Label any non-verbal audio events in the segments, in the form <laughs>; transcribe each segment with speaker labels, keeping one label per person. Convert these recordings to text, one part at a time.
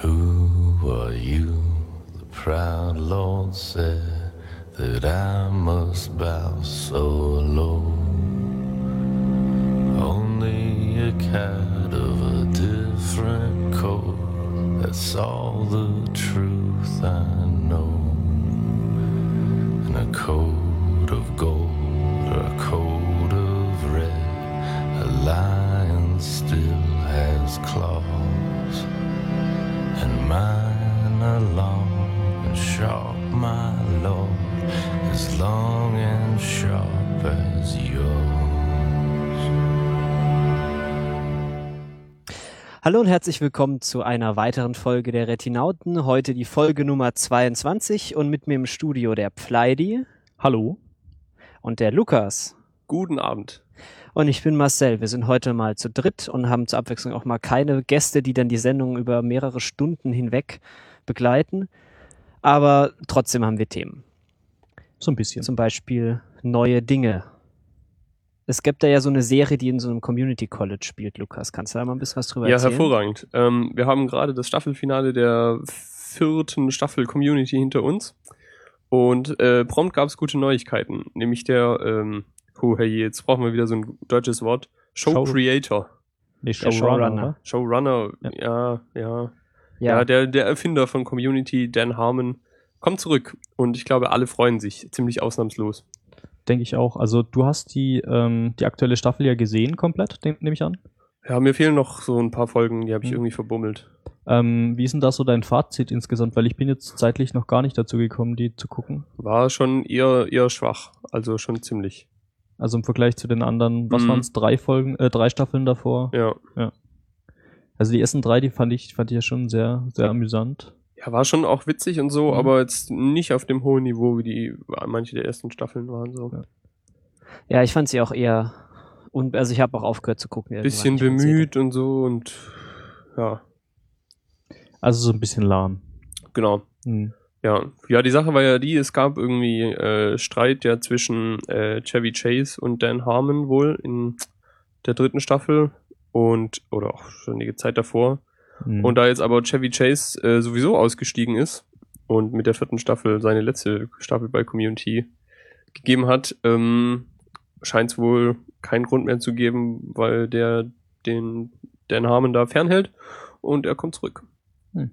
Speaker 1: Who are you? The proud Lord said that I must bow so low. Only a cat of a different coat. That's all the truth I know. And a coat
Speaker 2: Hallo und herzlich willkommen zu einer weiteren Folge der Retinauten. Heute die Folge Nummer 22 und mit mir im Studio der Pfleidi.
Speaker 3: Hallo.
Speaker 2: Und der Lukas.
Speaker 3: Guten Abend.
Speaker 2: Und ich bin Marcel. Wir sind heute mal zu dritt und haben zur Abwechslung auch mal keine Gäste, die dann die Sendung über mehrere Stunden hinweg begleiten. Aber trotzdem haben wir Themen.
Speaker 3: So ein bisschen.
Speaker 2: Zum Beispiel neue Dinge. Es gibt da ja so eine Serie, die in so einem Community College spielt, Lukas. Kannst du da mal ein bisschen was drüber
Speaker 3: ja,
Speaker 2: erzählen?
Speaker 3: Ja, hervorragend. Ähm, wir haben gerade das Staffelfinale der vierten Staffel Community hinter uns. Und äh, prompt gab es gute Neuigkeiten. Nämlich der, ähm, oh hey, jetzt brauchen wir wieder so ein deutsches Wort. Show, Show Creator.
Speaker 2: Nee, Showrunner.
Speaker 3: Showrunner, ja, ja. Ja, ja der, der Erfinder von Community, Dan Harmon, kommt zurück. Und ich glaube, alle freuen sich ziemlich ausnahmslos.
Speaker 4: Denke ich auch. Also du hast die, ähm, die aktuelle Staffel ja gesehen komplett, nehme ich an.
Speaker 3: Ja, mir fehlen noch so ein paar Folgen, die habe ich mhm. irgendwie verbummelt.
Speaker 4: Ähm, wie ist denn da so dein Fazit insgesamt? Weil ich bin jetzt zeitlich noch gar nicht dazu gekommen, die zu gucken.
Speaker 3: War schon eher, eher schwach, also schon ziemlich.
Speaker 4: Also im Vergleich zu den anderen, was mhm. waren es, drei Folgen, äh, drei Staffeln davor?
Speaker 3: Ja.
Speaker 4: ja. Also die ersten drei, die fand ich, fand ich ja schon sehr, sehr amüsant.
Speaker 3: Ja, war schon auch witzig und so, mhm. aber jetzt nicht auf dem hohen Niveau, wie die manche der ersten Staffeln waren. So.
Speaker 2: Ja, ja ich fand sie auch eher. Und also ich habe auch aufgehört zu gucken.
Speaker 3: Bisschen bemüht und so und ja.
Speaker 4: Also so ein bisschen lahm.
Speaker 3: Genau. Mhm. Ja. ja, die Sache war ja die, es gab irgendwie äh, Streit ja zwischen äh, Chevy Chase und Dan Harmon wohl in der dritten Staffel und oder auch schon einige Zeit davor. Mhm. Und da jetzt aber Chevy Chase äh, sowieso ausgestiegen ist und mit der vierten Staffel seine letzte Staffel bei Community gegeben hat, ähm, scheint es wohl keinen Grund mehr zu geben, weil der den Dan Harmon da fernhält und er kommt zurück. Hm.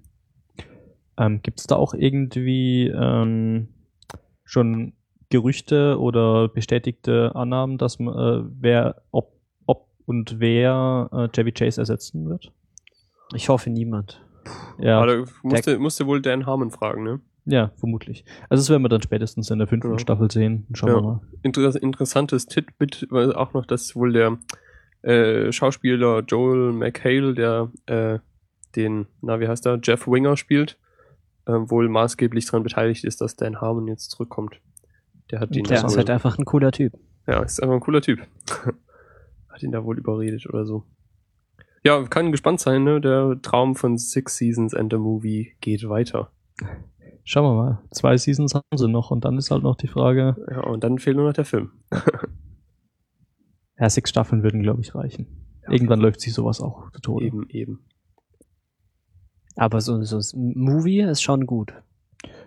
Speaker 4: Ähm, Gibt es da auch irgendwie ähm, schon Gerüchte oder bestätigte Annahmen, dass äh, wer, ob, ob und wer äh, Chevy Chase ersetzen wird?
Speaker 2: Ich hoffe niemand.
Speaker 3: Ja. Aber musste, musste wohl Dan Harmon fragen, ne?
Speaker 4: Ja, vermutlich. Also das werden wir dann spätestens in der fünften ja. Staffel sehen. Schauen ja. wir mal.
Speaker 3: Inter interessantes Titbit war auch noch, dass wohl der äh, Schauspieler Joel McHale, der äh, den, na wie heißt er, Jeff Winger spielt, äh, wohl maßgeblich daran beteiligt ist, dass Dan Harmon jetzt zurückkommt.
Speaker 2: Der hat ihn. Der ist halt einfach ein cooler Typ.
Speaker 3: Ja, ist einfach ein cooler Typ. <laughs> hat ihn da wohl überredet oder so. Ja, kann gespannt sein, ne? Der Traum von Six Seasons and a Movie geht weiter.
Speaker 4: Schauen wir mal. Zwei Seasons haben sie noch und dann ist halt noch die Frage.
Speaker 3: Ja, und dann fehlt nur noch der Film. <laughs>
Speaker 4: ja, sechs Staffeln würden, glaube ich, reichen. Ja, Irgendwann läuft sich sowas auch zu Tode.
Speaker 3: Eben, eben.
Speaker 2: Aber so, so ein Movie ist schon gut.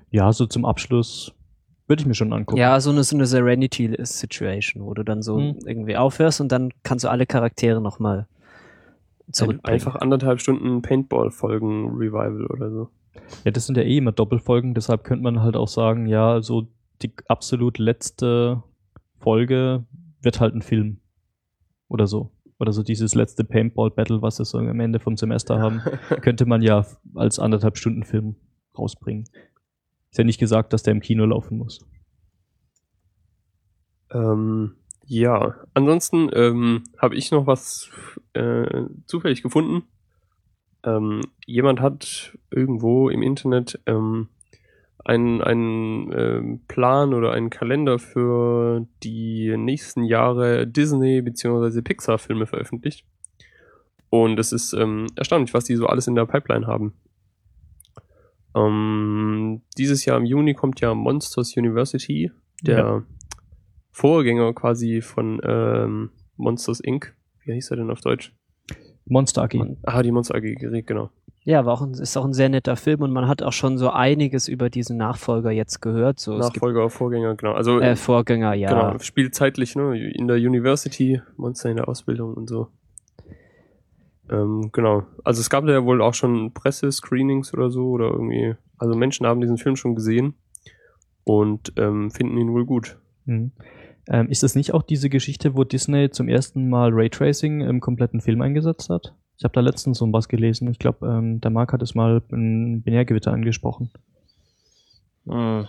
Speaker 4: Ja, so zum Abschluss würde ich mir schon angucken.
Speaker 2: Ja, so eine, so eine Serenity-Situation, wo du dann so hm. irgendwie aufhörst und dann kannst du alle Charaktere nochmal
Speaker 3: zurückbringen. Einfach anderthalb Stunden Paintball-Folgen Revival oder so.
Speaker 4: Ja, das sind ja eh immer Doppelfolgen, deshalb könnte man halt auch sagen, ja, so die absolut letzte Folge wird halt ein Film. Oder so. Oder so dieses letzte Paintball-Battle, was sie so am Ende vom Semester haben, <laughs> könnte man ja als anderthalb Stunden Film rausbringen. Ist ja nicht gesagt, dass der im Kino laufen muss.
Speaker 3: Ähm, ja, ansonsten ähm, habe ich noch was äh, zufällig gefunden. Ähm, jemand hat irgendwo im Internet ähm, einen, einen ähm, Plan oder einen Kalender für die nächsten Jahre Disney- bzw. Pixar-Filme veröffentlicht. Und es ist ähm, erstaunlich, was die so alles in der Pipeline haben. Ähm, dieses Jahr im Juni kommt ja Monsters University, der ja. Vorgänger quasi von ähm, Monsters Inc. Wie hieß er denn auf Deutsch?
Speaker 4: Monster AG.
Speaker 3: Ah, die Monster AG, genau.
Speaker 2: ja, war auch ein, ist auch ein sehr netter Film und man hat auch schon so einiges über diesen Nachfolger jetzt gehört. So, es gibt
Speaker 3: Nachfolger, Vorgänger, genau. Also
Speaker 2: äh, Vorgänger, ja.
Speaker 3: genau, spielt zeitlich, ne? In der University, Monster in der Ausbildung und so. Ähm, genau. Also es gab da ja wohl auch schon Pressescreenings oder so oder irgendwie. Also Menschen haben diesen Film schon gesehen und ähm, finden ihn wohl gut.
Speaker 4: Mhm. Ähm, ist das nicht auch diese Geschichte, wo Disney zum ersten Mal Raytracing im kompletten Film eingesetzt hat? Ich habe da letztens so was gelesen. Ich glaube, ähm, der Marc hat es mal in Binärgewitter angesprochen.
Speaker 2: Hm.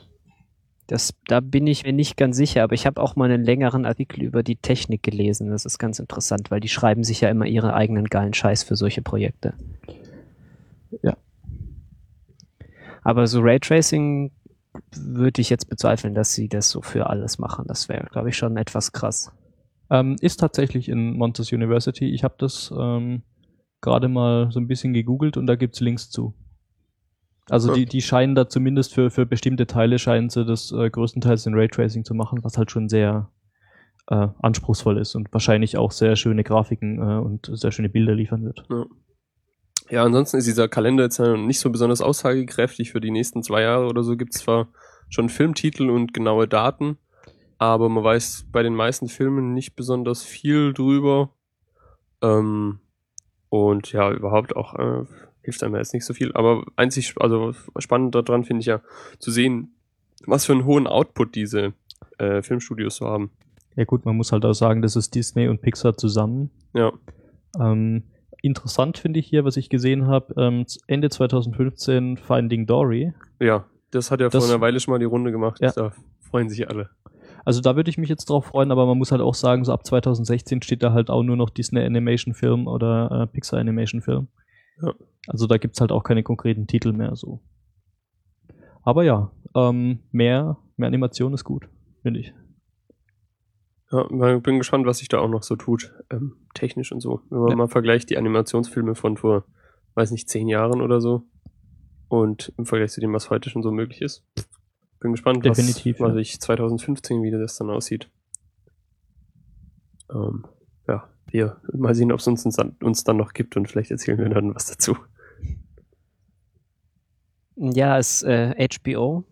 Speaker 2: Das, da bin ich mir nicht ganz sicher, aber ich habe auch mal einen längeren Artikel über die Technik gelesen. Das ist ganz interessant, weil die schreiben sich ja immer ihren eigenen geilen Scheiß für solche Projekte.
Speaker 4: Ja.
Speaker 2: Aber so Raytracing würde ich jetzt bezweifeln, dass sie das so für alles machen. Das wäre, glaube ich, schon etwas krass.
Speaker 4: Ähm, ist tatsächlich in Monsters University. Ich habe das ähm, gerade mal so ein bisschen gegoogelt und da gibt's Links zu. Also
Speaker 3: Ja.
Speaker 4: die, die scheinen da zumindest für, für bestimmte Teile scheinen sie das äh, größtenteils in Raytracing zu machen, was halt schon sehr äh, anspruchsvoll ist und wahrscheinlich auch sehr schöne Grafiken äh, und sehr schöne Bilder liefern wird.
Speaker 3: Ja. Ja, ansonsten ist dieser Kalender jetzt nicht so besonders aussagekräftig. Für die nächsten zwei Jahre oder so gibt es zwar schon Filmtitel und genaue Daten, aber man weiß bei den meisten Filmen nicht besonders viel drüber. Ähm, und ja, überhaupt auch äh, hilft einem jetzt nicht so viel. Aber einzig, also spannend daran finde ich ja zu sehen, was für einen hohen Output diese äh, Filmstudios so haben.
Speaker 4: Ja gut, man muss halt auch sagen, das ist Disney und Pixar zusammen.
Speaker 3: Ja,
Speaker 4: Ähm, interessant finde ich hier, was ich gesehen habe, ähm, Ende 2015 Finding Dory.
Speaker 3: ja, das hat ja
Speaker 4: Das-
Speaker 3: vor einer Weile schon mal die Runde gemacht.
Speaker 4: Ja.
Speaker 3: Da freuen sich alle.
Speaker 4: Also da würde ich mich jetzt drauf freuen, aber man muss halt auch sagen, so ab 2016 steht da halt auch nur noch Disney Animation Film oder äh, Pixar Animation Film.
Speaker 3: Ja.
Speaker 4: Also da gibt's halt auch keine konkreten Titel mehr so. Aber ja, ähm, mehr, mehr Animation ist gut, finde ich.
Speaker 3: Ja, bin gespannt, was sich da auch noch so tut, ähm, technisch und so. Wenn man
Speaker 4: Ja.
Speaker 3: mal vergleicht die Animationsfilme von vor, weiß nicht, zehn Jahren oder so und im Vergleich zu dem, was heute schon so möglich ist. Bin gespannt,
Speaker 4: Definitiv,
Speaker 3: was
Speaker 4: ja.
Speaker 3: ich 2015 wie das dann aussieht. Ähm, ja, wir mal sehen, ob es uns, uns dann noch gibt und vielleicht erzählen wir dann was dazu.
Speaker 2: Ja, ist äh, HBO.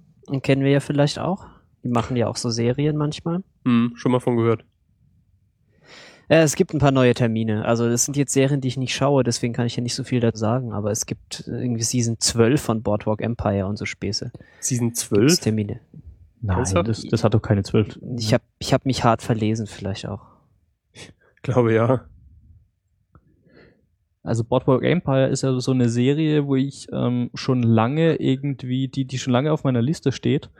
Speaker 2: Kennen wir ja vielleicht auch. Die machen ja auch so Serien manchmal.
Speaker 3: Hm, schon mal von gehört.
Speaker 2: Ja, es gibt ein paar neue Termine. Also das sind jetzt Serien, die ich nicht schaue, deswegen kann ich ja nicht so viel dazu sagen. Aber es gibt irgendwie Season 12 von Boardwalk Empire und so Späße.
Speaker 3: Season
Speaker 2: Gibt's
Speaker 3: 12?
Speaker 2: Termine.
Speaker 4: Nein, das, das hat doch keine zwölf.
Speaker 2: Ich habe ich hab mich hart verlesen vielleicht auch.
Speaker 3: Glaube ja.
Speaker 4: Also Boardwalk Empire ist ja so eine Serie, wo ich ähm, schon lange irgendwie, die, die schon lange auf meiner Liste steht,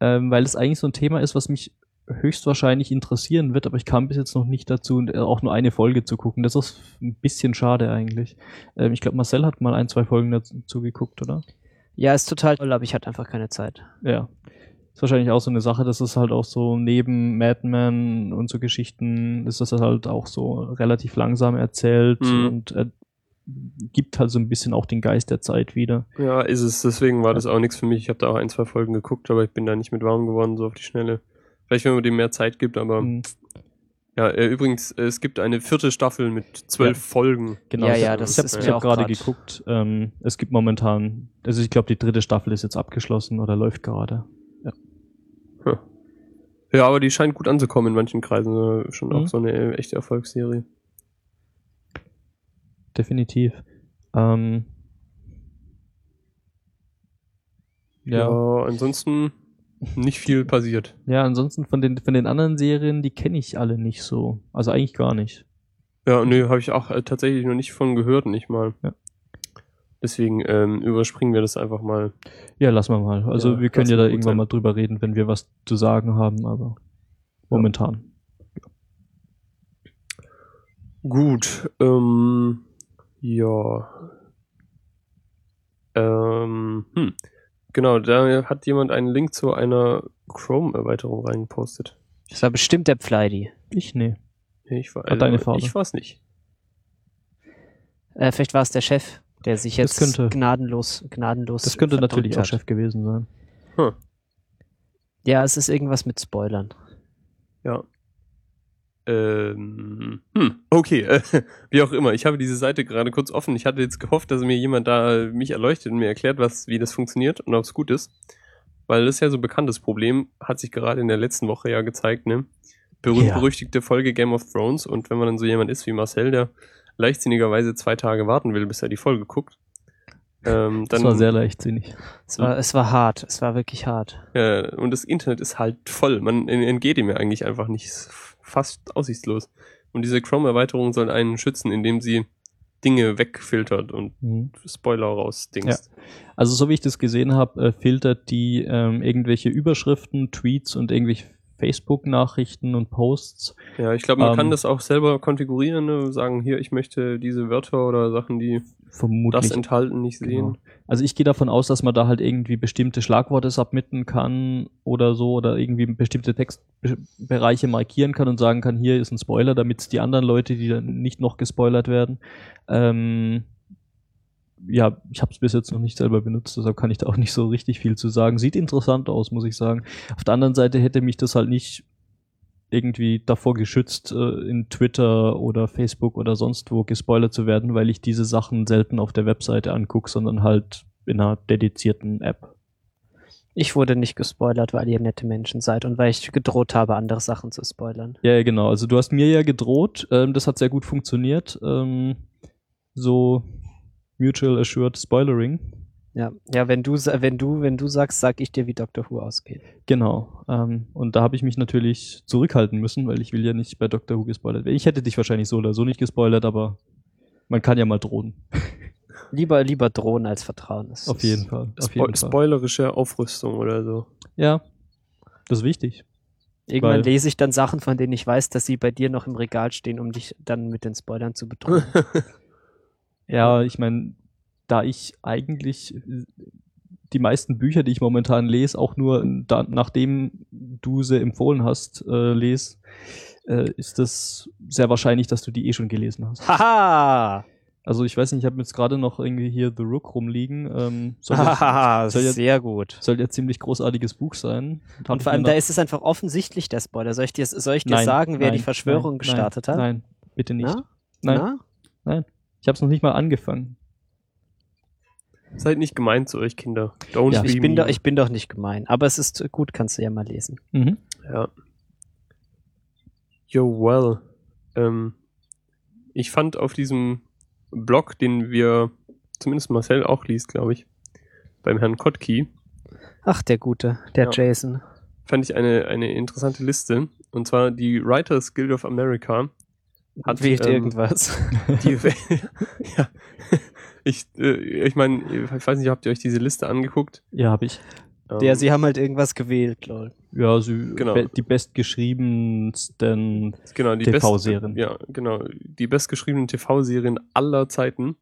Speaker 4: ähm, weil es eigentlich so ein Thema ist, was mich höchstwahrscheinlich interessieren wird, aber ich kam bis jetzt noch nicht dazu, äh, auch nur eine Folge zu gucken. Das ist ein bisschen schade eigentlich. Ähm, ich glaube, Marcel hat mal ein, zwei Folgen dazu geguckt, oder?
Speaker 2: Ja, ist total toll, aber ich hatte einfach keine Zeit.
Speaker 4: Ja. Ist wahrscheinlich auch so eine Sache, das ist halt auch so neben Mad Men und so Geschichten, ist das halt auch so relativ langsam erzählt
Speaker 3: Mhm.
Speaker 4: und äh, gibt halt so ein bisschen auch den Geist der Zeit wieder.
Speaker 3: Ja, ist es. Deswegen war das auch nichts für mich. Ich habe da auch ein, zwei Folgen geguckt, aber ich bin da nicht mit warm geworden, so auf die Schnelle. Vielleicht, wenn man dem mehr Zeit gibt, aber
Speaker 4: Mhm.
Speaker 3: ja, äh, übrigens, äh, es gibt eine vierte Staffel mit zwölf
Speaker 4: Ja.
Speaker 3: Folgen.
Speaker 4: Genau,
Speaker 2: Ja, ja, das
Speaker 4: ich habe hab
Speaker 2: auch
Speaker 4: gerade geguckt. Ähm, es gibt momentan, also ich glaube, die dritte Staffel ist jetzt abgeschlossen oder läuft gerade.
Speaker 3: Ja, aber die scheint gut anzukommen in manchen Kreisen. äh, Schon
Speaker 4: Mhm.
Speaker 3: auch so eine äh, echte Erfolgsserie.
Speaker 4: Definitiv. Ähm,
Speaker 3: Ja,
Speaker 4: ja.
Speaker 3: ansonsten nicht viel passiert.
Speaker 4: Ja, ansonsten von den, von den anderen Serien, die kenne ich alle nicht so. Also eigentlich gar nicht.
Speaker 3: Ja, nö, habe ich auch äh, tatsächlich noch nicht von gehört, nicht mal.
Speaker 4: Ja.
Speaker 3: Deswegen ähm, überspringen wir das einfach mal.
Speaker 4: Ja, lassen wir mal. Also
Speaker 3: Ja,
Speaker 4: wir können ja da irgendwann
Speaker 3: sein.
Speaker 4: mal drüber reden, wenn wir was zu sagen haben, aber momentan.
Speaker 3: Gut, ähm, ja. Ähm, hm. Genau, da hat jemand einen Link zu einer Chrome-Erweiterung reingepostet.
Speaker 2: Das war bestimmt der Pfleidi.
Speaker 4: Ich nee.
Speaker 3: Nee, Ich war,
Speaker 4: Hat deine Farbe.
Speaker 3: Ich war's nicht.
Speaker 2: Äh, vielleicht war es der Chef, der sich
Speaker 4: Das
Speaker 2: jetzt
Speaker 4: könnte-
Speaker 2: gnadenlos, gnadenlos.
Speaker 4: Das könnte natürlich auch
Speaker 2: hat.
Speaker 4: Chef gewesen sein.
Speaker 2: Ja, es ist irgendwas mit Spoilern.
Speaker 3: Ja. Ähm, hm, okay, äh, <laughs> wie auch immer. Ich habe diese Seite gerade kurz offen. Ich hatte jetzt gehofft, dass mir jemand da mich erleuchtet und mir erklärt, was, wie das funktioniert und ob es gut ist. Weil das ist ja so ein bekanntes Problem, hat sich gerade in der letzten Woche ja gezeigt, ne? Berühmt-berüchtigte
Speaker 4: Ja.
Speaker 3: Folge Game of Thrones und wenn man dann so jemand ist wie Marcel, der leichtsinnigerweise zwei Tage warten will, bis er die Folge guckt, ähm,
Speaker 4: Das
Speaker 3: dann
Speaker 4: war sehr leichtsinnig.
Speaker 2: Es war, es war hart, es war wirklich hart.
Speaker 3: Ja, und das Internet ist halt voll. Man en- entgeht ihm ja eigentlich einfach nicht. Fast aussichtslos. Und diese Chrome-Erweiterung soll einen schützen, indem sie Dinge wegfiltert und
Speaker 4: Mhm.
Speaker 3: Spoiler rausdingst.
Speaker 4: Also so wie ich das gesehen habe, äh, filtert die ähm, irgendwelche Überschriften, Tweets und irgendwelche Facebook-Nachrichten und Posts.
Speaker 3: Ja, ich glaube, man
Speaker 4: Ähm,
Speaker 3: kann das auch selber konfigurieren, ne? sagen, hier, ich möchte diese Wörter oder Sachen, die
Speaker 4: Vermutlich.
Speaker 3: das enthalten, nicht sehen.
Speaker 4: Genau. Also ich gehe davon aus, dass man da halt irgendwie bestimmte Schlagworte submitten kann oder so oder irgendwie bestimmte Textbereiche markieren kann und sagen kann, hier ist ein Spoiler, damit die anderen Leute, die dann nicht noch gespoilert werden, ähm, ja, ich habe es bis jetzt noch nicht selber benutzt, deshalb kann ich da auch nicht so richtig viel zu sagen. Sieht interessant aus, muss ich sagen. Auf der anderen Seite hätte mich das halt nicht irgendwie davor geschützt, äh, in Twitter oder Facebook oder sonst wo gespoilert zu werden, weil ich diese Sachen selten auf der Webseite angucke, sondern halt in einer dedizierten App.
Speaker 2: Ich wurde nicht gespoilert, weil ihr nette Menschen seid und weil ich gedroht habe, andere Sachen zu spoilern.
Speaker 4: Ja, genau. Also du hast mir ja gedroht, ähm, das hat sehr gut funktioniert. Ähm, so Mutual Assured Spoilering.
Speaker 2: Ja, ja, wenn du, sa- wenn du, wenn du sagst, sag ich dir, wie Dr. Who ausgeht.
Speaker 4: Genau. Ähm, und da habe ich mich natürlich zurückhalten müssen, weil ich will ja nicht bei Dr. Who gespoilert werden. Ich hätte dich wahrscheinlich so oder so nicht gespoilert, aber man kann ja mal drohen. <laughs>
Speaker 2: Lieber, lieber drohen als vertrauen. Das
Speaker 4: Auf jeden Fall. Auf jeden Fall.
Speaker 3: spoilerische Aufrüstung oder so.
Speaker 4: Ja, das ist wichtig.
Speaker 2: Irgendwann
Speaker 4: Weil-
Speaker 2: lese ich dann Sachen, von denen ich weiß, dass sie bei dir noch im Regal stehen, um dich dann mit den Spoilern zu bedrohen. <laughs>
Speaker 4: Ja, ich meine, da ich eigentlich äh, die meisten Bücher, die ich momentan lese, auch nur da, nachdem du sie empfohlen hast, äh, lese, äh, ist das sehr wahrscheinlich, dass du die eh schon gelesen hast.
Speaker 2: Haha!
Speaker 4: Also ich weiß nicht, ich habe jetzt gerade noch irgendwie hier The Rook rumliegen. Ähm, soll, jetzt,
Speaker 2: Haha,
Speaker 4: soll, jetzt,
Speaker 2: sehr gut.
Speaker 4: soll jetzt ziemlich großartiges Buch sein.
Speaker 2: Und
Speaker 4: ich
Speaker 2: vor allem, da ist es einfach offensichtlich der Spoiler. Soll ich dir, soll ich dir
Speaker 4: Nein,
Speaker 2: sagen, wer
Speaker 4: nein,
Speaker 2: die Verschwörung
Speaker 4: nein,
Speaker 2: gestartet
Speaker 4: nein,
Speaker 2: hat?
Speaker 4: Nein, bitte nicht.
Speaker 2: Na?
Speaker 4: Nein,
Speaker 2: Na?
Speaker 4: Ich habe es noch nicht mal angefangen.
Speaker 3: Seid nicht gemein zu euch, Kinder. Don't
Speaker 4: Ja.
Speaker 3: be
Speaker 2: Ich bin, doch, ich bin doch nicht gemein. Aber es ist gut, kannst du ja mal lesen.
Speaker 4: Mhm.
Speaker 3: Ja. Yo, well. Ähm, ich fand auf diesem Blog, den wir, zumindest Marcel auch liest, glaube ich, beim Herrn Kottke,
Speaker 2: Ach, der Gute, der
Speaker 3: Ja.
Speaker 2: Jason.
Speaker 3: fand ich eine, eine interessante Liste. Und zwar die Writers Guild of America hat
Speaker 2: Wählt
Speaker 3: ähm,
Speaker 2: irgendwas.
Speaker 3: Die, <laughs> ja, ich, äh, ich meine, ich weiß nicht, habt ihr euch diese Liste angeguckt?
Speaker 4: Ja, habe ich.
Speaker 3: Ähm,
Speaker 2: Ja, sie haben halt irgendwas gewählt, lol.
Speaker 4: Ja, sie,
Speaker 3: Genau.
Speaker 4: be die bestgeschriebensten
Speaker 3: genau,
Speaker 4: TV-Serien.
Speaker 3: Best, ja, genau, die bestgeschriebenen TV-Serien aller Zeiten.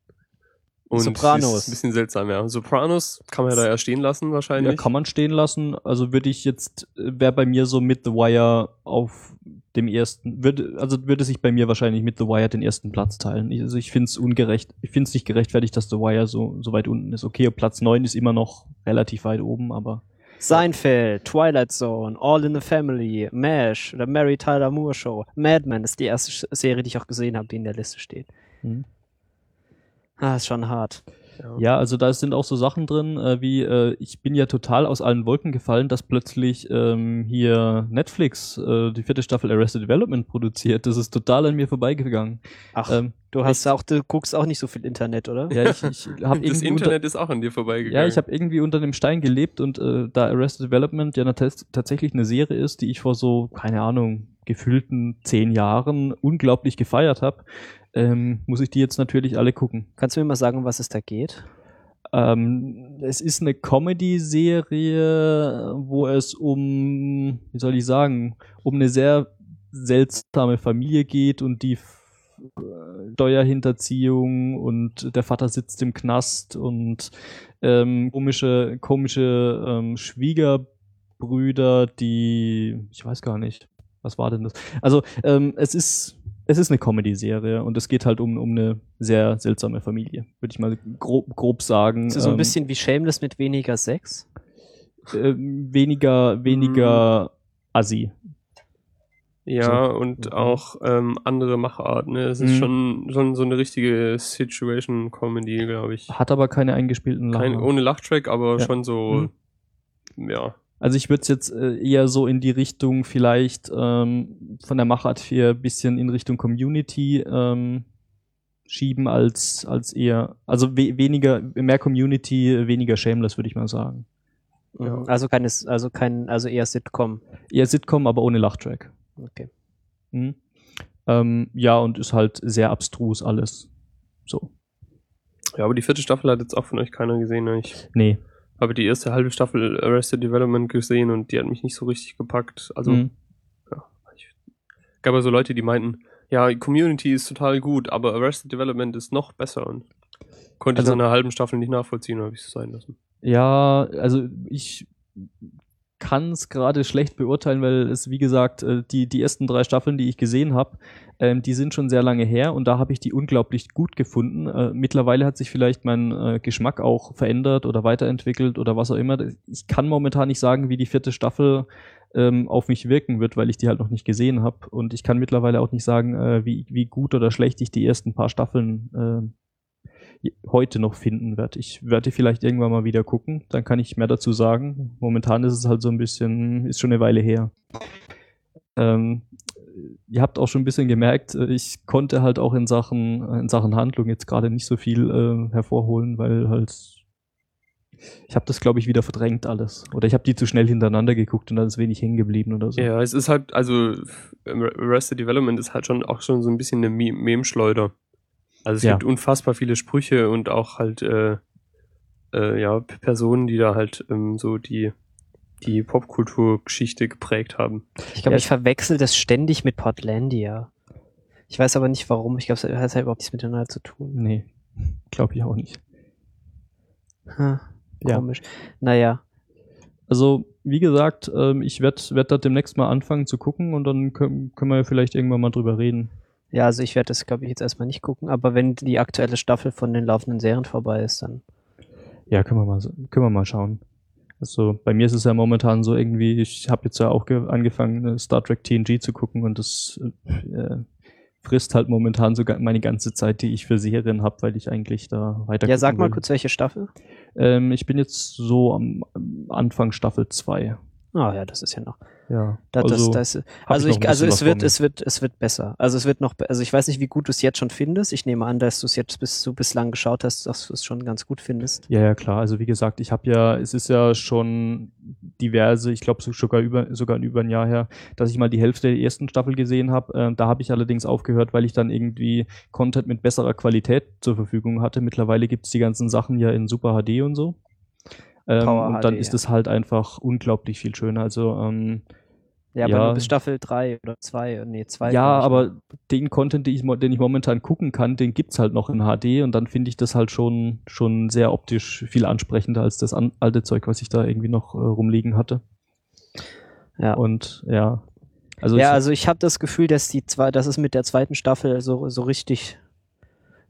Speaker 3: Und
Speaker 2: Sopranos.
Speaker 3: das Ist ein bisschen seltsam, ja. Sopranos kann man ja da ja stehen lassen
Speaker 4: ja,
Speaker 3: wahrscheinlich.
Speaker 4: kann man stehen lassen. Also würde ich jetzt, wäre bei mir so mit The Wire auf dem ersten, würde, also würde sich bei mir wahrscheinlich mit The Wire den ersten Platz teilen. Ich, also ich finde es ungerecht, ich finde es nicht gerechtfertigt, dass The Wire so, so weit unten ist. Okay, Platz 9 ist immer noch relativ weit oben, aber
Speaker 2: Seinfeld, Twilight Zone, All in the Family, MASH, The Mary Tyler Moore Show, Mad Men ist die erste Serie, die ich auch gesehen habe, die in der Liste steht.
Speaker 4: hm.
Speaker 2: Ah, ist schon hart.
Speaker 4: Ja, also da sind auch so Sachen drin, äh, wie äh, ich bin ja total aus allen Wolken gefallen, dass plötzlich ähm, hier Netflix äh, die vierte Staffel Arrested Development produziert. Das ist total an mir vorbeigegangen.
Speaker 2: Ach,
Speaker 4: Ähm,
Speaker 2: du hast auch, du guckst auch nicht so viel Internet, oder?
Speaker 4: ja, ich, ich habe <laughs>
Speaker 3: das
Speaker 4: irgendwie
Speaker 3: Internet ist auch an dir vorbeigegangen.
Speaker 4: Ja, ich habe irgendwie unter dem Stein gelebt und äh, da Arrested Development ja tats- tatsächlich eine Serie ist, die ich vor so, keine Ahnung, gefühlten zehn Jahren unglaublich gefeiert habe, ähm, muss ich die jetzt natürlich alle gucken.
Speaker 2: Kannst du mir mal sagen, um was es da geht?
Speaker 4: Ähm, es ist eine Comedy-Serie, wo es um, wie soll ich sagen, um eine sehr seltsame Familie geht und die äh, Steuerhinterziehung und der Vater sitzt im Knast und ähm, komische, komische ähm, Schwiegerbrüder, die, ich weiß gar nicht, was war denn das? Also ähm, es ist es ist eine Comedy-Serie und es geht halt um, um eine sehr seltsame Familie, würde ich mal grob, grob sagen.
Speaker 2: So ein
Speaker 4: Ähm,
Speaker 2: bisschen wie Shameless mit weniger Sex?
Speaker 4: äh, weniger, weniger assi.
Speaker 3: Ja,
Speaker 4: So.
Speaker 3: und
Speaker 4: Mhm.
Speaker 3: auch ähm, andere Macharten. Ne? Es ist
Speaker 4: Mhm.
Speaker 3: schon, schon so eine richtige Situation-Comedy, glaube ich.
Speaker 4: Hat aber keine eingespielten Lacher.
Speaker 3: Kein, ohne Lachtrack, aber
Speaker 4: Ja.
Speaker 3: schon so, ja.
Speaker 4: Also ich würde es jetzt äh, eher so in die Richtung vielleicht ähm, von der Machart hier ein bisschen in Richtung Community ähm, schieben als als eher also we weniger mehr Community weniger Shameless würde ich mal sagen
Speaker 2: Mhm. Also keines, also kein, also eher Sitcom.
Speaker 4: eher Sitcom aber ohne Lachtrack
Speaker 2: Okay.
Speaker 4: mhm. ähm, ja und ist halt sehr abstrus alles so
Speaker 3: Ja, aber die vierte Staffel hat jetzt auch von euch keiner gesehen. Ne? Ich
Speaker 4: nee
Speaker 3: habe die erste halbe Staffel Arrested Development gesehen und die hat mich nicht so richtig gepackt. Also
Speaker 4: Mhm.
Speaker 3: ich gab ja so Leute, die meinten, ja, Community ist total gut, aber Arrested Development ist noch besser und konnte
Speaker 4: Also-
Speaker 3: es in einer halben Staffel nicht nachvollziehen, habe ich es sein lassen.
Speaker 4: Ja, also ich kann es gerade schlecht beurteilen, weil es, wie gesagt, äh, die, die ersten drei Staffeln, die ich gesehen habe, ähm, die sind schon sehr lange her und da habe ich die unglaublich gut gefunden. Äh, mittlerweile hat sich vielleicht mein äh, Geschmack auch verändert oder weiterentwickelt oder was auch immer. Ich kann momentan nicht sagen, wie die vierte Staffel ähm, auf mich wirken wird, weil ich die halt noch nicht gesehen habe. Und ich kann mittlerweile auch nicht sagen, äh, wie, wie gut oder schlecht ich die ersten paar Staffeln äh, heute noch finden werde. Ich werde vielleicht irgendwann mal wieder gucken, dann kann ich mehr dazu sagen. Momentan ist es halt so ein bisschen, ist schon eine Weile her. Ähm, ihr habt auch schon ein bisschen gemerkt, äh, ich konnte halt auch in Sachen, in Sachen Handlung jetzt gerade nicht so viel äh, hervorholen, weil halt ich habe das, glaube ich, wieder verdrängt alles. Oder ich habe die zu schnell hintereinander geguckt und dann ist wenig hängen geblieben oder so.
Speaker 3: Ja, es ist halt, also Arrested Development ist halt schon auch schon so ein bisschen eine Me- Meme-Schleuder. Also es
Speaker 4: Ja.
Speaker 3: gibt unfassbar viele Sprüche und auch halt äh, äh, ja, Personen, die da halt ähm, so die, die Popkulturgeschichte geprägt haben.
Speaker 2: Ich glaube,
Speaker 4: Ja,
Speaker 2: ich verwechsel das ständig mit Portlandia. Ich weiß aber nicht warum. Ich glaube, es hat halt überhaupt nichts miteinander zu tun.
Speaker 4: Nee, glaube ich auch nicht.
Speaker 2: Ha,
Speaker 4: Ja.
Speaker 2: komisch. Naja.
Speaker 4: Also, wie gesagt, ähm, ich werde werd da demnächst mal anfangen zu gucken und dann können, können wir ja vielleicht irgendwann mal drüber reden.
Speaker 2: Ja, also ich werde das, glaube ich, jetzt erstmal nicht gucken, aber wenn die aktuelle Staffel von den laufenden Serien vorbei ist, dann.
Speaker 4: Ja, können wir mal, können wir mal schauen. Also bei mir ist es ja momentan so irgendwie, ich habe jetzt ja auch ge- angefangen, äh, Star Trek TNG zu gucken und das äh, frisst halt momentan sogar meine ganze Zeit, die ich für Serien habe, weil ich eigentlich da weiter
Speaker 2: Ja, sag mal
Speaker 4: will.
Speaker 2: kurz, welche Staffel?
Speaker 4: Ähm, ich bin jetzt so am, am Anfang Staffel 2.
Speaker 2: Ah ja, das ist ja noch.
Speaker 4: Ja,
Speaker 2: Da,
Speaker 4: also,
Speaker 2: das, das,
Speaker 4: hab
Speaker 2: also
Speaker 4: ich
Speaker 2: ich, also es wird, es wird, es wird besser. Also es wird noch, also ich weiß nicht, wie gut du es jetzt schon findest. Ich nehme an, dass du es jetzt bis du bislang geschaut hast, dass du es schon ganz gut findest.
Speaker 4: Ja, ja, klar. Also wie gesagt, ich habe ja, es ist ja schon diverse, ich glaube sogar über sogar über ein Jahr her, dass ich mal die Hälfte der ersten Staffel gesehen habe. Ähm, da habe ich allerdings aufgehört, weil ich dann irgendwie Content mit besserer Qualität zur Verfügung hatte. Mittlerweile gibt's die ganzen Sachen ja in Super HD und so. Ähm, und dann
Speaker 2: HD,
Speaker 4: ist
Speaker 2: ja.
Speaker 4: es halt einfach unglaublich viel schöner. Also ähm,
Speaker 2: Ja, aber
Speaker 4: Ja.
Speaker 2: nur bis Staffel 3 oder 2, nee, 2.
Speaker 4: ja, aber den Content, den ich, den ich momentan gucken kann, den gibt's halt noch in HD und dann finde ich das halt schon, schon sehr optisch viel ansprechender als das an, alte Zeug, was ich da irgendwie noch äh, rumliegen hatte.
Speaker 2: Ja.
Speaker 4: Und ja. Also
Speaker 2: ja,
Speaker 4: ich,
Speaker 2: also ich habe das Gefühl, dass die zwei, dass es mit der zweiten Staffel so, so richtig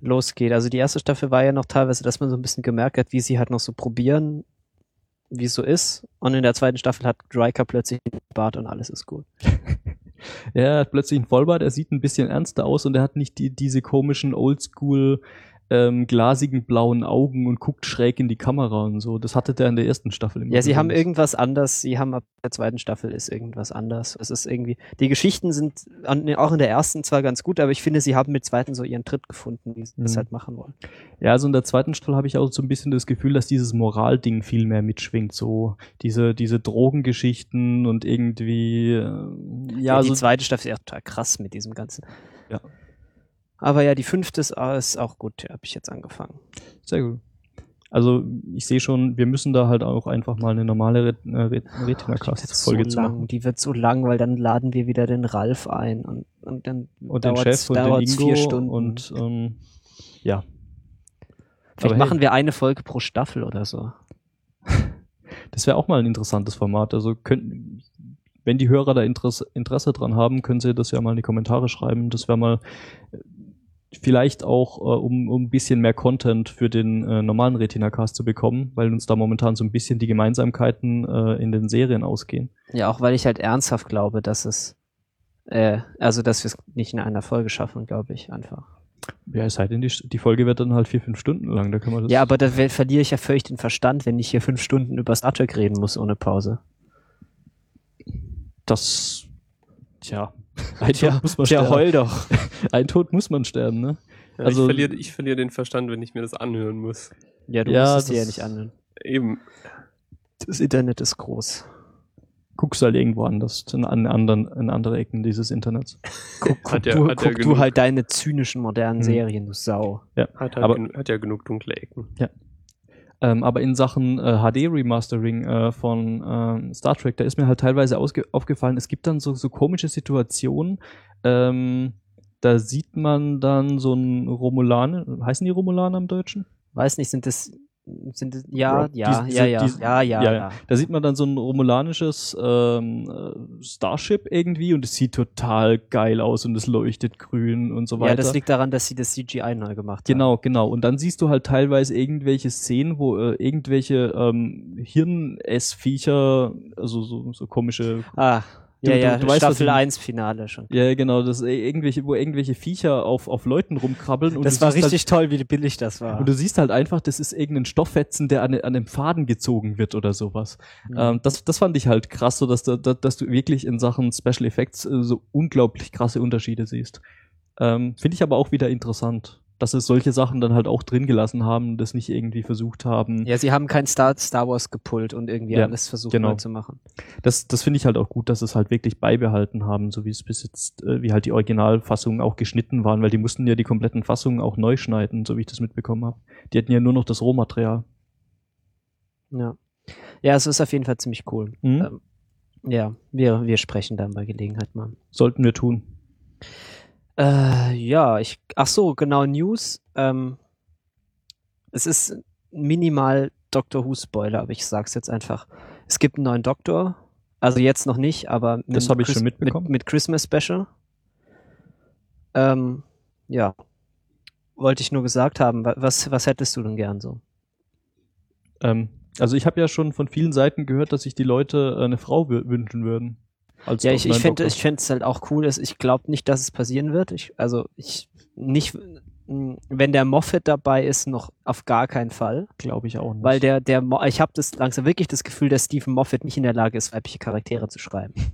Speaker 2: losgeht. Also die erste Staffel war ja noch teilweise, dass man so ein bisschen gemerkt hat, wie sie halt noch so probieren, wie es so ist. Und in der zweiten Staffel hat Riker plötzlich einen Bart und alles ist gut.
Speaker 4: ja, <laughs> er hat plötzlich einen Vollbart, er sieht ein bisschen ernster aus und er hat nicht die, diese komischen Oldschool ähm, glasigen blauen Augen und guckt schräg in die Kamera und so. Das hatte der in der ersten Staffel immer.
Speaker 2: Ja, sie haben irgendwas anders, sie haben ab der zweiten Staffel ist irgendwas anders. Es ist irgendwie, die Geschichten sind an, auch in der ersten zwar ganz gut, aber ich finde, sie haben mit zweiten so ihren Tritt gefunden, wie sie das
Speaker 4: Mhm.
Speaker 2: halt machen wollen.
Speaker 4: Ja, also in der zweiten Staffel habe ich auch so ein bisschen das Gefühl, dass dieses Moralding viel mehr mitschwingt. So diese, diese Drogengeschichten und irgendwie, äh, ja,
Speaker 2: Ja,
Speaker 4: so,
Speaker 2: die zweite Staffel ist ja total krass mit diesem Ganzen.
Speaker 4: Ja.
Speaker 2: Aber ja, die fünfte ist, ist auch gut, habe ich jetzt angefangen.
Speaker 4: sehr gut. Also ich sehe schon, wir müssen da halt auch einfach mal eine normale Ret äh, Ret
Speaker 2: Die wird
Speaker 4: Retina-Cast-Folge
Speaker 2: so
Speaker 4: zu
Speaker 2: lang,
Speaker 4: machen.
Speaker 2: die wird so lang, weil dann laden wir wieder den Ralf ein und, und dann
Speaker 4: Und
Speaker 2: dauert's
Speaker 4: Ingo
Speaker 2: vier Stunden.
Speaker 4: und ähm, ja.
Speaker 2: Vielleicht
Speaker 4: aber hey.
Speaker 2: machen wir eine Folge pro Staffel oder so. <laughs>
Speaker 4: Das wäre auch mal ein interessantes Format. Also können, wenn die Hörer da Interesse, Interesse dran haben, können sie das ja mal in die Kommentare schreiben. Das wäre mal äh, vielleicht auch, äh, um, um ein bisschen mehr Content für den äh, normalen Retina-Cast zu bekommen, weil uns da momentan so ein bisschen die Gemeinsamkeiten äh, in den Serien ausgehen.
Speaker 2: Ja, auch weil ich halt ernsthaft glaube, dass es Äh, also, dass wir es nicht in einer Folge schaffen, glaube ich, einfach.
Speaker 4: Ja, es sei denn, die, die Folge wird dann halt vier, fünf Stunden lang. Da kann man das
Speaker 2: Ja, aber da ver- verliere ich ja völlig den Verstand, wenn ich hier fünf Stunden über Star Trek reden muss ohne Pause.
Speaker 4: das. Tja. Ein Tod muss man sterben.
Speaker 2: heul doch. <laughs>
Speaker 4: Ein Tod muss man sterben, ne?
Speaker 3: Ja,
Speaker 4: Also-
Speaker 3: ich verliere ich verlier den Verstand, wenn ich mir das anhören muss.
Speaker 2: Ja, du
Speaker 4: Ja,
Speaker 2: musst es dir ja nicht anhören.
Speaker 3: Eben.
Speaker 2: Das Internet ist groß.
Speaker 4: Guckst halt irgendwo anders, in, an anderen, in andere Ecken dieses Internets.
Speaker 2: Guck, <laughs> guck,
Speaker 3: Hat ja-
Speaker 2: du,
Speaker 3: ja
Speaker 2: guck du halt deine zynischen modernen
Speaker 4: Hm.
Speaker 2: Serien, du Sau.
Speaker 3: Hat, halt
Speaker 4: Aber-
Speaker 3: hat ja genug dunkle Ecken.
Speaker 4: Ähm, aber in Sachen äh, HD-Remastering äh, von ähm, Star Trek, da ist mir halt teilweise aufgefallen, es gibt dann so, so komische Situationen, ähm, da sieht man dann so ein Romulaner, heißen die Romulaner im Deutschen?
Speaker 2: Weiß nicht, sind das, sind das, ja,
Speaker 4: Ja,
Speaker 2: ja, ja, ja, ja, ja.
Speaker 4: Da sieht man dann so ein romulanisches ähm, äh, Starship irgendwie und es sieht total geil aus und es leuchtet grün und so weiter.
Speaker 2: Ja, das liegt daran, dass sie das CGI neu gemacht haben.
Speaker 4: Genau, genau. Und dann siehst du halt teilweise irgendwelche Szenen, wo äh, irgendwelche ähm, Hirn-Essviecher, also so, so komische,
Speaker 2: Ah,
Speaker 4: Du-
Speaker 2: ja,
Speaker 4: du-
Speaker 2: ja,
Speaker 4: du weißt, was
Speaker 2: Staffel
Speaker 4: ich-
Speaker 2: 1 Finale schon.
Speaker 4: ja genau, das äh, irgendwelche, wo irgendwelche Viecher auf, auf Leuten rumkrabbeln. Und
Speaker 2: Das
Speaker 4: du
Speaker 2: war
Speaker 4: siehst
Speaker 2: richtig toll, wie billig das
Speaker 4: Halt,
Speaker 2: war.
Speaker 4: und du siehst halt einfach, das ist irgendein Stofffetzen, der an, an einem Faden gezogen wird oder sowas.
Speaker 2: Mhm.
Speaker 4: Ähm, das, das fand ich halt krass, so dass, du- dass, dass du wirklich in Sachen Special Effects äh, so unglaublich krasse Unterschiede siehst. Ähm, Finde ich aber auch wieder interessant, dass es solche Sachen dann halt auch drin gelassen haben und das nicht irgendwie versucht haben.
Speaker 2: ja, sie haben kein Star, Star Wars gepullt und irgendwie
Speaker 4: Ja,
Speaker 2: alles versucht
Speaker 4: genau.
Speaker 2: neu zu machen.
Speaker 4: Das, das finde ich halt auch gut, dass es halt wirklich beibehalten haben, so wie es bis jetzt, äh, wie halt die Originalfassungen auch geschnitten waren, weil die mussten ja die kompletten Fassungen auch neu schneiden, so wie ich das mitbekommen habe. Die hatten ja nur noch das Rohmaterial.
Speaker 2: Ja. Ja, es ist auf jeden Fall ziemlich cool.
Speaker 4: Mhm.
Speaker 2: Ähm, ja, wir, wir sprechen dann bei Gelegenheit mal.
Speaker 4: Sollten wir tun.
Speaker 2: Äh, ja, ich, ach so, genau, News. Ähm, es ist minimal Doctor Who Spoiler, aber ich sag's jetzt einfach. Es gibt einen neuen Doktor. Also jetzt noch nicht, aber mit
Speaker 4: Das
Speaker 2: dem
Speaker 4: hab ich
Speaker 2: Chris-
Speaker 4: schon mitbekommen.
Speaker 2: Mit, mit Christmas Special. Ähm, ja. Wollte ich nur gesagt haben. Wa- Was, was hättest du denn gern so?
Speaker 4: Ähm, also ich habe ja schon von vielen Seiten gehört, dass sich die Leute äh, eine Frau wü- wünschen würden. Als
Speaker 2: Ja, ich, ich fände es halt auch cool, dass ich glaube nicht, dass es passieren wird. Ich, also ich nicht, mh, wenn der Moffat dabei ist, noch auf gar keinen Fall.
Speaker 4: glaube ich auch nicht.
Speaker 2: Weil der, der, Mo- ich habe das langsam wirklich das Gefühl, dass Stephen Moffat nicht in der Lage ist, weibliche Charaktere zu schreiben. <laughs>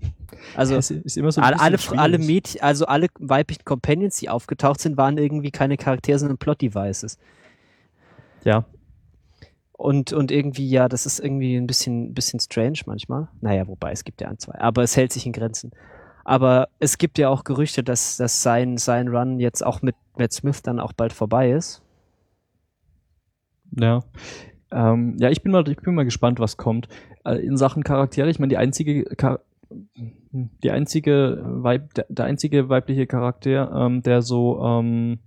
Speaker 2: Also
Speaker 4: es ist immer so
Speaker 2: alle, alle. Mädchen, also alle weiblichen Companions, die aufgetaucht sind, waren irgendwie keine Charaktere, sondern Plot-Devices.
Speaker 4: Ja,
Speaker 2: Und, und irgendwie, ja, das ist irgendwie ein bisschen, bisschen strange manchmal. Naja, wobei, es gibt ja ein, zwei. Aber es hält sich in Grenzen. Aber es gibt ja auch Gerüchte, dass, dass sein, sein Run jetzt auch mit Matt Smith dann auch bald vorbei ist.
Speaker 4: ja. Ähm, ja, ich bin mal, ich bin mal gespannt, was kommt. Äh, in Sachen Charaktere, ich meine, die einzige, die einzige Weib, der, der einzige weibliche Charakter, ähm, der so ähm,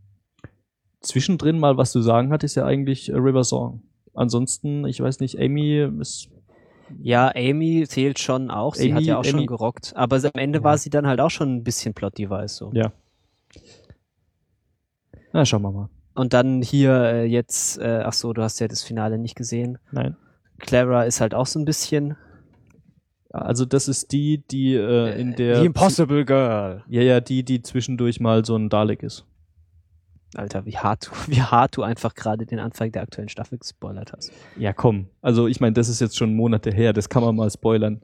Speaker 4: zwischendrin mal was zu sagen hat, ist ja eigentlich äh, River Song. Ansonsten, ich weiß nicht, Amy ist
Speaker 2: Ja, Amy zählt schon auch. Sie hat
Speaker 4: Amy-
Speaker 2: ja auch schon
Speaker 4: Amy-
Speaker 2: gerockt. Aber am Ende
Speaker 4: Ja.
Speaker 2: war sie dann halt auch schon ein bisschen Plot-Device so.
Speaker 4: Ja. Na, schauen wir mal.
Speaker 2: Und dann hier äh, jetzt, äh, ach so, du hast ja das Finale nicht gesehen.
Speaker 4: Nein.
Speaker 2: Clara ist halt auch so ein bisschen
Speaker 4: Also das ist die, die äh, in der
Speaker 2: The Impossible Girl.
Speaker 4: Ja, ja, die, die zwischendurch mal so ein Dalek ist.
Speaker 2: Alter, wie hart, du, <laughs> wie hart du einfach gerade den Anfang der aktuellen Staffel gespoilert hast.
Speaker 4: Ja, komm. Also ich meine, das ist jetzt schon Monate her, das kann man mal spoilern.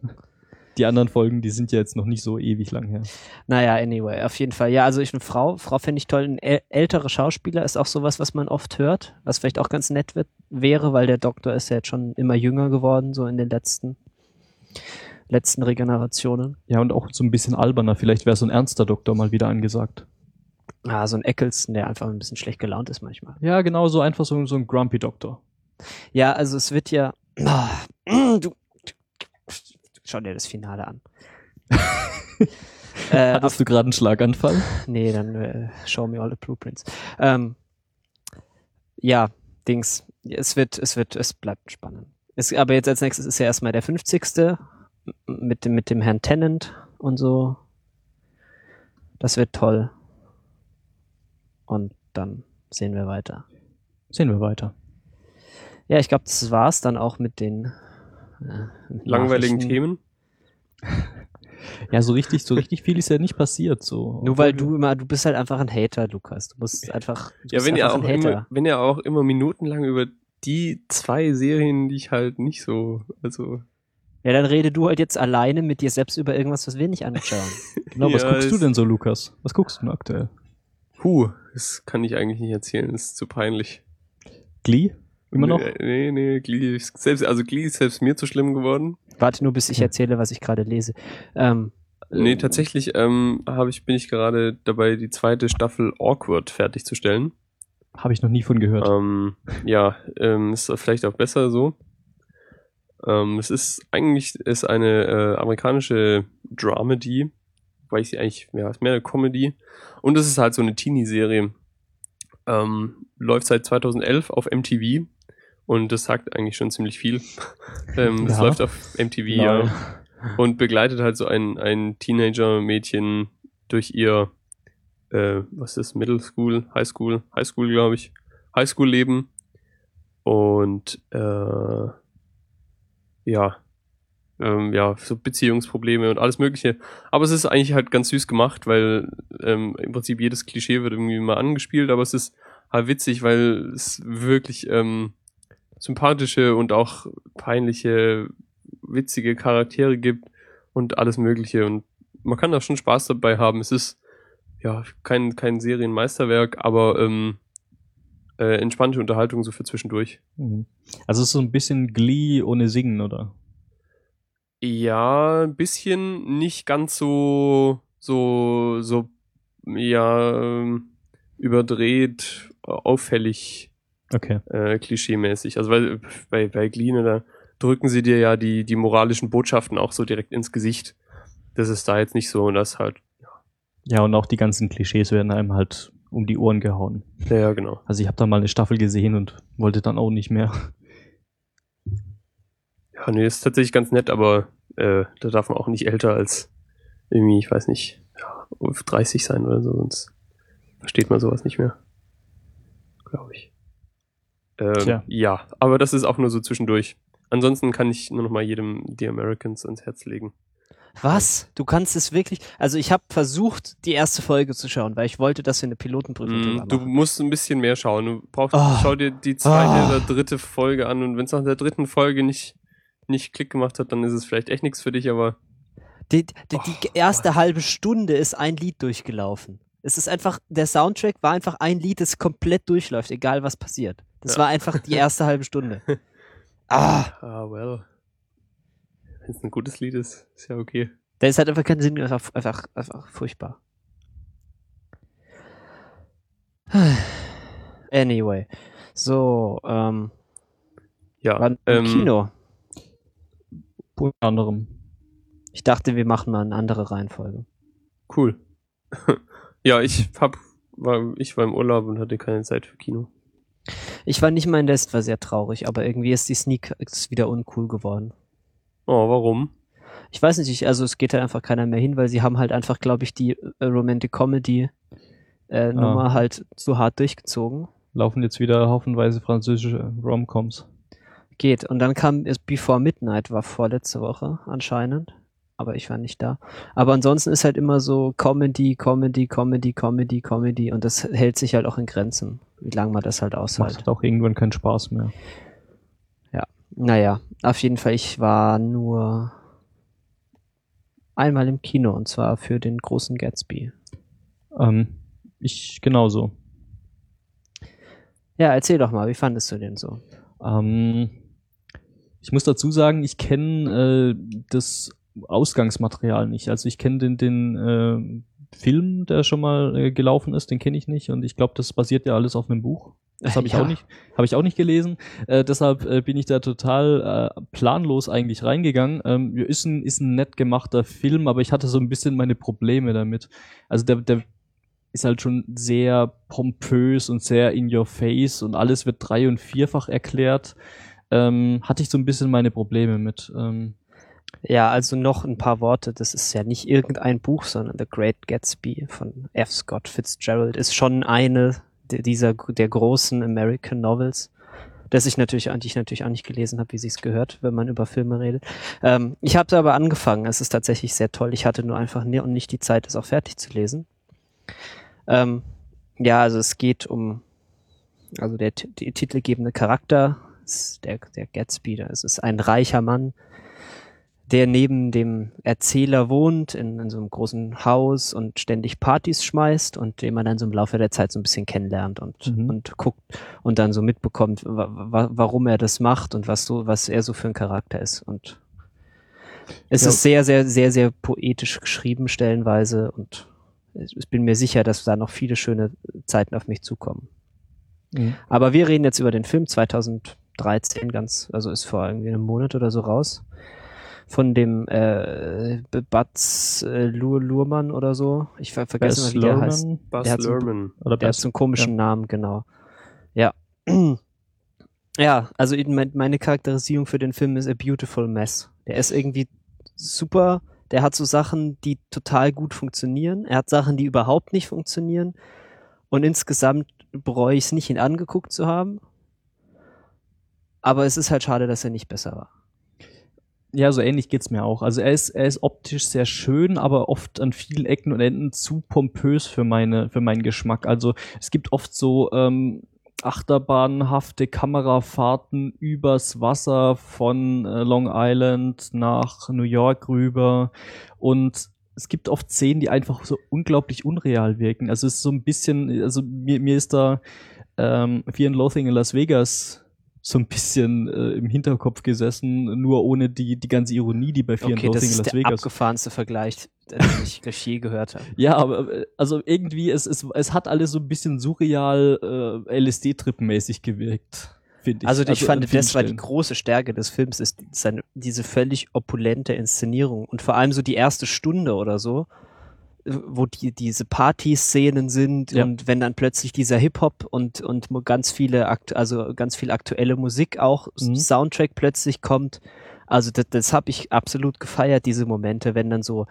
Speaker 4: Die anderen Folgen, die sind ja jetzt noch nicht so ewig lang her.
Speaker 2: Naja, anyway, auf jeden Fall. Ja, also ich eine Frau, Frau finde ich toll. Ein äl älterer Schauspieler ist auch sowas, was man oft hört, was vielleicht auch ganz nett wird, wäre, weil der Doktor ist ja jetzt schon immer jünger geworden, so in den letzten, letzten Regenerationen.
Speaker 4: Ja, und auch so ein bisschen alberner. Vielleicht wäre so ein ernster Doktor mal wieder angesagt.
Speaker 2: Ah, so ein Eccleston, der einfach ein bisschen schlecht gelaunt ist manchmal.
Speaker 4: Ja, genau, so einfach so, so ein Grumpy Doktor.
Speaker 2: Ja, also es wird ja. Ah, du, schau dir das Finale an. <laughs> äh,
Speaker 4: Hattest du gerade einen Schlaganfall?
Speaker 2: Nee, dann äh, show me all the blueprints. Ähm, ja, Dings. Es wird, es wird, es bleibt spannend. Es, aber jetzt als nächstes ist ja erstmal der 50. m- mit dem, mit dem Herrn Tennant und so. Das wird toll. Und dann sehen wir weiter.
Speaker 4: Sehen wir weiter.
Speaker 2: Ja, ich glaube, das war's dann auch mit den äh,
Speaker 3: Langweiligen. Themen. <laughs>
Speaker 4: Ja, so richtig, so richtig viel ist ja nicht passiert. So.
Speaker 2: Nur weil du immer, du bist halt einfach ein Hater, Lukas. Du musst einfach. Du
Speaker 3: Ja, wenn ihr,
Speaker 2: einfach
Speaker 3: auch
Speaker 2: ein Hater.
Speaker 3: immer, wenn ihr auch immer minutenlang über die zwei Serien, die ich halt nicht so, also
Speaker 2: Ja, dann rede du halt jetzt alleine mit dir selbst über irgendwas, was wir nicht <laughs> anschauen.
Speaker 4: Genau, was
Speaker 3: Ja,
Speaker 4: guckst du denn so, Lukas? Was guckst du denn aktuell?
Speaker 3: Puh, das kann ich eigentlich nicht erzählen, das ist zu peinlich.
Speaker 4: Glee? Immer noch?
Speaker 3: Nee, nee, nee Glee ist selbst, also Glee ist selbst mir zu schlimm geworden.
Speaker 2: Warte nur, bis ich erzähle, was ich gerade lese. Ähm,
Speaker 3: Nee, tatsächlich ähm, habe ich, bin ich gerade dabei, die zweite Staffel Awkward fertigzustellen.
Speaker 4: Habe ich noch nie von gehört.
Speaker 3: Ähm, ja, ähm, ist vielleicht auch besser so. Ähm, es ist eigentlich ist eine äh, amerikanische Dramedy, weil ich sie eigentlich, ja, ist mehr eine Comedy. Und es ist halt so eine Teenie-Serie. Ähm, läuft seit 2011 auf MTV und das sagt eigentlich schon ziemlich viel. <laughs> ähm, Es
Speaker 4: Ja.
Speaker 3: läuft auf MTV,
Speaker 4: Nein.
Speaker 3: ja. Und begleitet halt so ein, ein Teenager-Mädchen durch ihr, äh, was ist, Middle School, High School, High School, glaube ich, High School-Leben. Und äh, ja, ähm, ja, so Beziehungsprobleme und alles Mögliche. Aber es ist eigentlich halt ganz süß gemacht, weil ähm, im Prinzip jedes Klischee wird irgendwie mal angespielt, aber es ist halt witzig, weil es wirklich ähm, sympathische und auch peinliche, witzige Charaktere gibt und alles Mögliche. Und man kann da schon Spaß dabei haben. Es ist ja kein, kein Serienmeisterwerk, aber ähm, äh, entspannte Unterhaltung so für zwischendurch.
Speaker 4: Mhm. Also es ist so ein bisschen Glee ohne Singen, oder?
Speaker 3: Ja, ein bisschen nicht ganz so, so, so, ja, ähm, überdreht, auffällig,
Speaker 4: Okay.
Speaker 3: äh, klischeemäßig. Also weil bei, bei Glee, ne, da drücken sie dir ja die, die moralischen Botschaften auch so direkt ins Gesicht. Das ist da jetzt nicht so und das halt,
Speaker 4: Ja, und auch die ganzen Klischees werden einem halt um die Ohren gehauen.
Speaker 3: ja, ja, genau.
Speaker 4: Also ich habe da mal eine Staffel gesehen und wollte dann auch nicht mehr.
Speaker 3: Ja, nee, ist tatsächlich ganz nett, aber äh, da darf man auch nicht älter als irgendwie, ich weiß nicht, ja, 30 sein oder so, sonst versteht man sowas nicht mehr. Glaube ich. Ähm, ja, aber das ist auch nur so zwischendurch. Ansonsten kann ich nur noch mal jedem The Americans ans Herz legen.
Speaker 2: was? Du kannst es wirklich. Also ich habe versucht, die erste Folge zu schauen, weil ich wollte, dass wir eine Pilotenprüfung
Speaker 3: Mm, du musst ein bisschen mehr schauen. Du brauchst,
Speaker 2: Ah.
Speaker 3: schau dir die zweite
Speaker 2: Ah.
Speaker 3: oder dritte Folge an und wenn es nach der dritten Folge nicht, nicht Klick gemacht hat, dann ist es vielleicht echt nichts für dich, aber
Speaker 2: Die, die, die
Speaker 3: Oh,
Speaker 2: erste halbe Stunde ist ein Lied durchgelaufen. Es ist einfach, der Soundtrack war einfach ein Lied, das komplett durchläuft, egal was passiert. Das
Speaker 3: Ja.
Speaker 2: war einfach die erste halbe Stunde. <laughs> Ah,
Speaker 3: ah, well. Wenn es ein gutes Lied ist, ist ja okay.
Speaker 2: da ist halt einfach keinen Sinn, einfach, einfach, einfach furchtbar. <sighs> Anyway. So, ähm,
Speaker 3: Ja, ähm,
Speaker 2: im Kino?
Speaker 4: Unter anderem.
Speaker 2: Ich dachte, wir machen mal eine andere Reihenfolge.
Speaker 3: Cool. <laughs> ja, ich hab, war, ich war im Urlaub und hatte keine Zeit für Kino.
Speaker 2: Ich war nicht mal in Nest, war sehr traurig, aber irgendwie ist die Sneak ist wieder uncool geworden.
Speaker 3: Oh, warum?
Speaker 2: Ich weiß nicht, ich, also es geht da einfach keiner mehr hin, weil sie haben halt einfach, glaube ich, die äh, Romantic Comedy äh, Nummer
Speaker 4: Ah.
Speaker 2: halt zu hart durchgezogen.
Speaker 4: Laufen jetzt wieder haufenweise französische Romcoms.
Speaker 2: Geht. Und dann kam es Before Midnight, war vorletzte Woche anscheinend. Aber ich war nicht da. Aber ansonsten ist halt immer so Comedy, Comedy, Comedy, Comedy, Comedy. Und das hält sich halt auch in Grenzen, wie lange man das halt aushält.
Speaker 4: macht halt auch irgendwann keinen Spaß mehr.
Speaker 2: Naja, auf jeden Fall, ich war nur einmal im Kino und zwar für den großen Gatsby.
Speaker 4: Ähm, ich genauso.
Speaker 2: Ja, erzähl doch mal, wie fandest du den so?
Speaker 4: Ähm, ich muss dazu sagen, ich kenne äh, das Ausgangsmaterial nicht. Also ich kenne den, den äh, Film, der schon mal äh, gelaufen ist, den kenne ich nicht. Und ich glaube, das basiert ja alles auf einem Buch. Das habe ich <laughs>
Speaker 2: Ja.
Speaker 4: auch nicht, habe ich auch nicht gelesen. Äh, deshalb äh, bin ich da total äh, planlos eigentlich reingegangen. Ähm, ist ein ist ein nett gemachter Film, aber ich hatte so ein bisschen meine Probleme damit. Also der der ist halt schon sehr pompös und sehr in your face und alles wird drei- und vierfach erklärt. Ähm, hatte ich so ein bisschen meine Probleme mit. Ähm,
Speaker 2: Ja, also noch ein paar Worte. Das ist ja nicht irgendein Buch, sondern The Great Gatsby von F. Scott Fitzgerald ist schon eine der- dieser der großen American Novels. das ich natürlich, die ich natürlich auch nicht gelesen habe, wie sie es gehört, wenn man über Filme redet. Ähm, ich habe aber angefangen. Es ist tatsächlich sehr toll. Ich hatte nur einfach nie und nicht die Zeit, es auch fertig zu lesen. Ähm, ja, also es geht um, also der, die titelgebende Charakter, der, der Gatsby, es ist ein reicher Mann, der neben dem Erzähler wohnt, in, in so einem großen Haus und ständig Partys schmeißt und den man dann so im Laufe der Zeit so ein bisschen kennenlernt und,
Speaker 4: Mhm.
Speaker 2: und guckt und dann so mitbekommt, wa wa warum er das macht und was so, was er so für ein Charakter ist. Und es
Speaker 4: Ja.
Speaker 2: ist sehr, sehr, sehr, sehr poetisch geschrieben stellenweise und ich bin mir sicher, dass da noch viele schöne Zeiten auf mich zukommen.
Speaker 4: Mhm.
Speaker 2: Aber wir reden jetzt über den Film 2013 ganz, also ist vor irgendwie einem Monat oder so raus. Von dem äh, Batz äh, Lur Lurmann oder so. Ich ver vergesse
Speaker 4: Baz
Speaker 2: mal, wie der heißt.
Speaker 3: Buzz
Speaker 2: Der hat so-.
Speaker 4: Oder
Speaker 2: Der hat
Speaker 4: Baz-
Speaker 2: so einen komischen Namen, genau. Ja. <clears throat> Ja, also in mein, meine Charakterisierung für den Film ist A Beautiful Mess. Der ist irgendwie super. Der hat so Sachen, die total gut funktionieren. Er hat Sachen, die überhaupt nicht funktionieren. Und insgesamt bereue ich es nicht, ihn angeguckt zu haben. Aber es ist halt schade, dass er nicht besser war.
Speaker 4: Ja, so ähnlich geht's mir auch. Also er ist, er ist optisch sehr schön, aber oft an vielen Ecken und Enden zu pompös für meine, für meinen Geschmack. Also es gibt oft so ähm, achterbahnhafte Kamerafahrten übers Wasser von äh, Long Island nach New York rüber und es gibt oft Szenen, die einfach so unglaublich unreal wirken. Also es ist so ein bisschen, also mir, mir ist da ähm, Fear and Loathing in Las Vegas so ein bisschen äh, im Hinterkopf gesessen, nur ohne die, die ganze Ironie, die bei Fear
Speaker 2: Okay,
Speaker 4: and
Speaker 2: das
Speaker 4: Loathing in
Speaker 2: ist
Speaker 4: Las
Speaker 2: der
Speaker 4: Vegas.
Speaker 2: abgefahrenste Vergleich, den ich gleich <laughs> je gehört habe.
Speaker 4: Ja, aber äh, also irgendwie, es, es, es hat alles so ein bisschen surreal äh, LSD-Trip-mäßig gewirkt, finde ich.
Speaker 2: Also, ich
Speaker 4: an
Speaker 2: fand,
Speaker 4: vielen
Speaker 2: das war die große Stärke des Films, ist seine, diese völlig opulente Inszenierung. Und vor allem so die erste Stunde oder so, wo die, diese Party-Szenen sind
Speaker 4: Ja.
Speaker 2: und wenn dann plötzlich dieser Hip-Hop und, und ganz viele, akt also ganz viel aktuelle Musik auch,
Speaker 4: Mhm.
Speaker 2: Soundtrack plötzlich kommt. Also das, das habe ich absolut gefeiert, diese Momente, wenn dann so,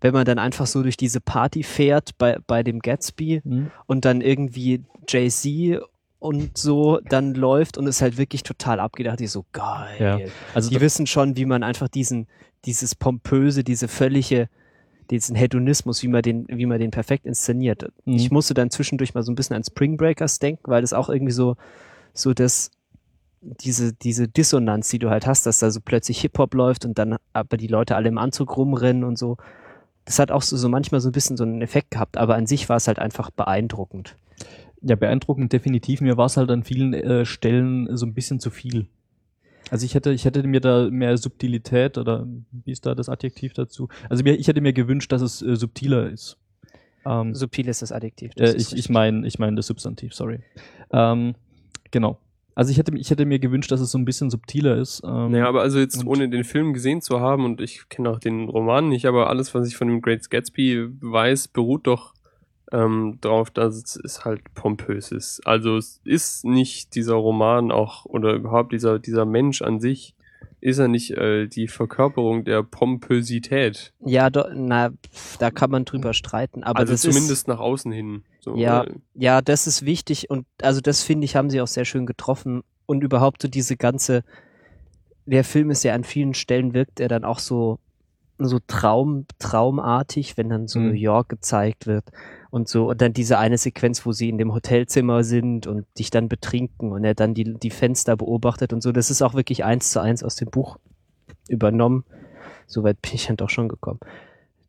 Speaker 2: wenn man dann einfach so durch diese Party fährt bei, bei dem Gatsby
Speaker 4: Mhm.
Speaker 2: und dann irgendwie Jay-Z und so dann läuft und es halt wirklich total abgedacht. Ich so, geil.
Speaker 4: Ja. Also
Speaker 2: Die wissen schon, wie man einfach diesen, dieses pompöse, diese völlige, diesen Hedonismus, wie man den, wie man den perfekt inszeniert.
Speaker 4: Mhm.
Speaker 2: Ich musste dann zwischendurch mal so ein bisschen an Spring Breakers denken, weil das auch irgendwie so, so das, diese, diese Dissonanz, die du halt hast, dass da so plötzlich Hip-Hop läuft und dann aber die Leute alle im Anzug rumrennen und so. Das hat auch so, so manchmal so ein bisschen so einen Effekt gehabt, aber an sich war es halt einfach beeindruckend.
Speaker 4: Ja, beeindruckend definitiv. Mir war es halt an vielen äh, Stellen so ein bisschen zu viel. Also ich hätte, ich hätte mir da mehr Subtilität oder wie ist da das Adjektiv dazu? Also mir, ich hätte mir gewünscht, dass es äh, subtiler ist. Ähm,
Speaker 2: Subtil ist das Adjektiv. das
Speaker 4: äh,
Speaker 2: ist
Speaker 4: ich ich meine, ich meine das Substantiv, sorry. Ähm, genau. Also ich hätte, ich hätte mir gewünscht, dass es so ein bisschen subtiler ist. Ähm,
Speaker 3: Naja, aber also jetzt ohne den Film gesehen zu haben und ich kenne auch den Roman nicht, aber alles, was ich von dem Great Gatsby weiß, beruht doch ähm, darauf, dass es halt pompös ist. Also es ist nicht dieser Roman auch oder überhaupt dieser dieser Mensch an sich ist er nicht äh, die Verkörperung der Pompösität.
Speaker 2: Ja, do, na, pf, da kann man drüber streiten, aber
Speaker 3: also zumindest
Speaker 2: ist,
Speaker 3: nach außen hin. So,
Speaker 2: Ja. ja, das ist wichtig und also das finde ich, haben sie auch sehr schön getroffen und überhaupt so diese ganze, der Film ist ja an vielen Stellen wirkt er dann auch so, so Traum, traumartig, wenn dann so
Speaker 4: Mhm.
Speaker 2: New York gezeigt wird und so und dann diese eine Sequenz, wo sie in dem Hotelzimmer sind und dich dann betrinken und er dann die, die Fenster beobachtet und so, das ist auch wirklich eins zu eins aus dem Buch übernommen. Soweit bin ich dann doch schon gekommen.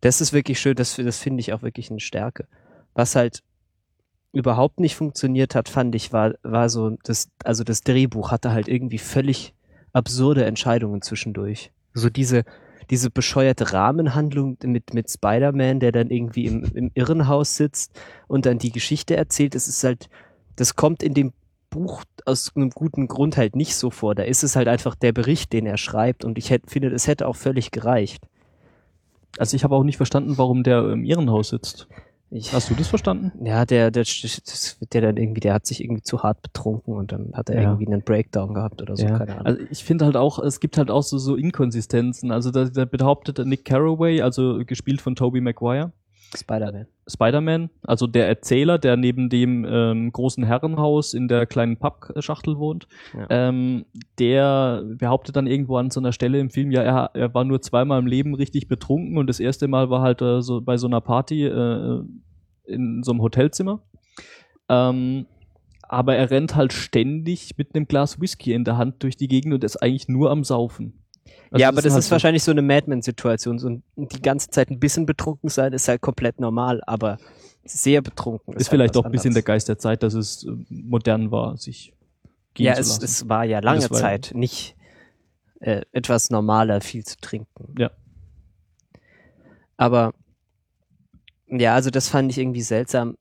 Speaker 2: Das ist wirklich schön, das, das finde ich auch wirklich eine Stärke. Was halt überhaupt nicht funktioniert hat, fand ich, war, war so, das, also das Drehbuch hatte halt irgendwie völlig absurde Entscheidungen zwischendurch. So diese, diese bescheuerte Rahmenhandlung mit, mit Spider-Man, der dann irgendwie im, im Irrenhaus sitzt und dann die Geschichte erzählt, das ist halt, das kommt in dem Buch aus einem guten Grund halt nicht so vor. Da ist es halt einfach der Bericht, den er schreibt und ich hätte, finde, es hätte auch völlig gereicht.
Speaker 4: Also ich habe auch nicht verstanden, warum der im Irrenhaus sitzt.
Speaker 2: Ich,
Speaker 4: Hast du das verstanden?
Speaker 2: Ja, der, der, der dann irgendwie, der hat sich irgendwie zu hart betrunken und dann hat er
Speaker 4: Ja.
Speaker 2: irgendwie einen Breakdown gehabt oder so, keine Ahnung.
Speaker 4: Also ich finde halt auch, es gibt halt auch so, so Inkonsistenzen. Also da, da behauptet Nick Carraway, also gespielt von Toby Maguire,
Speaker 2: Spider-Man.
Speaker 4: Spider-Man, also der Erzähler, der neben dem ähm, großen Herrenhaus in der kleinen Pappschachtel wohnt,
Speaker 2: Ja.
Speaker 4: ähm, der behauptet dann irgendwo an so einer Stelle im Film, ja, er, er war nur zweimal im Leben richtig betrunken und das erste Mal war halt äh, so bei so einer Party äh, in so einem Hotelzimmer. Ähm, aber er rennt halt ständig mit einem Glas Whisky in der Hand durch die Gegend und ist eigentlich nur am Saufen. Also
Speaker 2: ja, aber das
Speaker 4: halt
Speaker 2: ist
Speaker 4: so-
Speaker 2: wahrscheinlich so eine Madman-Situation. So die ganze Zeit ein bisschen betrunken sein ist halt komplett normal, aber sehr betrunken
Speaker 4: Ist
Speaker 2: halt
Speaker 4: vielleicht auch ein bisschen der. Geist der Zeit, dass es äh, modern war, sich gehen
Speaker 2: Ja,
Speaker 4: zu
Speaker 2: es,
Speaker 4: lassen.
Speaker 2: es war ja lange
Speaker 4: das war ja-
Speaker 2: Zeit nicht äh, etwas normaler, viel zu trinken.
Speaker 4: Ja.
Speaker 2: Aber ja, also das fand ich irgendwie seltsam.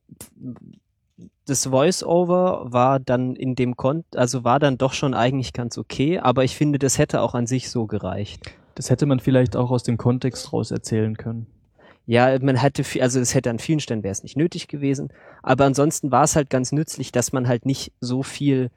Speaker 2: Das Voice-Over war dann in dem Kon also war dann doch schon eigentlich ganz okay, aber ich finde, das hätte auch an sich so gereicht.
Speaker 4: Das hätte man vielleicht auch aus dem Kontext raus erzählen können.
Speaker 2: Ja, man hätte, viel, also es hätte an vielen Stellen wäre es nicht nötig gewesen, aber ansonsten war es halt ganz nützlich, dass man halt nicht so viel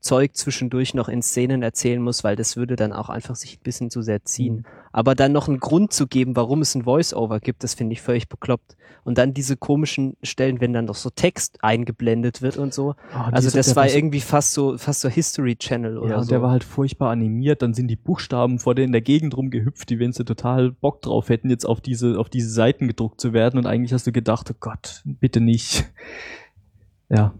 Speaker 2: Zeug zwischendurch noch in Szenen erzählen muss, weil das würde dann auch einfach sich ein bisschen zu sehr ziehen.
Speaker 4: Mhm.
Speaker 2: Aber dann noch einen Grund zu geben, warum es ein Voice-Over gibt, das finde ich völlig bekloppt. Und dann diese komischen Stellen, wenn dann noch so Text eingeblendet wird und so. Also
Speaker 4: dieser-
Speaker 2: das war irgendwie fast so, fast so History Channel oder
Speaker 4: Ja, und
Speaker 2: so.
Speaker 4: der war halt furchtbar animiert, dann sind die Buchstaben vor der in der Gegend rumgehüpft, die wenn sie total Bock drauf hätten, jetzt auf diese, auf diese Seiten gedruckt zu werden und eigentlich hast du gedacht, oh Gott, bitte nicht. <laughs> Ja.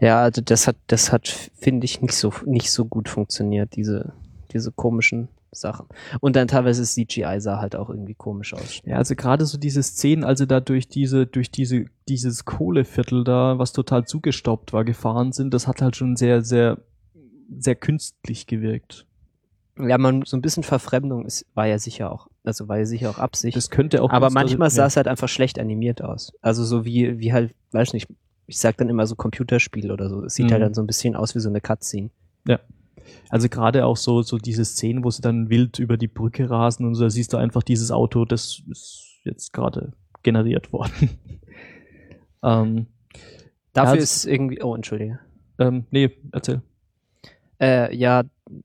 Speaker 2: Ja, also das hat, das hat, finde ich, nicht so, nicht so gut funktioniert, diese, diese komischen Sachen. Und dann teilweise das CGI sah halt auch irgendwie komisch aus.
Speaker 4: Ja, also gerade so diese Szenen, als sie da durch diese, durch diese, dieses Kohleviertel da, was total zugestaubt war, gefahren sind, das hat halt schon sehr, sehr, sehr künstlich gewirkt.
Speaker 2: Ja, man, so ein bisschen Verfremdung ist, war ja sicher auch, also war ja sicher auch Absicht.
Speaker 4: Das könnte auch.
Speaker 2: aber manchmal sah es halt einfach schlecht animiert aus. Also so wie, wie halt, weiß nicht, ich sag dann immer so Computerspiel oder so. Es sieht
Speaker 4: Mhm.
Speaker 2: halt dann so ein bisschen aus wie so eine Cutscene.
Speaker 4: Also gerade auch so, so diese Szenen, wo sie dann wild über die Brücke rasen und so, da siehst du einfach dieses Auto, das ist jetzt gerade generiert worden. <laughs> ähm,
Speaker 2: Dafür
Speaker 4: Ja,
Speaker 2: ist irgendwie, oh, entschuldige.
Speaker 4: ähm, nee, erzähl.
Speaker 2: Äh, ja,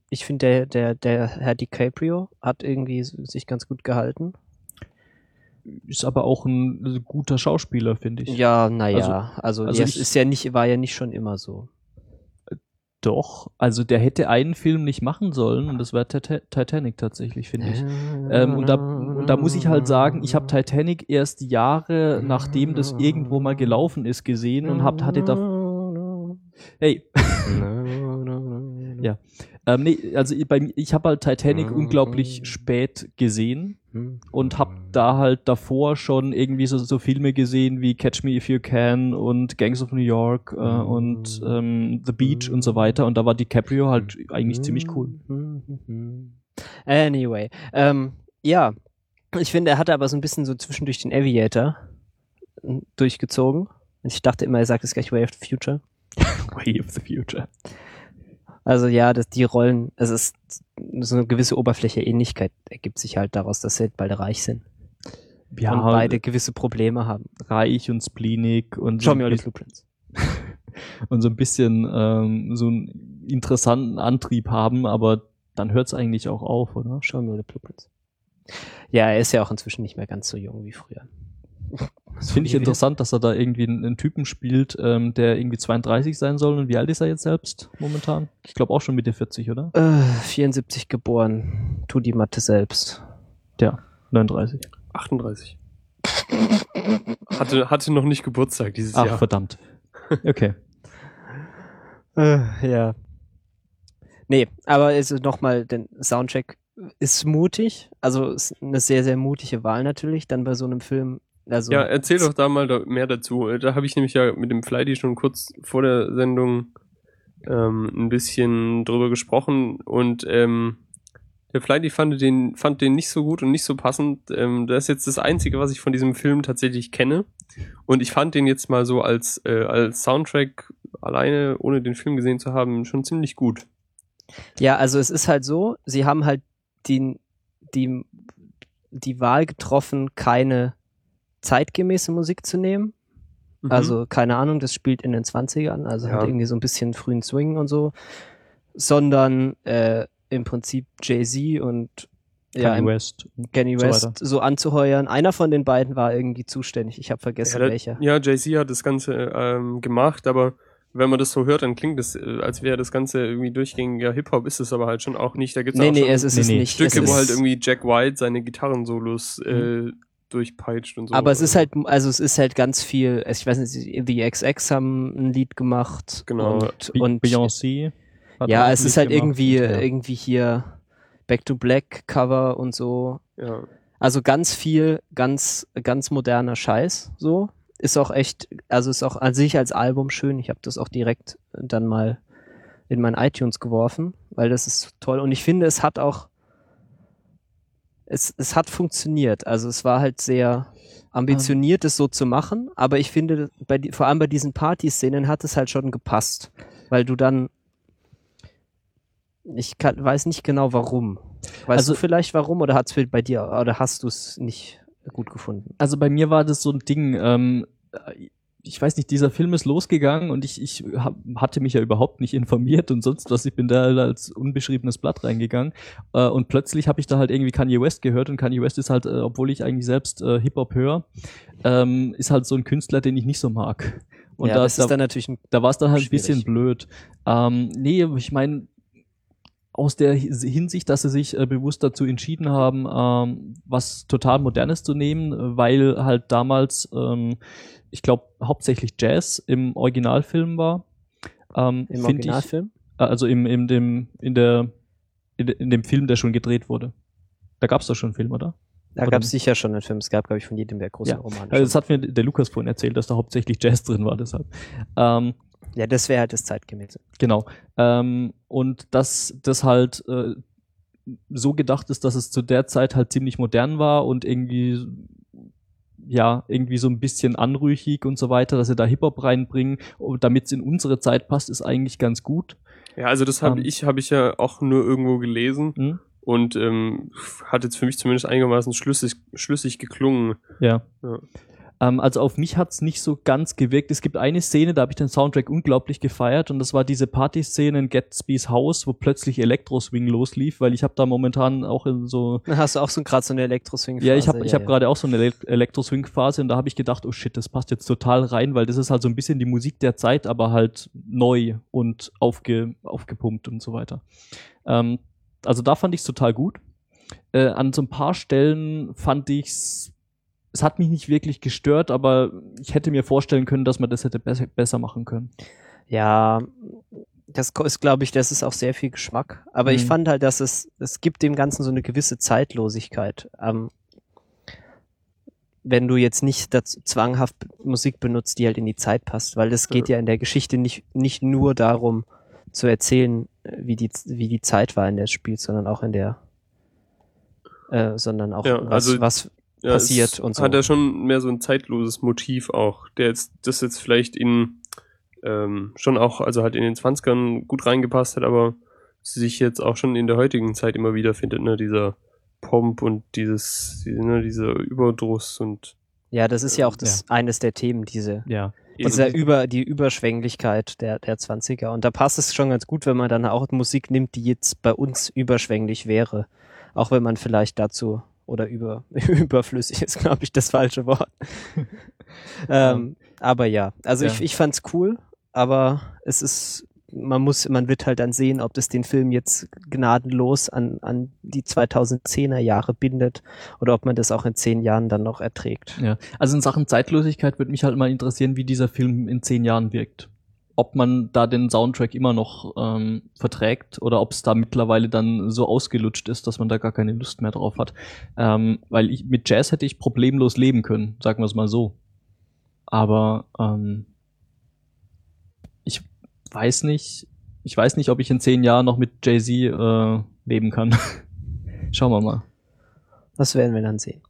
Speaker 2: ich finde, der, der, der Herr DiCaprio hat irgendwie sich ganz gut gehalten.
Speaker 4: Ist aber auch ein guter Schauspieler, finde ich.
Speaker 2: Ja, naja, also,
Speaker 4: also
Speaker 2: das
Speaker 4: ich-
Speaker 2: ist ja nicht, war ja nicht schon immer so.
Speaker 4: Doch, also der hätte einen Film nicht machen sollen und das wäre Tita- Titanic tatsächlich, finde ich. Ähm, und, da, und da muss ich halt sagen, ich habe Titanic erst Jahre nachdem das irgendwo mal gelaufen ist gesehen und hab, hatte da. <laughs> Hey, <laughs> Ja. Ähm, nee, also ich, bei, ich habe halt Titanic unglaublich spät gesehen und habe da halt davor schon irgendwie so, so Filme gesehen wie Catch Me If You Can und Gangs of New York äh, und ähm, The Beach und so weiter und da war DiCaprio halt eigentlich ziemlich cool.
Speaker 2: Anyway, ähm, ja, ich finde, er hatte aber so ein bisschen so zwischendurch den Aviator durchgezogen. Ich dachte immer, er sagt es gleich Way of the Future. <laughs>
Speaker 4: Way of the Future.
Speaker 2: Also ja, dass die Rollen, es ist so eine gewisse Oberfläche Ähnlichkeit ergibt sich halt daraus, dass sie halt beide reich sind
Speaker 4: Ja,
Speaker 2: und beide gewisse Probleme haben.
Speaker 4: reich und spleenig und
Speaker 2: Show
Speaker 4: so,
Speaker 2: me all
Speaker 4: ein
Speaker 2: the blueprints. <laughs>
Speaker 4: und so ein bisschen ähm, so einen interessanten Antrieb haben, aber dann hört es eigentlich auch auf, oder?
Speaker 2: Show me all the blueprints. Ja, er ist ja auch inzwischen nicht mehr ganz so jung wie früher.
Speaker 4: Das finde ich interessant, dass er da irgendwie einen, einen Typen spielt, ähm, der irgendwie 32 sein soll. Und wie alt ist er jetzt selbst momentan? Ich glaube auch schon Mitte 40, oder?
Speaker 2: Äh, 74 geboren. Tu die Mathe selbst.
Speaker 4: Ja, 39.
Speaker 3: 38. Hatte, hatte noch nicht Geburtstag dieses
Speaker 4: Ach,
Speaker 3: Jahr.
Speaker 4: verdammt. Okay.
Speaker 2: Äh, ja. Nee, aber also nochmal, den Soundtrack ist mutig. Also ist eine sehr, sehr mutige Wahl natürlich, dann bei so einem Film. Also,
Speaker 3: Ja, erzähl doch da mal da mehr dazu. Da habe ich nämlich ja mit dem Flighty schon kurz vor der Sendung ähm, ein bisschen drüber gesprochen und ähm, der Flighty fand den, fand den nicht so gut und nicht so passend. Ähm, das ist jetzt das Einzige, was ich von diesem Film tatsächlich kenne. Und ich fand den jetzt mal so als, äh, als Soundtrack alleine, ohne den Film gesehen zu haben, schon ziemlich gut.
Speaker 2: Ja, also es ist halt so, sie haben halt die, die, die Wahl getroffen, keine zeitgemäße Musik zu nehmen.
Speaker 3: Mhm.
Speaker 2: Also, keine Ahnung, das spielt in den 20ern, also
Speaker 3: Ja.
Speaker 2: hat irgendwie so ein bisschen frühen Swing und so, sondern äh, im Prinzip Jay-Z und ja,
Speaker 4: Kanye West.
Speaker 2: Kanye
Speaker 4: so
Speaker 2: West
Speaker 4: weiter.
Speaker 2: so anzuheuern. Einer von den beiden war irgendwie zuständig. Ich habe vergessen,
Speaker 3: Ja, da-
Speaker 2: welcher.
Speaker 3: ja Jay-Z hat das Ganze ähm, gemacht, aber wenn man das so hört, dann klingt es, äh, als wäre das Ganze irgendwie durchgängiger Hip-Hop, ist es aber halt schon auch nicht. Da gibt's
Speaker 2: Nee, nee, es ist
Speaker 4: Nee,
Speaker 2: es
Speaker 4: nee,
Speaker 2: nicht.
Speaker 3: Stücke,
Speaker 2: es
Speaker 3: wo
Speaker 2: ist,
Speaker 3: halt irgendwie Jack White seine Gitarrensolos äh, durchpeitscht und so.
Speaker 2: aber es ist halt, also es ist halt ganz viel, ich weiß nicht, The XX haben ein Lied gemacht.
Speaker 3: Genau.
Speaker 2: Und,
Speaker 4: Be-
Speaker 2: und
Speaker 4: Beyoncé.
Speaker 2: ja, es ist
Speaker 4: Lied
Speaker 2: halt
Speaker 4: gemacht
Speaker 2: irgendwie,
Speaker 4: ja.
Speaker 2: irgendwie hier Back to Black Cover und so.
Speaker 3: ja.
Speaker 2: Also ganz viel, ganz, ganz moderner Scheiß, so. Ist auch echt, also ist auch an sich als Album schön. Ich habe das auch direkt dann mal in mein iTunes geworfen, weil das ist toll. Und ich finde, es hat auch, es, es hat funktioniert. Also es war halt sehr ambitioniert, es so zu machen. Aber ich finde, bei, vor allem bei diesen Partyszenen hat es halt schon gepasst. Weil du dann, ich kann, weiß nicht genau warum. Weißt
Speaker 4: Also-
Speaker 2: du vielleicht warum oder hat's bei dir oder hast du es nicht gut gefunden?
Speaker 4: Also bei mir war das so ein Ding, ähm, ich weiß nicht, dieser Film ist losgegangen und ich, ich hab, hatte mich ja überhaupt nicht informiert und sonst was. Ich bin da als unbeschriebenes Blatt reingegangen äh, und plötzlich habe ich da halt irgendwie Kanye West gehört und Kanye West ist halt, äh, obwohl ich eigentlich selbst äh, Hip-Hop höre, ähm, ist halt so ein Künstler, den ich nicht so mag. Und
Speaker 2: ja,
Speaker 4: da,
Speaker 2: das
Speaker 4: da,
Speaker 2: ist dann natürlich ein,
Speaker 4: da war es dann halt ein
Speaker 2: Schwierig.
Speaker 4: bisschen blöd. Ähm, nee, ich meine, aus der Hi- Hinsicht, dass sie sich äh, bewusst dazu entschieden haben, ähm, was total Modernes zu nehmen, weil halt damals, ähm, ich glaube, hauptsächlich Jazz im Originalfilm war. Ähm,
Speaker 2: im
Speaker 4: find ich,
Speaker 2: Originalfilm.
Speaker 4: äh, also im, im dem, in der, in, in dem Film, der schon gedreht wurde. Da gab es doch schon einen Film, oder?
Speaker 2: Da gab es sicher schon einen Film. Es gab, glaube ich, von jedem der großen
Speaker 4: Ja.
Speaker 2: Romane.
Speaker 4: Also das hat mir der Lukas vorhin erzählt, dass da hauptsächlich Jazz drin war, deshalb. Ähm,
Speaker 2: ja, das wäre halt das Zeitgemäße.
Speaker 4: Genau. Ähm, und dass das halt äh, so gedacht ist, dass es zu der Zeit halt ziemlich modern war und irgendwie ja, irgendwie so ein bisschen anrüchig und so weiter, dass sie da Hip-Hop reinbringen, damit es in unsere Zeit passt, ist eigentlich ganz gut.
Speaker 3: Ja, also das habe
Speaker 4: Ähm.
Speaker 3: ich, habe ich ja auch nur irgendwo gelesen
Speaker 4: Hm?
Speaker 3: und ähm, hat jetzt für mich zumindest einigermaßen schlüssig, schlüssig geklungen.
Speaker 4: Ja.
Speaker 3: Ja.
Speaker 4: Ähm, also auf mich hat's nicht so ganz gewirkt. Es gibt eine Szene, da habe ich den Soundtrack unglaublich gefeiert und das war diese Partyszene in Gatsby's Haus, wo plötzlich Elektroswing loslief, weil ich habe da momentan auch in so
Speaker 2: hast du auch so gerade so eine Elektro-Swing.
Speaker 4: Ja, ich habe ich hab
Speaker 2: ja.
Speaker 4: gerade auch so eine Ele- Elektro-Swing-Phase und da habe ich gedacht, oh shit, das passt jetzt total rein, weil das ist halt so ein bisschen die Musik der Zeit, aber halt neu und aufge, aufgepumpt und so weiter. Ähm, also da fand ich es total gut. Äh, an so ein paar Stellen fand ich's, es hat mich nicht wirklich gestört, aber ich hätte mir vorstellen können, dass man das hätte besser, besser machen können.
Speaker 2: Ja, das ist, glaube ich, das ist auch sehr viel Geschmack. Aber ich
Speaker 4: Mhm.
Speaker 2: fand halt, dass es, es gibt dem Ganzen so eine gewisse Zeitlosigkeit. Ähm, wenn du jetzt nicht dazu zwanghaft Musik benutzt, die halt in die Zeit passt, weil es geht ja in der Geschichte nicht, nicht nur darum zu erzählen, äh, wie die, wie die Zeit war in der Spiel, sondern auch in der, äh, sondern auch
Speaker 3: Ja,
Speaker 2: was,
Speaker 3: also-
Speaker 2: was
Speaker 3: Ja,
Speaker 2: Passiert und so.
Speaker 3: Hat er schon mehr so ein zeitloses Motiv auch, der jetzt, das jetzt vielleicht in, ähm, schon auch, also halt in den 20ern gut reingepasst hat, aber sich jetzt auch schon in der heutigen Zeit immer wieder findet, ne, dieser Pomp und dieses, die- ne, dieser Überdruss und
Speaker 2: ja, das ist ja auch das eines der Themen, diese
Speaker 4: Ja.
Speaker 2: dieser über die Überschwänglichkeit der der 20er und da passt es schon ganz gut, wenn man dann auch Musik nimmt, die jetzt bei uns überschwänglich wäre, auch wenn man vielleicht dazu oder über <laughs> überflüssig ist, glaube ich, das falsche Wort. <laughs> ähm, aber ja, also
Speaker 4: Ja.
Speaker 2: ich ich fand's cool, aber es ist man muss, man wird halt dann sehen, ob das den Film jetzt gnadenlos an, an die 2010er Jahre bindet oder ob man das auch in zehn Jahren dann noch erträgt.
Speaker 4: Ja, also in Sachen Zeitlosigkeit würde mich halt mal interessieren, wie dieser Film in zehn Jahren wirkt. Ob man da den Soundtrack immer noch ähm, verträgt oder ob es da mittlerweile dann so ausgelutscht ist, dass man da gar keine Lust mehr drauf hat. Ähm, weil ich, mit Jazz hätte ich problemlos leben können, sagen wir es mal so. Aber ähm, ich weiß nicht, ich weiß nicht, ob ich in zehn Jahren noch mit Jay-Z äh, leben kann. <laughs> Schauen wir mal.
Speaker 2: Das werden wir dann sehen.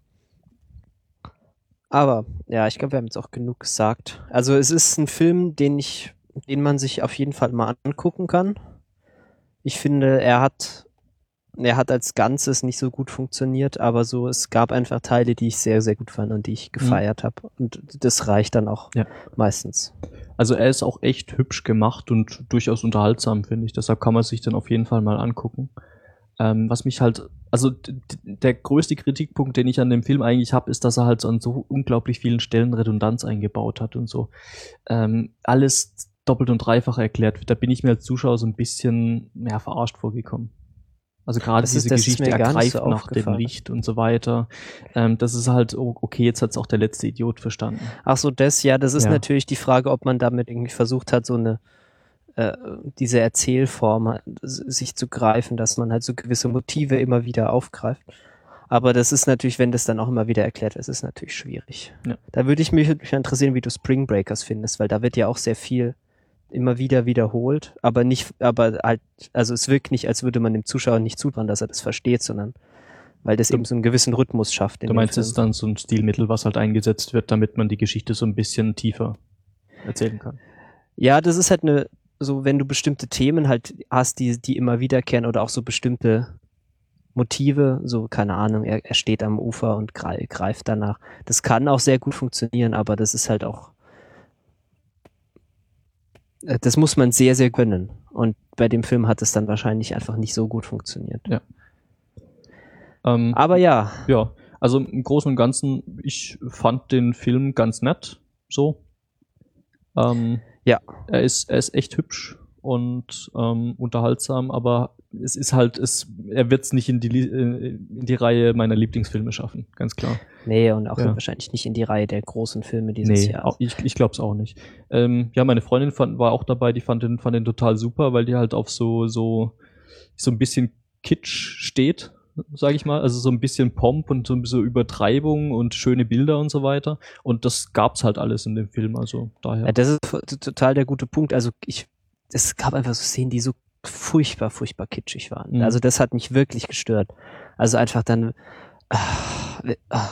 Speaker 2: Aber ja, ich glaube, wir haben jetzt auch genug gesagt. Also es ist ein Film, den ich, den man sich auf jeden Fall mal angucken kann. Ich finde, er hat, er hat als Ganzes nicht so gut funktioniert, aber so es gab einfach Teile, die ich sehr, sehr gut fand und die ich gefeiert habe. Und das reicht dann auch
Speaker 4: Ja.
Speaker 2: meistens.
Speaker 4: Also er ist auch echt hübsch gemacht und durchaus unterhaltsam, finde ich. Deshalb kann man sich dann auf jeden Fall mal angucken. Ähm, was mich halt, also der größte Kritikpunkt, den ich an dem Film eigentlich habe, ist, dass er halt an so unglaublich vielen Stellen Redundanz eingebaut hat und so. Ähm, alles doppelt und dreifach erklärt. Da bin ich mir als Zuschauer so ein bisschen mehr verarscht vorgekommen. Also gerade
Speaker 2: Das
Speaker 4: diese
Speaker 2: ist- ist
Speaker 4: Geschichte ergreift
Speaker 2: so
Speaker 4: nach dem. Licht und so weiter. Ähm, das ist halt, oh, okay, jetzt hat's auch der letzte Idiot verstanden.
Speaker 2: Ach so, das, ja, das ist
Speaker 4: Ja.
Speaker 2: natürlich die Frage, ob man damit irgendwie versucht hat, so eine, äh, diese Erzählform halt, sich zu greifen, dass man halt so gewisse Motive immer wieder aufgreift. Aber das ist natürlich, wenn das dann auch immer wieder erklärt wird, ist es natürlich schwierig.
Speaker 4: Ja.
Speaker 2: Da würde ich mich, mich interessieren, wie du Spring Breakers findest, weil da wird ja auch sehr viel immer wieder wiederholt, aber nicht, aber halt, also es wirkt nicht, als würde man dem Zuschauer nicht zutrauen, dass er das versteht, sondern weil das
Speaker 4: Du-
Speaker 2: eben so einen gewissen Rhythmus schafft.
Speaker 4: Du meinst, es ist dann so ein Stilmittel, was halt eingesetzt wird, damit man die Geschichte so ein bisschen tiefer erzählen kann.
Speaker 2: Ja, das ist halt eine, so wenn du bestimmte Themen halt hast, die, die immer wiederkehren oder auch so bestimmte Motive, so keine Ahnung, er, er steht am Ufer und grei- greift danach. Das kann auch sehr gut funktionieren, aber das ist halt auch, das muss man sehr, sehr können. Und bei dem Film hat es dann wahrscheinlich einfach nicht so gut funktioniert.
Speaker 4: Ähm,
Speaker 2: Aber ja,
Speaker 4: Ja, also im Großen und Ganzen, ich fand den Film ganz nett, so. Ähm,
Speaker 2: Ja.
Speaker 4: Er ist, er ist echt hübsch und ähm, unterhaltsam, aber es ist halt, es, er wird es nicht in die, äh, in die Reihe meiner Lieblingsfilme schaffen, ganz klar.
Speaker 2: nee, und auch
Speaker 4: Ja.
Speaker 2: wahrscheinlich nicht in die Reihe der großen Filme dieses
Speaker 4: Nee,
Speaker 2: Jahr.
Speaker 4: auch, ich, ich glaube es auch nicht. Ähm, ja, meine Freundin fand, war auch dabei, die fand den, fand den total super, weil die halt auf so, so, so ein bisschen Kitsch steht, sage ich mal. Also so ein bisschen Pomp und so, so Übertreibung und schöne Bilder und so weiter. Und das gab's halt alles in dem Film, also daher.
Speaker 2: Ja, das ist total der gute Punkt. Also ich, es gab einfach so Szenen, die so furchtbar, furchtbar kitschig waren.
Speaker 4: Mhm.
Speaker 2: Also das hat mich wirklich gestört. Also einfach dann, ah, ah,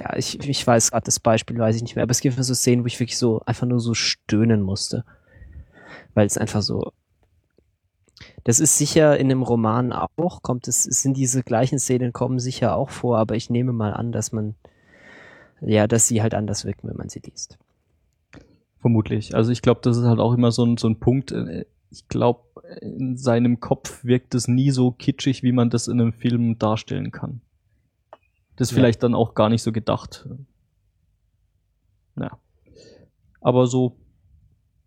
Speaker 2: ja, ich, ich weiß gerade das Beispiel, weiß ich nicht mehr, aber es gibt so Szenen, wo ich wirklich so einfach nur so stöhnen musste. Weil es einfach so, das ist sicher in einem Roman auch, kommt es, es sind diese gleichen Szenen kommen sicher auch vor, aber ich nehme mal an, dass man, ja, dass sie halt anders wirken, wenn man sie liest.
Speaker 4: Vermutlich. Also ich glaube, das ist halt auch immer so ein, so ein Punkt. Ich glaube, in seinem Kopf wirkt es nie so kitschig, wie man das in einem Film darstellen kann. Das ist
Speaker 2: Ja.
Speaker 4: vielleicht dann auch gar nicht so gedacht. Ja. Aber so,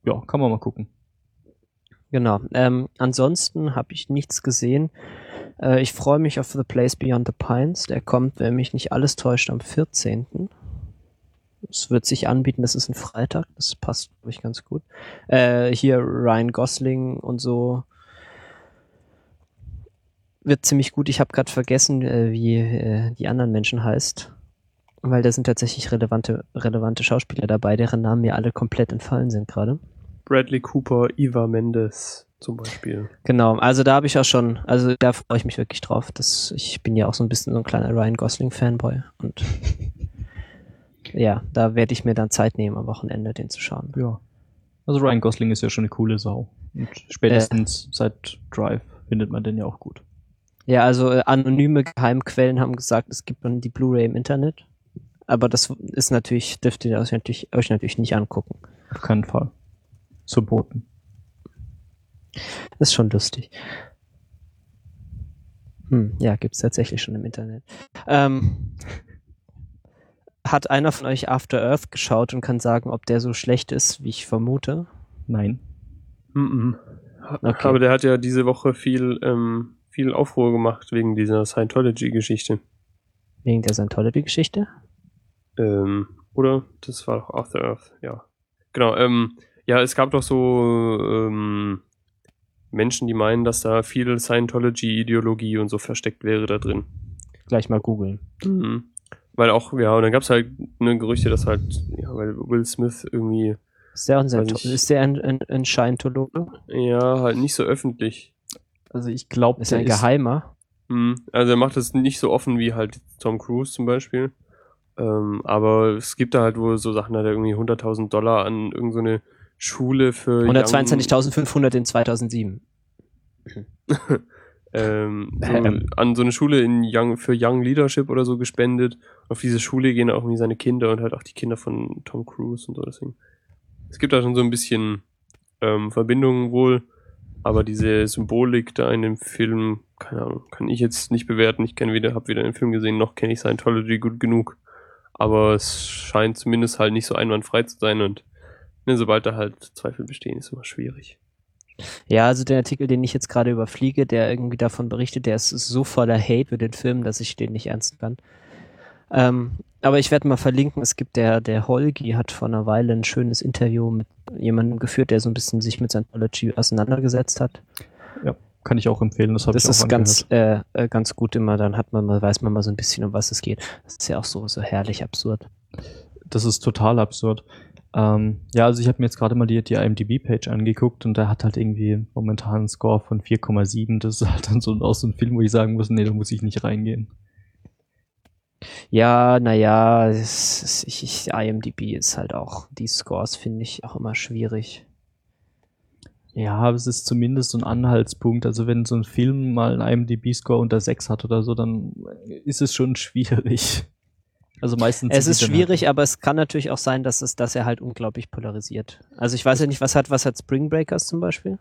Speaker 4: ja, kann man mal gucken.
Speaker 2: Genau. Ähm, ansonsten habe ich nichts gesehen. Äh, ich freue mich auf The Place Beyond the Pines. Der kommt, wenn mich nicht alles täuscht, am 14. Es wird sich anbieten, das ist ein Freitag. Das passt, glaube ich, ganz gut. Äh, hier Ryan Gosling und so. Wird ziemlich gut. Ich habe gerade vergessen, äh, wie äh, die anderen Menschen heißt. Weil da sind tatsächlich relevante, relevante Schauspieler dabei, deren Namen mir alle komplett entfallen sind gerade.
Speaker 3: Bradley Cooper, Eva Mendes zum Beispiel.
Speaker 2: Genau, also da habe ich auch schon, also da freue ich mich wirklich drauf. Das, ich bin ja auch so ein bisschen so ein kleiner Ryan Gosling-Fanboy und <laughs> ja, da werde ich mir dann Zeit nehmen, am Wochenende den zu schauen.
Speaker 4: Ja. Also Ryan Gosling ist ja schon eine coole Sau. Und spätestens seit Drive findet man den ja auch gut.
Speaker 2: Ja, also äh, anonyme Geheimquellen haben gesagt, es gibt dann die Blu-ray im Internet. Aber das ist natürlich, dürft ihr euch natürlich, euch natürlich nicht angucken.
Speaker 4: Auf keinen Fall. Verboten.
Speaker 2: Das ist schon lustig. Hm, ja, gibt's tatsächlich schon im Internet. Ähm, hat einer von euch After Earth geschaut und kann sagen, ob der so schlecht ist, wie ich vermute?
Speaker 4: Nein.
Speaker 3: Mhm.
Speaker 2: Okay.
Speaker 3: Aber der hat ja diese Woche viel, ähm, viel Aufruhr gemacht wegen dieser Scientology-Geschichte.
Speaker 2: Wegen der Scientology-Geschichte?
Speaker 3: Ähm, oder? Das war doch After Earth, ja. Genau, ähm, ja, es gab doch so ähm, Menschen, die meinen, dass da viel Scientology-Ideologie und so versteckt wäre da drin.
Speaker 2: Gleich mal googeln.
Speaker 3: Mhm. Weil auch, ja, und dann gab es halt ne, Gerüchte, dass halt, ja, weil Will Smith irgendwie,
Speaker 2: Ist der, ein
Speaker 3: Weiß
Speaker 2: Sciento-
Speaker 3: ich-
Speaker 2: ist der ein, ein, ein Scientologe?
Speaker 3: ja, halt nicht so öffentlich.
Speaker 4: Also ich glaube,
Speaker 2: Ist er ein Geheimer?
Speaker 3: Mhm. Also er macht das nicht so offen wie halt Tom Cruise zum Beispiel. Ähm, aber es gibt da halt wohl so Sachen, da hat er irgendwie 100.000 Dollar an irgendeine so Schule für Young-
Speaker 2: 122.500 in 2007. <laughs>
Speaker 3: ähm, <laughs> so
Speaker 2: Ähm.
Speaker 3: an so eine Schule in Young, für Young Leadership oder so gespendet. Auf diese Schule gehen auch irgendwie seine Kinder und halt auch die Kinder von Tom Cruise und so. Deswegen. Es gibt da schon so ein bisschen ähm, Verbindungen wohl. Aber diese Symbolik da in dem Film, keine Ahnung, kann ich jetzt nicht bewerten. Ich kenne weder, habe weder den Film gesehen, noch kenne ich Scientology gut genug. Aber es scheint zumindest halt nicht so einwandfrei zu sein und ne, sobald da halt Zweifel bestehen, ist immer schwierig.
Speaker 2: Ja, also der Artikel, den ich jetzt gerade überfliege, der irgendwie davon berichtet, der ist so voller Hate für den Film, dass ich den nicht ernst kann. Ähm, aber ich werde mal verlinken, es gibt der, der Holgi hat vor einer Weile ein schönes Interview mit jemandem geführt, der so ein bisschen sich mit Scientology auseinandergesetzt hat.
Speaker 4: Ja, kann ich auch empfehlen. Das,
Speaker 2: das ist ganz, äh, äh, ganz gut immer, dann hat man mal, weiß man mal so ein bisschen, um was es geht. Das ist ja auch so, so herrlich absurd.
Speaker 4: Das ist total absurd. Ähm, ja, also ich habe mir jetzt gerade mal die, die IMDb-Page angeguckt und der hat halt irgendwie momentan einen Score von 4,7. Das ist halt dann so, auch so ein Film, wo ich sagen muss, nee, da muss ich nicht reingehen.
Speaker 2: Ja, naja, ich, ich, IMDb ist halt auch, die Scores finde ich auch immer schwierig.
Speaker 4: Ja, aber es ist zumindest so ein Anhaltspunkt. Also wenn so ein Film mal einen IMDb-Score unter 6 hat oder so, dann ist es schon <laughs> schwierig. Also meistens.
Speaker 2: Es ist schwierig, aber es kann natürlich auch sein, dass es, dass er halt unglaublich polarisiert. Also ich weiß ja nicht, was hat, was hat Spring Breakers zum Beispiel?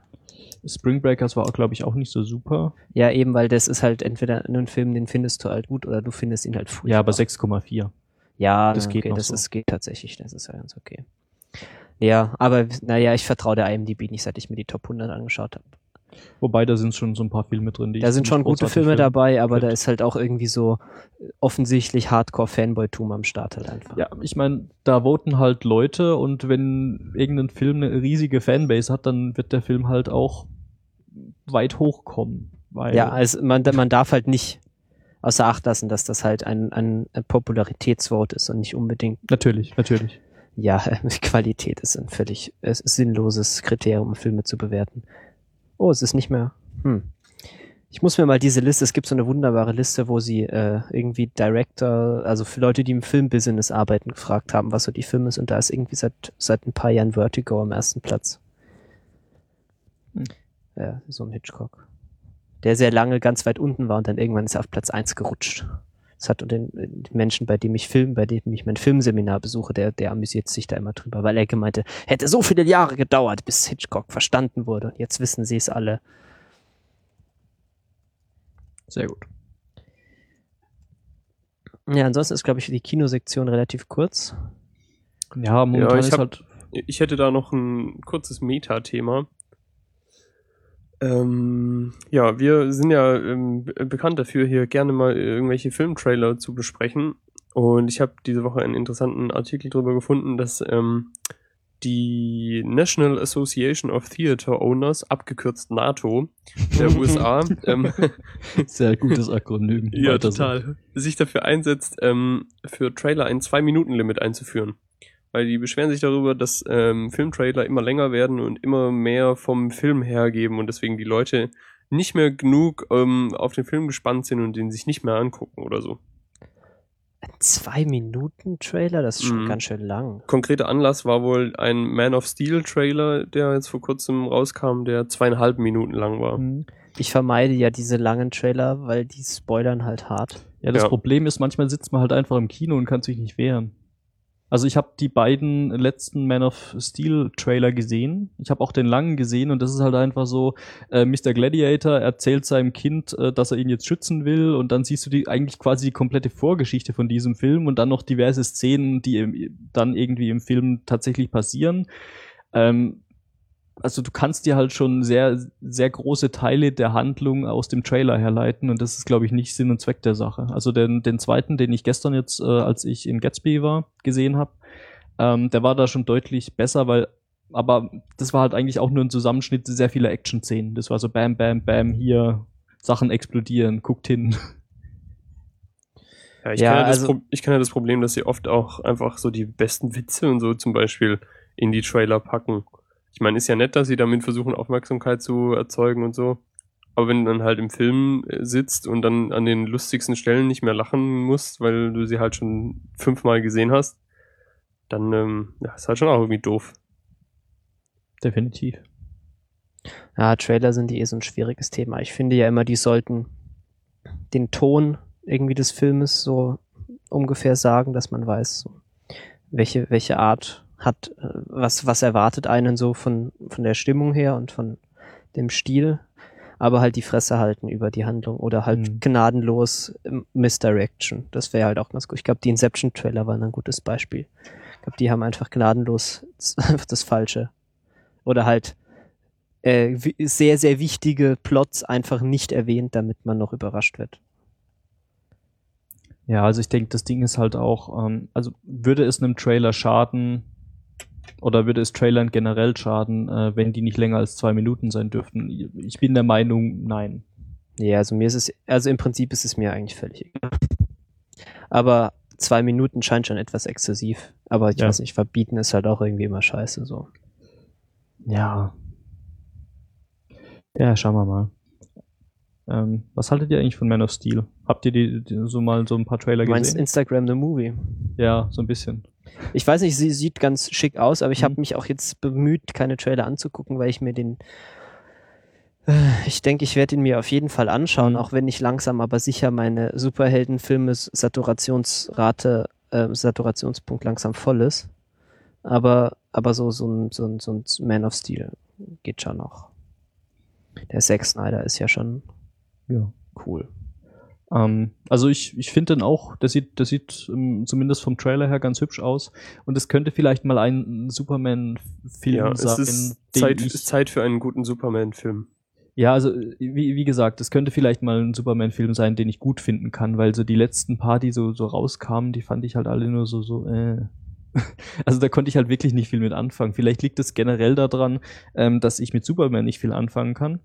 Speaker 4: Spring Breakers war, glaube ich, auch nicht so super.
Speaker 2: Ja, eben, weil das ist halt entweder ein Film, den findest du halt gut oder du findest ihn halt
Speaker 4: furchtbar. Ja, aber 6,4.
Speaker 2: Ja, das geht okay, das so. ist, geht tatsächlich, das ist ja ganz okay. Ja, aber naja, ich vertraue der IMDb nicht, seit ich mir die Top 100 angeschaut habe.
Speaker 4: Wobei, da sind schon so ein paar Filme drin,
Speaker 2: die Da sind schon gute Filme dabei, aber da ist halt auch irgendwie so offensichtlich Hardcore-Fanboy-Tum am Start halt einfach.
Speaker 4: Ja, ich meine, da voten halt Leute und wenn irgendein Film eine riesige Fanbase hat, dann wird der Film halt auch weit hochkommen.
Speaker 2: Ja, also man, man darf halt nicht außer Acht lassen, dass das halt ein, ein Popularitätsvote ist und nicht unbedingt.
Speaker 4: Natürlich, natürlich.
Speaker 2: Ja, <laughs> Qualität ist ein völlig sinnloses Kriterium, Filme zu bewerten. Oh, es ist nicht mehr. Hm. Ich muss mir mal diese Liste, es gibt so eine wunderbare Liste, wo sie äh, irgendwie Director, also für Leute, die im Filmbusiness arbeiten, gefragt haben, was so die Film ist. Und da ist irgendwie seit, seit ein paar Jahren Vertigo am ersten Platz. Hm. Ja, so ein Hitchcock. Der sehr lange ganz weit unten war und dann irgendwann ist er auf Platz eins gerutscht. Das hat den, den Menschen, bei dem ich Film, bei dem ich mein Filmseminar besuche, der, der amüsiert sich da immer drüber, weil er gemeinte, hätte so viele Jahre gedauert, bis Hitchcock verstanden wurde. Und jetzt wissen sie es alle.
Speaker 4: Sehr gut.
Speaker 2: Ja, ansonsten ist, glaube ich, die Kinosektion relativ kurz.
Speaker 3: Ja, momentan ja, ich, hab, halt ich hätte da noch ein kurzes Meta-Thema. Ähm, ja, wir sind ja ähm, bekannt dafür, hier gerne mal irgendwelche Filmtrailer zu besprechen. Und ich habe diese Woche einen interessanten Artikel darüber gefunden, dass ähm, die National Association of Theater Owners, abgekürzt NATO, der <laughs> USA, ähm, <laughs>
Speaker 4: sehr gutes Akronym.
Speaker 3: ja, total, so. sich dafür einsetzt, ähm, für Trailer ein Zwei-Minuten-Limit einzuführen weil die beschweren sich darüber, dass ähm, Filmtrailer immer länger werden und immer mehr vom Film hergeben und deswegen die Leute nicht mehr genug ähm, auf den Film gespannt sind und den sich nicht mehr angucken oder so.
Speaker 2: Ein Zwei-Minuten-Trailer? Das ist schon mhm. ganz schön lang.
Speaker 3: Konkreter Anlass war wohl ein Man of Steel-Trailer, der jetzt vor kurzem rauskam, der zweieinhalb Minuten lang war. Mhm.
Speaker 2: Ich vermeide ja diese langen Trailer, weil die spoilern halt hart.
Speaker 4: Ja, das ja. Problem ist, manchmal sitzt man halt einfach im Kino und kann sich nicht wehren. Also ich habe die beiden letzten Man of Steel Trailer gesehen. Ich habe auch den langen gesehen und das ist halt einfach so, äh, Mr. Gladiator erzählt seinem Kind, äh, dass er ihn jetzt schützen will und dann siehst du die eigentlich quasi die komplette Vorgeschichte von diesem Film und dann noch diverse Szenen, die im, dann irgendwie im Film tatsächlich passieren. Ähm, also du kannst dir halt schon sehr, sehr große Teile der Handlung aus dem Trailer herleiten und das ist, glaube ich, nicht Sinn und Zweck der Sache. Also den, den zweiten, den ich gestern jetzt, äh, als ich in Gatsby war, gesehen habe, ähm, der war da schon deutlich besser, weil, aber das war halt eigentlich auch nur ein Zusammenschnitt sehr vieler Action-Szenen. Das war so Bam, Bam, Bam, hier, Sachen explodieren, guckt hin.
Speaker 3: Ja, ich, ja, kenne also, das ich kenne das Problem, dass sie oft auch einfach so die besten Witze und so zum Beispiel in die Trailer packen. Ich meine, ist ja nett, dass sie damit versuchen, Aufmerksamkeit zu erzeugen und so. Aber wenn du dann halt im Film äh, sitzt und dann an den lustigsten Stellen nicht mehr lachen musst, weil du sie halt schon fünfmal gesehen hast, dann ähm, ja, ist halt schon auch irgendwie doof.
Speaker 4: Definitiv.
Speaker 2: Ja, Trailer sind eh so ein schwieriges Thema. Ich finde ja immer, die sollten den Ton irgendwie des Filmes so ungefähr sagen, dass man weiß, welche, welche Art hat, äh, was, was erwartet einen so von, von der Stimmung her und von dem Stil, aber halt die Fresse halten über die Handlung oder halt
Speaker 4: Mhm.
Speaker 2: gnadenlos ähm, Misdirection. Das wäre halt auch ganz gut. Ich glaube, die Inception-Trailer waren ein gutes Beispiel. Ich glaube, die haben einfach gnadenlos <laughs> das Falsche. Oder halt äh, sehr, sehr wichtige Plots einfach nicht erwähnt, damit man noch überrascht wird.
Speaker 4: Ja, also ich denke, das Ding ist halt auch, ähm, also würde es einem Trailer schaden oder würde es Trailern generell schaden, äh, wenn die nicht länger als zwei Minuten sein dürften? Ich bin der Meinung, nein.
Speaker 2: Ja, also mir ist es, also im Prinzip ist es mir eigentlich völlig egal. Aber zwei Minuten scheint schon etwas exzessiv. Aber ich
Speaker 4: Ja.
Speaker 2: weiß nicht, verbieten ist halt auch irgendwie immer scheiße so.
Speaker 4: Ja. Ja, schauen wir mal. Ähm, was haltet ihr eigentlich von Man of Steel? Habt ihr die, die so mal so ein paar Trailer
Speaker 2: Du meinst
Speaker 4: gesehen?
Speaker 2: Instagram the Movie?
Speaker 4: Ja, so ein bisschen.
Speaker 2: Ich weiß nicht, sie sieht ganz schick aus, aber ich
Speaker 4: Mhm.
Speaker 2: habe mich auch jetzt bemüht, keine Trailer anzugucken, weil ich mir den. Äh, Ich denke, ich werde ihn mir auf jeden Fall anschauen,
Speaker 4: Mhm.
Speaker 2: auch wenn ich langsam aber sicher meine Superheldenfilme Saturationsrate, äh, Saturationspunkt langsam voll ist. Aber, aber so, so ein, so ein, so ein Man of Steel geht schon noch. Der Zack Snyder ist ja schon
Speaker 4: Ja.
Speaker 2: cool.
Speaker 4: Ähm, also ich, ich finde den auch, der sieht, der sieht ähm, zumindest vom Trailer her ganz hübsch aus. Und es könnte vielleicht mal ein Superman-Film
Speaker 3: Ja, es
Speaker 4: sein,
Speaker 3: ist
Speaker 4: den
Speaker 3: Zeit,
Speaker 4: ich,
Speaker 3: ist Zeit für einen guten Superman-Film.
Speaker 4: Ja, also wie, wie gesagt, es könnte vielleicht mal ein Superman-Film sein, den ich gut finden kann, weil so die letzten paar, die so, so rauskamen, die fand ich halt alle nur so, so, äh. <laughs> Also da konnte ich halt wirklich nicht viel mit anfangen. Vielleicht liegt es generell daran, ähm, dass ich mit Superman nicht viel anfangen kann.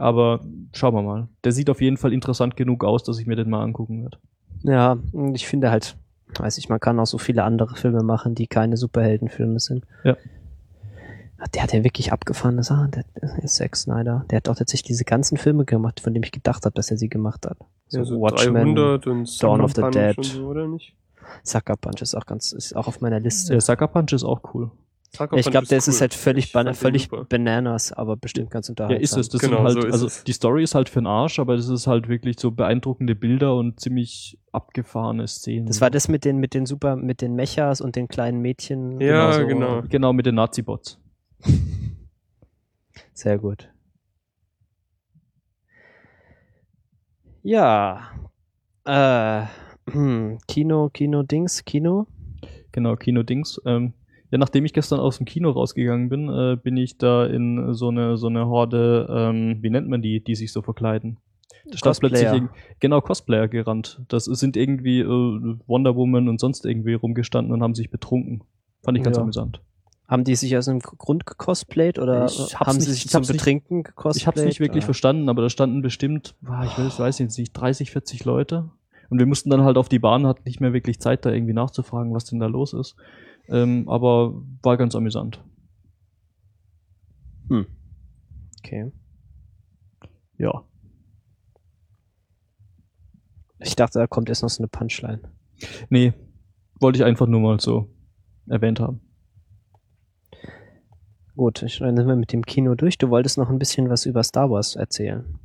Speaker 4: Aber schauen wir mal. Der sieht auf jeden Fall interessant genug aus, dass ich mir den mal angucken werde.
Speaker 2: Ja, und ich finde halt, weiß ich, man kann auch so viele andere Filme machen, die keine Superheldenfilme sind.
Speaker 4: Ja.
Speaker 2: Der hat ja wirklich abgefahrene Sachen, der, der Zack Snyder. Der hat auch tatsächlich diese ganzen Filme gemacht, von denen ich gedacht habe, dass er sie gemacht hat.
Speaker 3: So, ja, so 300 und
Speaker 2: Dawn of the
Speaker 3: Punch
Speaker 2: Dead.
Speaker 3: so, oder nicht?
Speaker 2: Sucker Punch ist auch ganz, ist auch auf meiner Liste.
Speaker 4: Der Sucker Punch ist auch cool.
Speaker 3: Sucker
Speaker 2: ich
Speaker 3: Punch
Speaker 2: glaube, das ist
Speaker 3: cool.
Speaker 2: halt völlig,
Speaker 3: Ich
Speaker 2: ban völlig bananas, aber bestimmt ganz
Speaker 4: Ja,
Speaker 2: unterhaltsam.
Speaker 4: ist es. Das
Speaker 3: Genau,
Speaker 4: sind halt,
Speaker 3: so ist
Speaker 4: also
Speaker 3: es.
Speaker 4: die Story ist halt für den Arsch, aber das ist halt wirklich so beeindruckende Bilder und ziemlich abgefahrene Szenen.
Speaker 2: Das war das mit den, mit den super, mit den Mechas und den kleinen Mädchen.
Speaker 3: Ja,
Speaker 2: so.
Speaker 3: genau.
Speaker 4: Genau, mit den Nazi-Bots. <laughs>
Speaker 2: Sehr gut. Ja. Äh, hm, <clears throat> Kino, Kino, Dings, Kino.
Speaker 4: Genau, Kino-Dings. Ähm, ja, nachdem ich gestern aus dem Kino rausgegangen bin, äh, bin ich da in so eine, so eine Horde, ähm, wie nennt man die, die sich so verkleiden? Da stand plötzlich genau Cosplayer gerannt. Das sind irgendwie äh, Wonder Woman und sonst irgendwie rumgestanden und haben sich betrunken. Fand ich ganz
Speaker 2: Ja.
Speaker 4: amüsant.
Speaker 2: Haben die sich aus einem Grund gecosplayt oder
Speaker 4: hab's
Speaker 2: haben sie sich
Speaker 4: ich
Speaker 2: zum
Speaker 4: hab's
Speaker 2: Betrinken gecosplayt?
Speaker 4: Ich habe es nicht wirklich
Speaker 2: oder?
Speaker 4: verstanden, aber da standen bestimmt, ah, ich weiß, nicht, 30, 40 Leute. Und wir mussten dann halt auf die Bahn, hatten nicht mehr wirklich Zeit, da irgendwie nachzufragen, was denn da los ist. Ähm, aber war ganz amüsant.
Speaker 2: Okay.
Speaker 4: Ja.
Speaker 2: Ich dachte, da kommt erst noch so eine Punchline.
Speaker 4: Nee, wollte ich einfach nur mal so erwähnt haben.
Speaker 2: Gut, ich, dann sind wir mit dem Kino durch. Du wolltest noch ein bisschen was über Star Wars erzählen.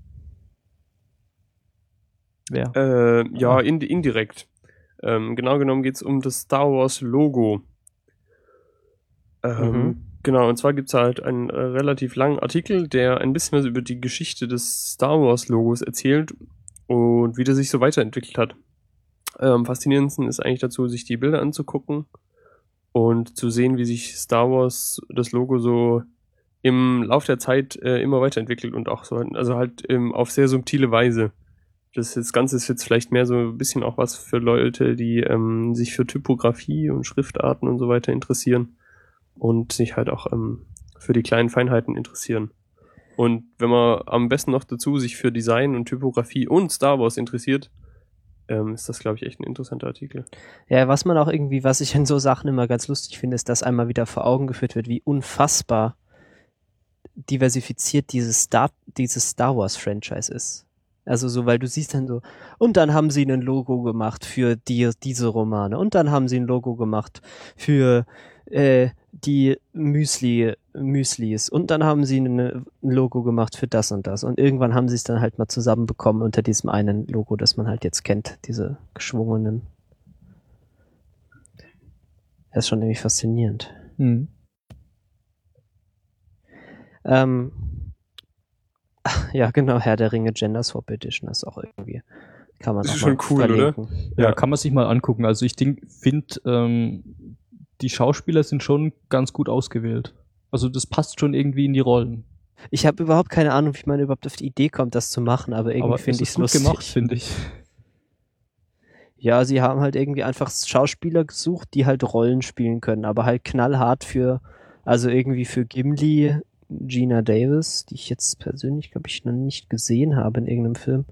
Speaker 4: Wer?
Speaker 3: Äh, ja,
Speaker 4: Ah.
Speaker 3: ind indirekt. Ähm, genau genommen geht es um das Star Wars Logo. Ähm,
Speaker 2: Mhm.
Speaker 3: Genau, und zwar gibt es halt einen äh, relativ langen Artikel, der ein bisschen was über die Geschichte des Star Wars Logos erzählt und wie der sich so weiterentwickelt hat. Ähm, faszinierendsten ist eigentlich dazu, sich die Bilder anzugucken und zu sehen, wie sich Star Wars das Logo so im Lauf der Zeit äh, immer weiterentwickelt und auch so, also halt ähm, auf sehr subtile Weise. Das, das Ganze ist jetzt vielleicht mehr so ein bisschen auch was für Leute, die ähm, sich für Typografie und Schriftarten und so weiter interessieren und sich halt auch ähm, für die kleinen Feinheiten interessieren. Und wenn man am besten noch dazu sich für Design und Typografie und Star Wars interessiert, ähm, ist das, glaube ich, echt ein interessanter Artikel.
Speaker 2: Ja, was man auch irgendwie, was ich in so Sachen immer ganz lustig finde, ist, dass einmal wieder vor Augen geführt wird, wie unfassbar diversifiziert dieses Star, dieses Star Wars Franchise ist. Also so, weil du siehst dann so, und dann haben sie ein Logo gemacht für die, diese Romane, und dann haben sie ein Logo gemacht für äh, die Müsli, Müslis, und dann haben sie ein Logo gemacht für das und das. Und irgendwann haben sie es dann halt mal zusammenbekommen unter diesem einen Logo, das man halt jetzt kennt, diese geschwungenen. Das ist schon irgendwie faszinierend.
Speaker 4: Hm.
Speaker 2: Ähm, <laughs> Ja, genau, Herr der Ringe Gender Swap Edition ist auch irgendwie. Kann man
Speaker 3: Das
Speaker 2: auch
Speaker 3: ist
Speaker 2: mal
Speaker 3: schon cool, oder?
Speaker 2: verlinken.
Speaker 4: Ja,
Speaker 3: Ja.
Speaker 4: kann man sich mal angucken. Also ich finde, ähm, die Schauspieler sind schon ganz gut ausgewählt. Also das passt schon irgendwie in die Rollen.
Speaker 2: Ich habe überhaupt keine Ahnung, wie man überhaupt auf die Idee kommt, das zu machen, aber irgendwie finde ich
Speaker 4: ist
Speaker 2: es
Speaker 4: gut
Speaker 2: lustig.
Speaker 4: gemacht, finde ich.
Speaker 2: Ja, sie haben halt irgendwie einfach Schauspieler gesucht, die halt Rollen spielen können, aber halt knallhart für, also irgendwie für Gimli, Gina Davis, die ich jetzt persönlich, glaube ich, noch nicht gesehen habe in irgendeinem Film.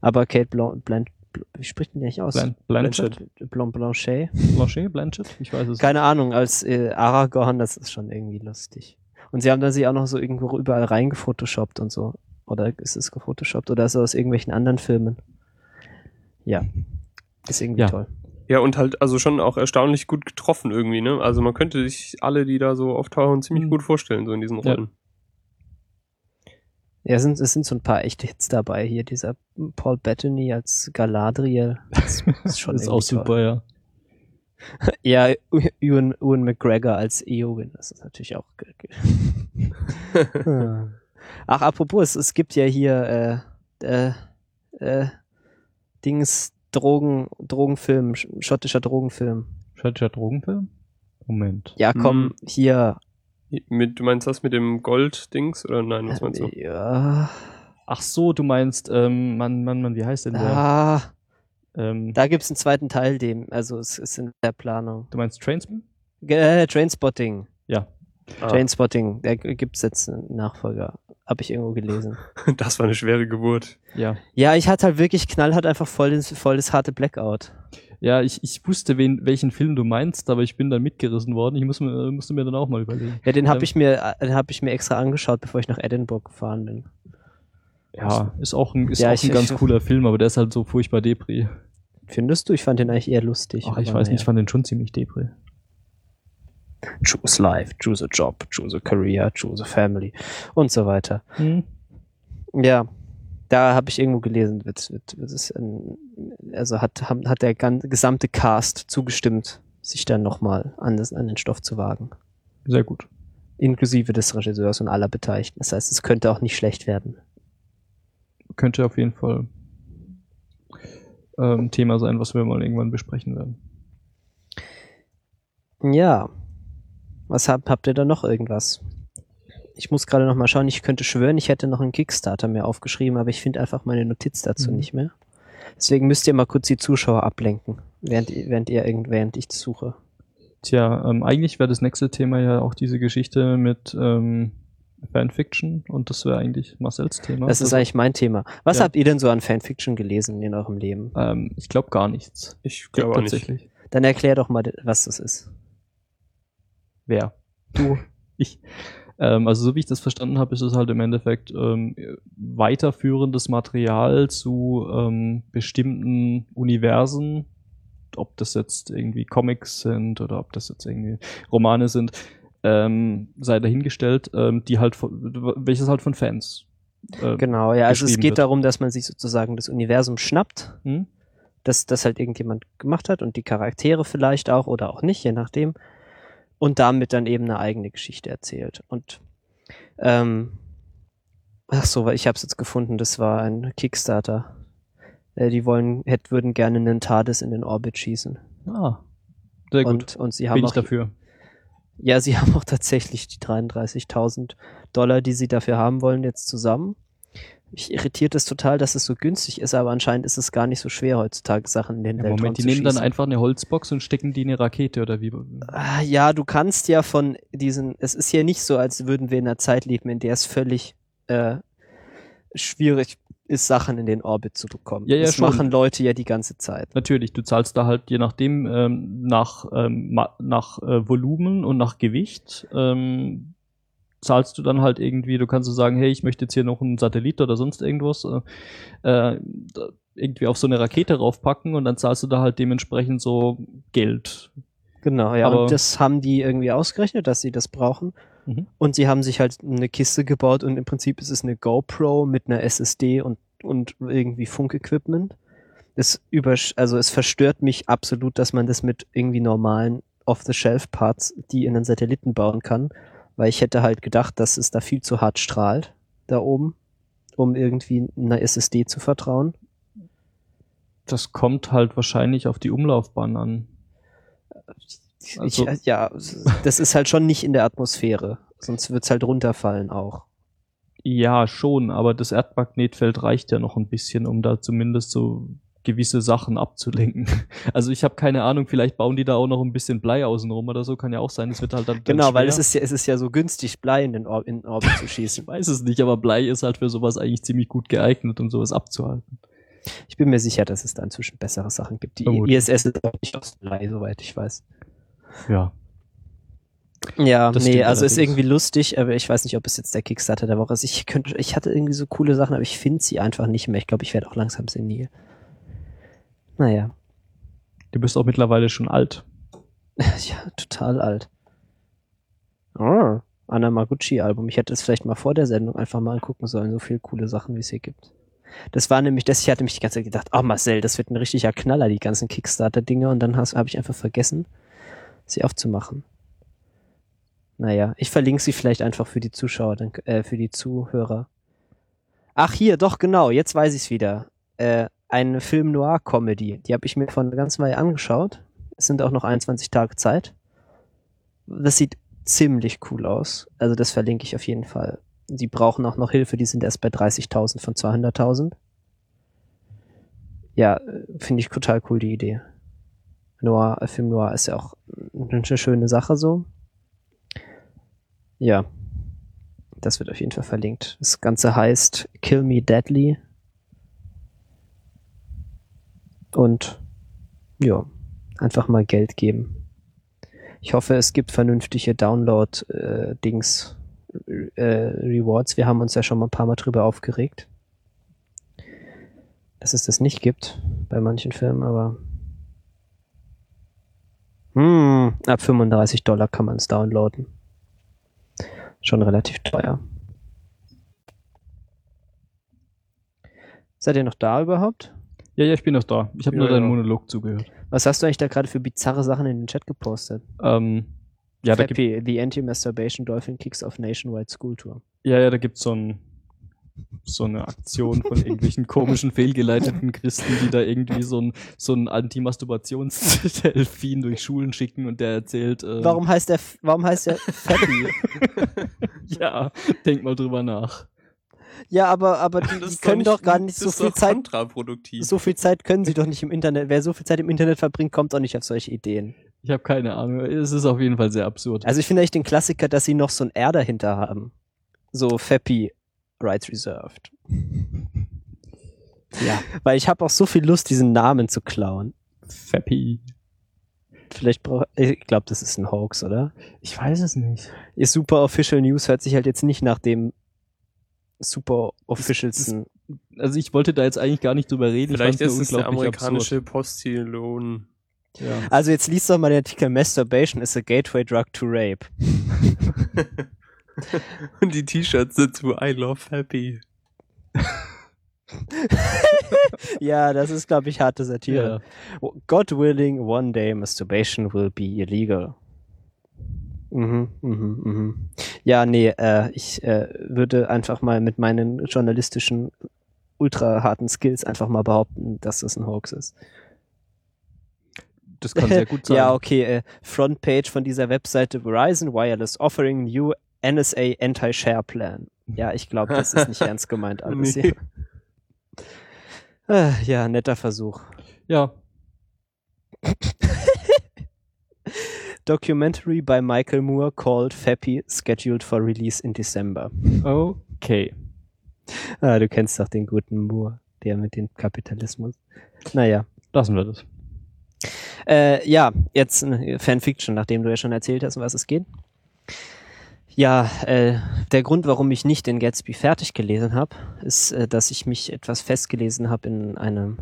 Speaker 2: Aber Kate Blanc, Blanch, wie spricht denn die eigentlich aus?
Speaker 4: Blan Blanchett?
Speaker 2: Blanc Blanchet?
Speaker 4: Blanchet? Blanchett? Ich weiß es
Speaker 2: Keine Ahnung, als äh, Aragorn, das ist schon irgendwie lustig. Und sie haben dann sie auch noch so irgendwo überall reingefotoshoppt und so. Oder ist es gefotoshoppt oder ist es aus irgendwelchen anderen Filmen? Ja. Ist irgendwie
Speaker 4: Ja.
Speaker 2: toll.
Speaker 3: Ja, und halt also schon auch erstaunlich gut getroffen irgendwie, ne? Also man könnte sich alle, die da so auftauchen, ziemlich
Speaker 4: Mhm.
Speaker 3: gut vorstellen, so in diesen
Speaker 4: Ja.
Speaker 3: Rollen.
Speaker 2: Ja, es sind, es sind so ein paar echte Hits dabei hier. Dieser Paul Bettany als Galadriel. Das <laughs> ist schon
Speaker 4: das ist auch super, ja.
Speaker 2: Toll. <laughs> Ja, Ewan, Ewan McGregor als Eowyn. Das ist natürlich auch. ge- <laughs> Ach, apropos, es, es gibt ja hier äh, äh, äh, Dings Drogen, Drogenfilm, sch- schottischer Drogenfilm.
Speaker 4: Schottischer Drogenfilm? Moment.
Speaker 2: Ja, komm,
Speaker 3: Hm.
Speaker 2: hier.
Speaker 3: Mit, du meinst das mit dem Gold-Dings? Oder nein, was meinst du?
Speaker 2: Ja,
Speaker 4: Ach so, du meinst, ähm, Mann, Mann, Mann, wie heißt denn der?
Speaker 2: ah,
Speaker 4: Ähm,
Speaker 2: da gibt's einen zweiten Teil dem. Also es ist in der Planung.
Speaker 4: du meinst Trainspotting?
Speaker 2: Äh, Trainspotting.
Speaker 4: Ja.
Speaker 3: Ah,
Speaker 2: Trainspotting, da g- gibt's jetzt einen Nachfolger. Hab ich irgendwo gelesen. <laughs>
Speaker 3: das war eine schwere Geburt.
Speaker 4: Ja.
Speaker 2: Ja, ich hatte halt wirklich knallhart einfach voll das, voll das harte Blackout.
Speaker 4: Ja, ich, ich wusste, wen, welchen Film du meinst, aber ich bin dann mitgerissen worden. Ich muss musste mir dann auch mal überlegen.
Speaker 2: Ja, den habe
Speaker 4: Ähm.
Speaker 2: ich mir, den habe ich mir extra angeschaut, bevor ich nach Edinburgh gefahren bin.
Speaker 4: Ja, ist auch ein, ist
Speaker 2: Ja,
Speaker 4: auch
Speaker 2: ich-
Speaker 4: ein ganz
Speaker 2: ich-
Speaker 4: cooler Film, aber der ist halt so furchtbar Depri.
Speaker 2: Findest du? Ich fand den eigentlich eher lustig.
Speaker 4: Ach, ich weiß nicht, ich
Speaker 2: naja.
Speaker 4: fand den schon ziemlich Depri.
Speaker 2: Choose life, choose a job, choose a career, choose a family und so weiter.
Speaker 4: Hm.
Speaker 2: Ja, da habe ich irgendwo gelesen, wird, wird, wird ein, also hat, hat der ganze, gesamte Cast zugestimmt, sich dann nochmal an, das- an den Stoff zu wagen.
Speaker 4: Sehr gut.
Speaker 2: Inklusive des Regisseurs und aller Beteiligten. Das heißt, es könnte auch nicht schlecht werden.
Speaker 4: Könnte auf jeden Fall ähm, Thema sein, was wir mal irgendwann besprechen werden.
Speaker 2: Ja. Was habt, habt ihr da noch irgendwas? Ich muss gerade noch mal schauen. Ich könnte schwören, ich hätte noch einen Kickstarter mir aufgeschrieben, aber ich finde einfach meine Notiz dazu
Speaker 4: Mhm.
Speaker 2: nicht mehr. Deswegen müsst ihr mal kurz die Zuschauer ablenken, während, ihr- während ihr irgend, während ich suche.
Speaker 4: Tja, ähm, eigentlich wäre das nächste Thema ja auch diese Geschichte mit ähm, Fanfiction und das wäre eigentlich Marcells Thema.
Speaker 2: Das ist eigentlich mein Thema. Was
Speaker 4: Ja.
Speaker 2: habt ihr denn so an Fanfiction gelesen in eurem Leben?
Speaker 4: ähm, ich glaube gar nichts.
Speaker 3: Ich glaube auch nicht.
Speaker 4: Tatsächlich.
Speaker 2: Dann erklär doch mal, was das ist.
Speaker 4: Wer? Du. <laughs> ich. Ähm, also so wie ich das verstanden habe, ist es halt im Endeffekt ähm, weiterführendes Material zu ähm, bestimmten Universen, ob das jetzt irgendwie Comics sind oder ob das jetzt irgendwie Romane sind, ähm, sei dahingestellt, ähm, die halt von, welches halt von Fans. ähm,
Speaker 2: Genau, ja, also es geht
Speaker 4: wird.
Speaker 2: darum, dass man sich sozusagen das Universum schnappt
Speaker 4: Hm?
Speaker 2: dass das halt irgendjemand gemacht hat und die Charaktere vielleicht auch oder auch nicht, je nachdem. Und damit dann eben eine eigene Geschichte erzählt. Und ähm, ach so, ich habe es jetzt gefunden, das war ein Kickstarter. Äh, die wollen, hätten, würden gerne einen TARDIS in den Orbit schießen.
Speaker 4: Ah, sehr gut.
Speaker 2: Und, und sie haben
Speaker 4: Bin ich
Speaker 2: auch,
Speaker 4: dafür.
Speaker 2: ja, sie <laughs> haben auch tatsächlich die 33.000 Dollar, die sie dafür haben wollen, jetzt zusammen. Mich irritiert es total, dass es so günstig ist, aber anscheinend ist es gar nicht so schwer heutzutage Sachen in den
Speaker 4: Ja,
Speaker 2: Weltraum
Speaker 4: Moment, die nehmen dann
Speaker 2: schießen.
Speaker 4: einfach eine Holzbox und stecken die in eine Rakete oder wie?
Speaker 2: Ah, Ja, du kannst ja von diesen, es ist ja nicht so, als würden wir in einer Zeit leben, in der es völlig äh, schwierig ist, Sachen in den Orbit zu bekommen.
Speaker 4: Ja, ja,
Speaker 2: das
Speaker 4: schon.
Speaker 2: machen Leute ja die ganze Zeit.
Speaker 4: Natürlich, du zahlst da halt je nachdem ähm, nach, ähm, nach äh, Volumen und nach Gewicht ähm, zahlst du dann halt irgendwie, du kannst so sagen, hey, ich möchte jetzt hier noch einen Satellit oder sonst irgendwas äh, äh, irgendwie auf so eine Rakete raufpacken und dann zahlst du da halt dementsprechend so Geld.
Speaker 2: Genau, ja.
Speaker 4: Aber-
Speaker 2: und das haben die irgendwie ausgerechnet, dass sie das brauchen.
Speaker 4: Mhm.
Speaker 2: Und sie haben sich halt eine Kiste gebaut und im Prinzip ist es eine GoPro mit einer SSD und, und irgendwie Funkequipment. Es übersch also es verstört mich absolut, dass man das mit irgendwie normalen Off-the-Shelf-Parts, die in einen Satelliten bauen kann, weil ich hätte halt gedacht, dass es da viel zu hart strahlt. da oben, um irgendwie einer SSD zu vertrauen?
Speaker 4: Das kommt halt wahrscheinlich auf die Umlaufbahn an.
Speaker 2: Also, ich, ja, das ist halt schon nicht in der Atmosphäre. Sonst wird's halt runterfallen auch.
Speaker 4: Ja, schon, aber das Erdmagnetfeld reicht ja noch ein bisschen, um da zumindest so gewisse Sachen abzulenken. <laughs> Also ich habe keine Ahnung, vielleicht bauen die da auch noch ein bisschen Blei außenrum oder so, kann ja auch sein. Es wird halt dann.
Speaker 2: Genau,
Speaker 4: dann
Speaker 2: weil es ist ja, es ist ja so günstig, Blei in den, Or in den Orbit zu <laughs> schießen.
Speaker 4: ich weiß es nicht, aber Blei ist halt für sowas eigentlich ziemlich gut geeignet, um sowas abzuhalten.
Speaker 2: Ich bin mir sicher, dass es da inzwischen bessere Sachen gibt. Die
Speaker 4: Vermutlich.
Speaker 2: ISS ist auch nicht aus Blei, soweit ich weiß.
Speaker 4: Ja.
Speaker 2: Ja,
Speaker 4: Das
Speaker 2: nee, also ist
Speaker 4: allerdings.
Speaker 2: irgendwie lustig, aber ich weiß nicht, ob es jetzt der Kickstarter der Woche ist. Ich könnte, ich hatte irgendwie so coole Sachen, aber ich finde sie einfach nicht mehr. Ich glaube, ich werde auch langsam senil. Naja,
Speaker 4: Du bist auch mittlerweile schon alt. <laughs>
Speaker 2: ja, total alt. Oh, Anna Maguchi-Album. Ich hätte es vielleicht mal vor der Sendung einfach mal angucken sollen, so viele coole Sachen, wie es hier gibt. Das war nämlich das, ich hatte mich die ganze Zeit gedacht, oh Marcel, das wird ein richtiger Knaller, die ganzen Kickstarter-Dinge, und dann habe ich einfach vergessen, sie aufzumachen. Naja, ich verlinke sie vielleicht einfach für die Zuschauer, dann, äh, für die Zuhörer. Ach, hier, doch, genau, jetzt weiß ich's wieder. Äh, eine Film-Noir-Comedy, die habe ich mir vor einer ganzen Weile angeschaut. Es sind auch noch 21 Tage Zeit. Das sieht ziemlich cool aus. Also das verlinke ich auf jeden Fall. Die brauchen auch noch Hilfe, die sind erst bei 30.000 von 200.000. Ja, äh, finde ich total cool, die Idee. Noir, äh, Film Noir ist ja auch eine schöne Sache so. Ja, das wird auf jeden Fall verlinkt. Das Ganze heißt Kill Me Deadly. Und ja, einfach mal Geld geben. Ich hoffe, es gibt vernünftige Download-Dings, äh, Rewards. Wir haben uns ja schon mal ein paar Mal drüber aufgeregt, dass es das nicht gibt bei manchen Filmen, aber hm, ab 35 Dollar kann man es downloaden. Schon relativ teuer. Seid ihr noch da überhaupt?
Speaker 4: Ja, ja, ich bin noch da. Ich habe
Speaker 3: Ja,
Speaker 4: nur deinen
Speaker 3: ja.
Speaker 4: Monolog zugehört.
Speaker 2: Was hast du eigentlich da gerade für bizarre Sachen in den Chat gepostet?
Speaker 4: Ähm, ja, da gibt,
Speaker 2: Fappy, The Anti-Masturbation Dolphin Kicks off Nationwide School Tour.
Speaker 4: ja, ja, da gibt's so, ein, so eine Aktion von irgendwelchen <laughs> komischen, fehlgeleiteten Christen, die da irgendwie so ein, so ein Anti-Masturbations-Delfin durch Schulen schicken und der erzählt. Ähm,
Speaker 2: Warum heißt der, warum heißt der <laughs> Fappy?
Speaker 4: ja, denk mal drüber nach.
Speaker 2: Ja, aber, aber die, <laughs> die können doch gar nicht so viel Zeit,
Speaker 3: kontraproduktiv.
Speaker 2: so viel Zeit können sie doch nicht im Internet. Wer so viel Zeit im Internet verbringt, kommt auch nicht auf solche Ideen.
Speaker 4: Ich habe keine Ahnung. Es ist auf jeden Fall sehr absurd.
Speaker 2: Also ich finde echt den Klassiker, dass sie noch so ein R dahinter haben. So Fappy Rights Reserved. <laughs>
Speaker 4: ja,
Speaker 2: Weil ich habe auch so viel Lust, diesen Namen zu klauen.
Speaker 4: Fappy.
Speaker 2: Vielleicht brauche ich glaube, das ist ein Hoax, oder?
Speaker 4: Ich weiß es nicht.
Speaker 2: Ihr Super Official News hört sich halt jetzt nicht nach dem Super Officialsten.
Speaker 4: Also ich wollte da jetzt eigentlich gar nicht drüber reden.
Speaker 3: Vielleicht ist es der amerikanische Postillon.
Speaker 4: Ja.
Speaker 2: Also jetzt liest doch mal den Artikel Masturbation is a gateway drug to rape. <laughs>
Speaker 3: Und die T-Shirts dazu I love happy. <laughs>
Speaker 2: ja, das ist, glaube ich, harte Satire. God willing, one day masturbation will be illegal. Mhm, mhm, mhm. Ja, nee, äh, ich äh, würde einfach mal mit meinen journalistischen ultra harten Skills einfach mal behaupten, dass das ein Hoax ist.
Speaker 4: Das kann sehr gut <laughs> sein.
Speaker 2: Ja, okay, äh, Frontpage von dieser Webseite Verizon Wireless offering new NSA Anti-Share Plan. Ja, ich glaube, das ist nicht <laughs> ernst gemeint alles
Speaker 3: Nee.
Speaker 2: hier. Äh, ja, netter Versuch.
Speaker 4: ja. <laughs>
Speaker 2: Documentary by Michael Moore called Fappy, scheduled for release in December.
Speaker 4: Okay.
Speaker 2: Ah, du kennst doch den guten Moore, der mit dem Kapitalismus. Naja.
Speaker 4: Lassen wir das.
Speaker 2: Äh, ja, jetzt eine Fanfiction, nachdem du ja schon erzählt hast, um was es geht. Ja, äh, der Grund, warum ich nicht den Gatsby fertig gelesen habe, ist, äh, dass ich mich etwas festgelesen habe in einem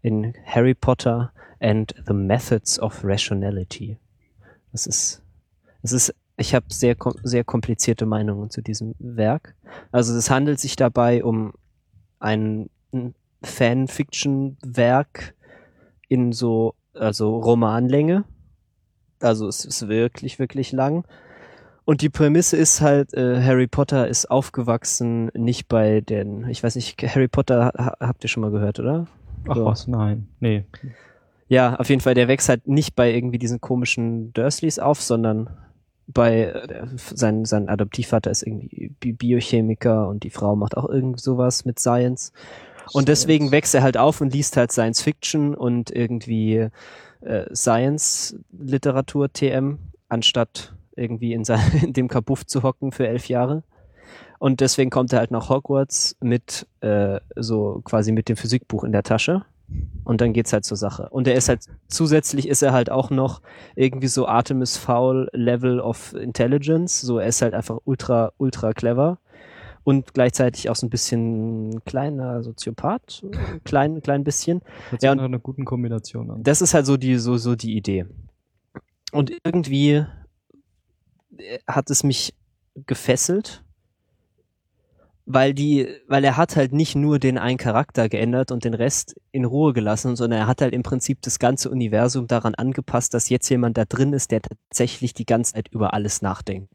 Speaker 2: in Harry Potter and the Methods of Rationality. Das ist, es ist, ich habe sehr sehr komplizierte Meinungen zu diesem Werk. Also es handelt sich dabei um ein ein Fanfiction-Werk in so also Romanlänge. Also es ist wirklich wirklich lang Und die Prämisse ist halt, äh, Harry Potter ist aufgewachsen, nicht bei den, ich weiß nicht, Harry Potter ha habt ihr schon mal gehört, oder?
Speaker 4: Ach
Speaker 2: So.
Speaker 4: was, nein. Nee.
Speaker 2: Ja, auf jeden Fall, der wächst halt nicht bei irgendwie diesen komischen Dursleys auf, sondern bei äh, sein, sein Adoptivvater ist irgendwie Bi Biochemiker und die Frau macht auch irgend sowas mit Science. Und deswegen wächst er halt auf und liest halt Science Fiction und irgendwie äh, Science Literatur TM, anstatt irgendwie in, sein, <laughs> in dem Kabuff zu hocken für elf Jahre. Und deswegen kommt er halt nach Hogwarts mit äh, so quasi mit dem Physikbuch in der Tasche. Und dann geht's halt zur Sache. Und er ist halt, zusätzlich ist er halt auch noch irgendwie so Artemis Foul Level of Intelligence. So, er ist halt einfach ultra, ultra clever. Und gleichzeitig auch so ein bisschen kleiner Soziopath. Klein, klein bisschen.
Speaker 4: Hört sich
Speaker 2: Ja, und-
Speaker 4: nach einer guten Kombination an.
Speaker 2: Das ist halt so die, so, so die Idee. Und irgendwie hat es mich gefesselt, weil die, weil er hat halt nicht nur den einen Charakter geändert und den Rest in Ruhe gelassen, sondern er hat halt im Prinzip das ganze Universum daran angepasst, dass jetzt jemand da drin ist, der tatsächlich die ganze Zeit über alles nachdenkt.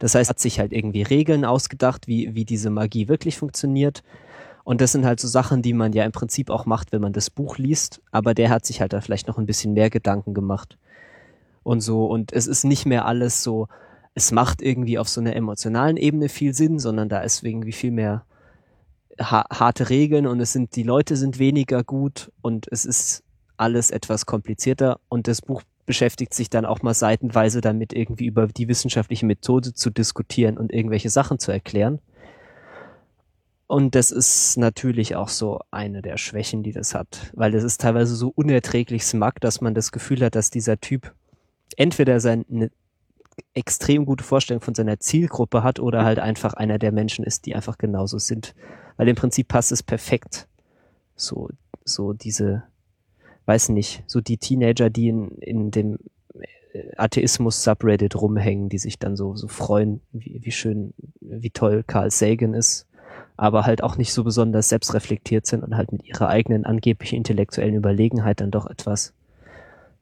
Speaker 2: Das heißt, er hat sich halt irgendwie Regeln ausgedacht, wie, wie diese Magie wirklich funktioniert. Und das sind halt so Sachen, die man ja im Prinzip auch macht, wenn man das Buch liest. Aber der hat sich halt da vielleicht noch ein bisschen mehr Gedanken gemacht. Und so. Und es ist nicht mehr alles so, es macht irgendwie auf so einer emotionalen Ebene viel Sinn, sondern da ist irgendwie viel mehr ha harte Regeln und es sind, die Leute sind weniger gut und es ist alles etwas komplizierter. Und das Buch beschäftigt sich dann auch mal seitenweise damit, irgendwie über die wissenschaftliche Methode zu diskutieren und irgendwelche Sachen zu erklären. Und das ist natürlich auch so eine der Schwächen, die das hat, weil das ist teilweise so unerträglich smug, dass man das Gefühl hat, dass dieser Typ entweder seine extrem gute Vorstellung von seiner Zielgruppe hat oder halt einfach einer der Menschen ist, die einfach genauso sind. Weil im Prinzip passt es perfekt. So, so diese, weiß nicht, so die Teenager, die in, in dem äh, Atheismus-Subreddit rumhängen, die sich dann so, so freuen, wie, wie schön, wie toll Carl Sagan ist, aber halt auch nicht so besonders selbstreflektiert sind und halt mit ihrer eigenen angeblichen intellektuellen Überlegenheit dann doch etwas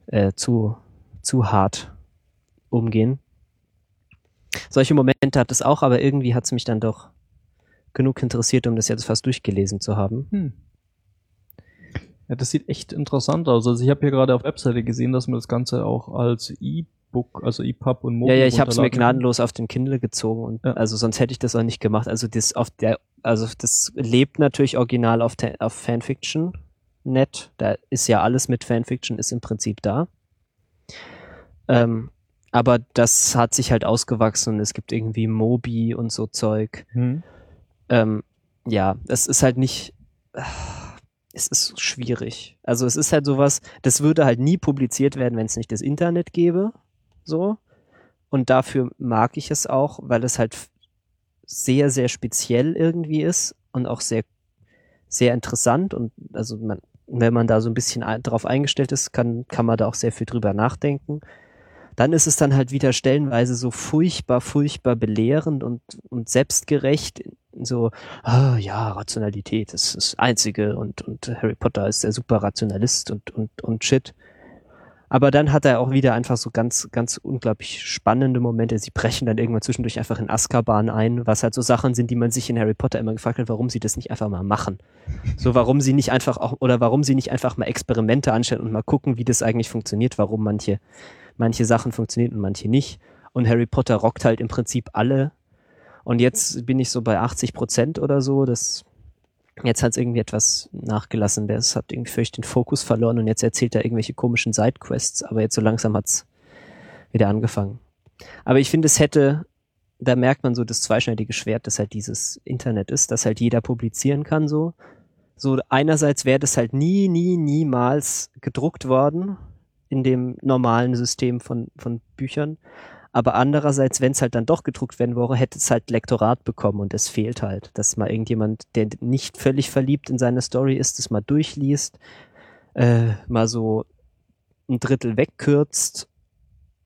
Speaker 2: äh, zu, zu hart umgehen. Solche Momente hat es auch, aber irgendwie hat es mich dann doch genug interessiert, um das jetzt fast durchgelesen zu haben.
Speaker 4: Hm. Ja, das sieht echt interessant aus. Also ich habe hier gerade auf Webseite gesehen, dass man das Ganze auch als E-Book, also EPUB und
Speaker 2: Ja,
Speaker 4: Mobil
Speaker 2: ja, ich habe es mir gnadenlos auf den Kindle gezogen und
Speaker 4: Ja.
Speaker 2: also sonst hätte ich das auch nicht gemacht. Also das auf der, also das lebt natürlich original auf, auf Fanfiction net. Da ist ja alles mit Fanfiction ist im Prinzip da. Ähm, aber das hat sich halt ausgewachsen und es gibt irgendwie Mobi und so Zeug.
Speaker 4: Hm.
Speaker 2: Ähm, ja, es ist halt nicht, <sighs> es ist schwierig. Also es ist halt sowas, das würde halt nie publiziert werden, wenn es nicht das Internet gäbe, so. Und dafür mag ich es auch, weil es halt sehr, sehr speziell irgendwie ist und auch sehr, sehr interessant und also man, wenn man da so ein bisschen drauf eingestellt ist, kann, kann man da auch sehr viel drüber nachdenken. Dann ist es dann halt wieder stellenweise so furchtbar, furchtbar belehrend und, und selbstgerecht, so, ah, ja, Rationalität ist das Einzige und, und Harry Potter ist der super Rationalist und, und, und shit. Aber dann hat er auch wieder einfach so ganz, ganz unglaublich spannende Momente. Sie brechen dann irgendwann zwischendurch einfach in Azkaban ein, was halt so Sachen sind, die man sich in Harry Potter immer gefragt hat, warum sie das nicht einfach mal machen. So, warum sie nicht einfach auch, oder warum sie nicht einfach mal Experimente anstellen und mal gucken, wie das eigentlich funktioniert, warum manche, manche Sachen funktionieren und manche nicht. Und Harry Potter rockt halt im Prinzip alle. Und jetzt bin ich so bei 80 Prozent oder so. Das, jetzt hat es irgendwie etwas nachgelassen. Das hat irgendwie völlig den Fokus verloren und jetzt erzählt er irgendwelche komischen Sidequests. Aber jetzt so langsam hat's wieder angefangen. Aber ich finde, es hätte, da merkt man so das zweischneidige Schwert, das halt dieses Internet ist, dass halt jeder publizieren kann so. So einerseits wäre das halt nie, nie, niemals gedruckt worden in dem normalen System von, von Büchern. Aber andererseits, wenn es halt dann doch gedruckt werden wäre, hätte es halt Lektorat bekommen und es fehlt halt, dass mal irgendjemand, der nicht völlig verliebt in seine Story ist, das mal durchliest, äh, mal so ein Drittel wegkürzt,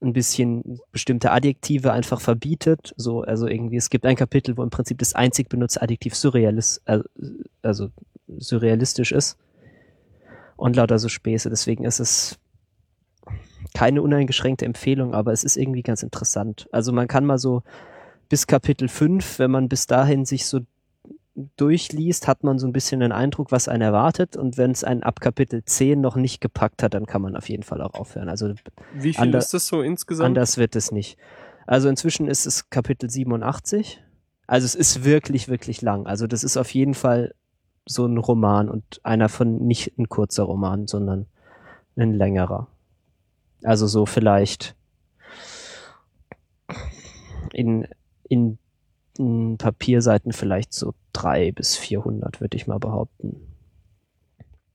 Speaker 2: ein bisschen bestimmte Adjektive einfach verbietet. So, also irgendwie, es gibt ein Kapitel, wo im Prinzip das einzig benutzte Adjektiv surrealist, also, also surrealistisch ist. Und lauter so Späße. Deswegen ist es keine uneingeschränkte Empfehlung, aber es ist irgendwie ganz interessant. Also man kann mal so bis Kapitel 5, wenn man bis dahin sich so durchliest, hat man so ein bisschen den Eindruck, was einen erwartet. Und wenn es einen ab Kapitel 10 noch nicht gepackt hat, dann kann man auf jeden Fall auch aufhören. Also
Speaker 3: Wie viel ist das so insgesamt?
Speaker 2: anders wird es nicht. Also inzwischen ist es Kapitel 87. Also es ist wirklich, wirklich lang. Also das ist auf jeden Fall so ein Roman und einer von nicht ein kurzer Roman, sondern ein längerer. Also so vielleicht in, in, in Papierseiten vielleicht so drei bis 400, würde ich mal behaupten.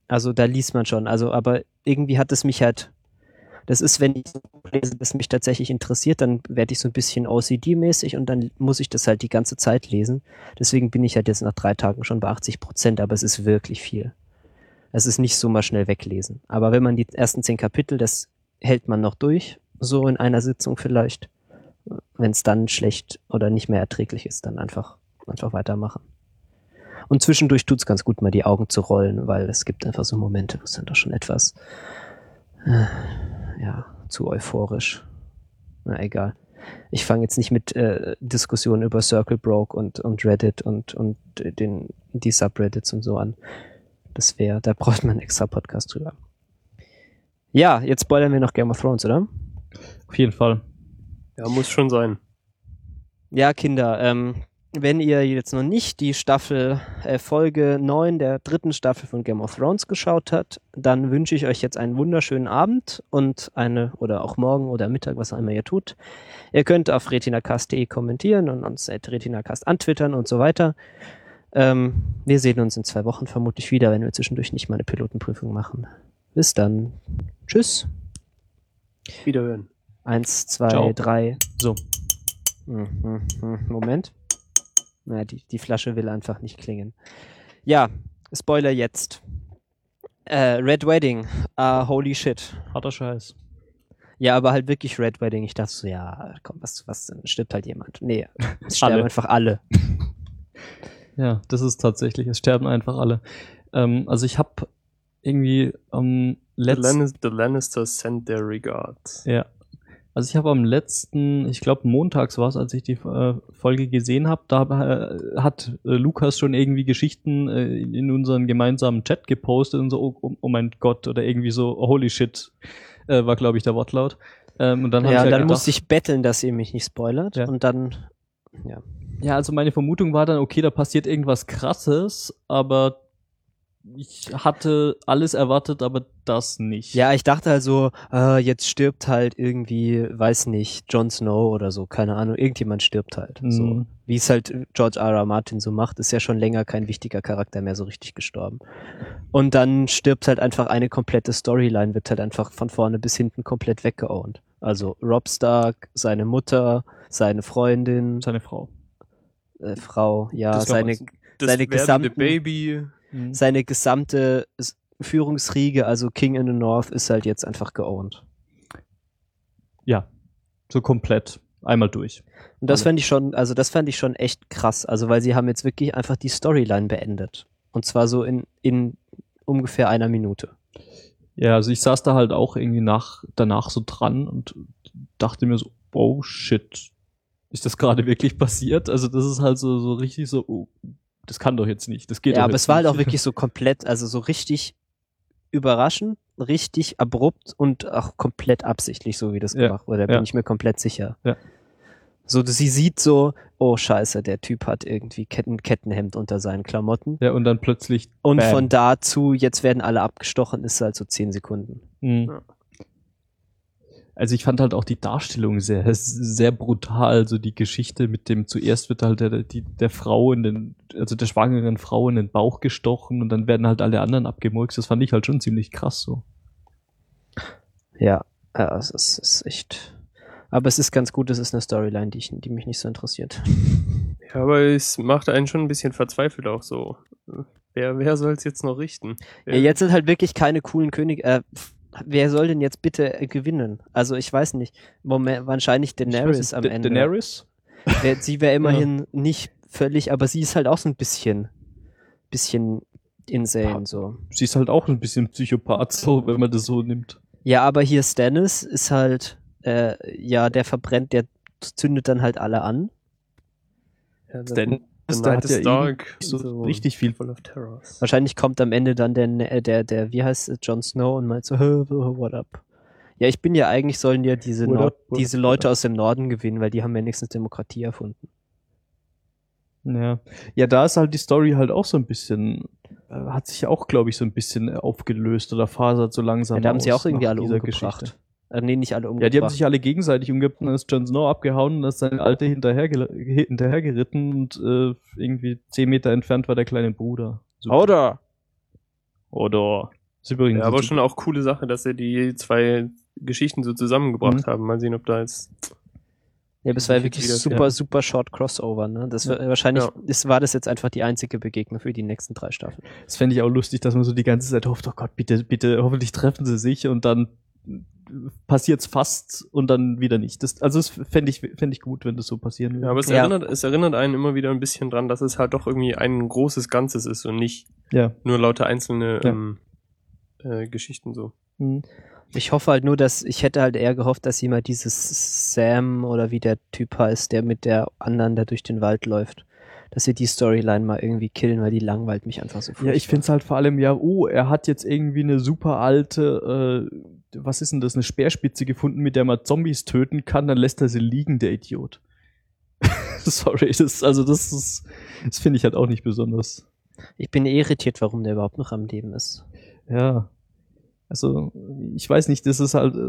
Speaker 2: Also da liest man schon. Also, aber irgendwie hat es mich halt das ist, wenn ich lese, das mich tatsächlich interessiert, dann werde ich so ein bisschen OCD-mäßig und dann muss ich das halt die ganze Zeit lesen. Deswegen bin ich halt jetzt nach drei Tagen schon bei 80 Prozent, aber es ist wirklich viel. Es ist nicht so mal schnell weglesen. Aber wenn man die ersten zehn Kapitel, das hält man noch durch, so in einer Sitzung vielleicht. Wenn es dann schlecht oder nicht mehr erträglich ist, dann einfach, einfach weitermachen. Und zwischendurch tut's ganz gut, mal die Augen zu rollen, weil es gibt einfach so Momente, wo es dann doch schon etwas äh, ja, zu euphorisch. Na egal. Ich fange jetzt nicht mit äh, Diskussionen über Circle Broke und, und Reddit und, und äh, den, die Subreddits und so an. Das wäre, da braucht man einen extra Podcast drüber. Ja, jetzt spoilern wir noch Game of Thrones, oder?
Speaker 4: Auf jeden Fall.
Speaker 3: ja, muss schon sein.
Speaker 2: Ja, Kinder, ähm, wenn ihr jetzt noch nicht die Staffel, äh, Folge 9 der dritten Staffel von Game of Thrones geschaut habt, dann wünsche ich euch jetzt einen wunderschönen Abend und eine, oder auch morgen oder Mittag, was auch immer ihr tut. Ihr könnt auf retinacast.de kommentieren und uns at retinacast antwittern und so weiter. Ähm, wir sehen uns in zwei Wochen vermutlich wieder, wenn wir zwischendurch nicht mal eine Pilotenprüfung machen. Bis dann. Tschüss.
Speaker 3: Wiederhören.
Speaker 2: Eins, zwei,
Speaker 4: Ciao.
Speaker 2: drei.
Speaker 4: So.
Speaker 2: Mhm, mhm, Moment. Na, die, die Flasche will einfach nicht klingen. Ja, Spoiler jetzt. Äh, Red Wedding. Ah, holy shit.
Speaker 4: Harter Scheiß.
Speaker 2: Ja, aber halt wirklich Red Wedding. Ich dachte so, ja, komm, was, was denn? Stirbt halt jemand. Nee, <laughs> es sterben
Speaker 4: Alle.
Speaker 2: einfach alle.
Speaker 4: Ja, das ist tatsächlich, es sterben einfach alle. Ähm, also ich habe irgendwie am
Speaker 3: The,
Speaker 4: letzten,
Speaker 3: Lannis the Lannisters send their regards.
Speaker 4: ja, also ich habe am letzten, ich glaube montags war es, als ich die äh, Folge gesehen habe, da äh, hat äh, Lukas schon irgendwie Geschichten äh, in, in unseren gemeinsamen Chat gepostet und so, oh, oh, oh mein Gott, oder irgendwie so, holy shit, äh, war glaube ich der Wortlaut. Ähm, und dann
Speaker 2: Ja,
Speaker 4: ich ja
Speaker 2: dann
Speaker 4: gedacht,
Speaker 2: musste ich betteln, dass ihr mich nicht spoilert.
Speaker 4: Ja.
Speaker 2: Und dann, ja.
Speaker 4: Ja, also meine Vermutung war dann, okay, da passiert irgendwas krasses, aber ich hatte alles erwartet, aber das nicht.
Speaker 2: Ja, ich dachte halt so, äh, jetzt stirbt halt irgendwie, weiß nicht, Jon Snow oder so, keine Ahnung, irgendjemand stirbt halt. So.
Speaker 4: Mhm.
Speaker 2: Wie es halt George R. R. Martin so macht, ist ja schon länger kein wichtiger Charakter mehr so richtig gestorben. Und dann stirbt halt einfach eine komplette Storyline, wird halt einfach von vorne bis hinten komplett weggeowned. Also Rob Stark, seine Mutter, seine Freundin,
Speaker 4: seine Frau.
Speaker 2: äh, Frau, ja, seine, Seine gesamten-
Speaker 3: Baby.
Speaker 4: Mhm.
Speaker 2: seine gesamte Führungsriege, also King in the North, ist halt jetzt einfach geowned.
Speaker 4: Ja, so komplett. Einmal durch.
Speaker 2: Und das
Speaker 4: Alle.
Speaker 2: fand ich schon, also das fand ich schon echt krass. Also weil sie haben jetzt wirklich einfach die Storyline beendet. Und zwar so in, in ungefähr einer Minute.
Speaker 4: Ja, also ich saß da halt auch irgendwie nach, danach so dran und dachte mir so, oh shit, ist das gerade wirklich passiert? Also das ist halt so, so richtig so, oh, das kann doch jetzt nicht, das geht
Speaker 2: ja,
Speaker 4: doch
Speaker 2: aber
Speaker 4: jetzt
Speaker 2: es war halt
Speaker 4: nicht.
Speaker 2: auch wirklich so komplett, also so richtig überraschend, richtig abrupt und auch komplett absichtlich, so wie das
Speaker 4: Ja,
Speaker 2: gemacht wurde. Da bin
Speaker 4: ja.
Speaker 2: ich mir komplett sicher.
Speaker 4: Ja.
Speaker 2: So, dass sie sieht so, oh scheiße, der Typ hat irgendwie Ketten, Kettenhemd unter seinen Klamotten.
Speaker 4: Ja, und dann plötzlich.
Speaker 2: Und
Speaker 4: bam.
Speaker 2: von da zu, jetzt werden alle abgestochen, ist halt so zehn Sekunden.
Speaker 4: Mhm.
Speaker 3: Ja.
Speaker 4: Also ich fand halt auch die Darstellung sehr, <laughs> sehr brutal. So die Geschichte mit dem, zuerst wird halt der, die, der Frau in den, also der schwangeren Frau in den Bauch gestochen und dann werden halt alle anderen abgemurkst. Das fand ich halt schon ziemlich krass so.
Speaker 2: Ja, ja es ist, ist echt. Aber es ist ganz gut, es ist eine Storyline, die, ich, die mich nicht so interessiert. <laughs>
Speaker 3: Ja, aber es macht einen schon ein bisschen verzweifelt auch so. Wer, wer soll es jetzt noch richten?
Speaker 2: Ja, jetzt sind halt wirklich keine coolen Könige. Äh, wer soll denn jetzt bitte äh, gewinnen? Also ich weiß nicht. Moment, wahrscheinlich Daenerys am
Speaker 4: Da-
Speaker 2: Ende.
Speaker 4: Daenerys?
Speaker 2: Wer- Sie wäre <laughs> immerhin nicht völlig, aber sie ist halt auch so ein bisschen, bisschen insane so.
Speaker 4: Sie ist halt auch ein bisschen Psychopath, so, wenn man das so nimmt.
Speaker 2: Ja, aber hier Stannis ist halt, äh, ja, der verbrennt, der zündet dann halt alle an.
Speaker 3: Ja,
Speaker 4: Stan-
Speaker 3: The
Speaker 4: der
Speaker 3: Night is dark.
Speaker 4: so richtig viel-
Speaker 3: Full of terrors.
Speaker 2: Wahrscheinlich kommt am Ende dann der, äh, der, der, wie heißt es, Jon Snow und meint so, "Huh, what up? Ja, ich bin ja eigentlich, sollen ja diese,
Speaker 4: What up, what
Speaker 2: diese Leute aus dem Norden gewinnen, weil die haben wenigstens Demokratie erfunden.
Speaker 4: Ja. ja, da ist halt die Story halt auch so ein bisschen, äh, hat sich auch, glaube ich, so ein bisschen aufgelöst oder fasert so langsam.
Speaker 2: Ja, da haben sie
Speaker 4: aus
Speaker 2: auch irgendwie alle umgebracht.
Speaker 4: Geschichte.
Speaker 2: Äh, nee, nicht alle umgebracht.
Speaker 4: Ja, die haben sich alle gegenseitig umgebracht, dann ist Jon Snow abgehauen und dann ist seine Alte hinterher, hinterhergeritten und äh, irgendwie zehn Meter entfernt war der kleine Bruder. Super.
Speaker 2: Oder?
Speaker 4: Oder. Ist übrigens
Speaker 3: Ja, aber
Speaker 4: super.
Speaker 3: schon auch coole Sache, dass sie die zwei Geschichten so zusammengebracht
Speaker 4: Mhm.
Speaker 3: haben. Mal sehen, ob da jetzt.
Speaker 2: Ja, das war ja wirklich
Speaker 3: das-
Speaker 2: super,
Speaker 4: ja.
Speaker 2: super short Crossover, ne? Das war, wahrscheinlich
Speaker 3: Ja.
Speaker 2: ist, war das jetzt einfach die einzige Begegnung für die nächsten drei Staffeln.
Speaker 4: Das fände ich auch lustig, dass man so die ganze Zeit hofft, oh Gott, bitte, bitte, hoffentlich treffen sie sich und dann passiert's fast und dann wieder nicht. Das, also das fände ich, fänd ich gut, wenn das so passieren würde.
Speaker 3: Ja, aber es,
Speaker 2: Ja.
Speaker 3: Erinnert, es erinnert einen immer wieder ein bisschen dran, dass es halt doch irgendwie ein großes Ganzes ist und nicht
Speaker 4: ja.
Speaker 3: nur lauter einzelne
Speaker 4: Ja.
Speaker 3: ähm, äh, Geschichten so.
Speaker 4: Mhm.
Speaker 2: Ich hoffe halt nur, dass ich hätte halt eher gehofft, dass jemand dieses Sam oder wie der Typ heißt, der mit der anderen da durch den Wald läuft, dass sie die Storyline mal irgendwie killen, weil die langweilt mich einfach so
Speaker 4: Ja, ich finde es halt vor allem, ja, oh, er hat jetzt irgendwie eine super alte, äh, was ist denn das, eine Speerspitze gefunden, mit der man Zombies töten kann, dann lässt er sie liegen, der Idiot. <laughs> Sorry, das, also das ist, das finde ich halt auch nicht besonders.
Speaker 2: Ich bin eh irritiert, warum der überhaupt noch am Leben ist.
Speaker 4: Ja. Also, ich weiß nicht, das ist halt, äh,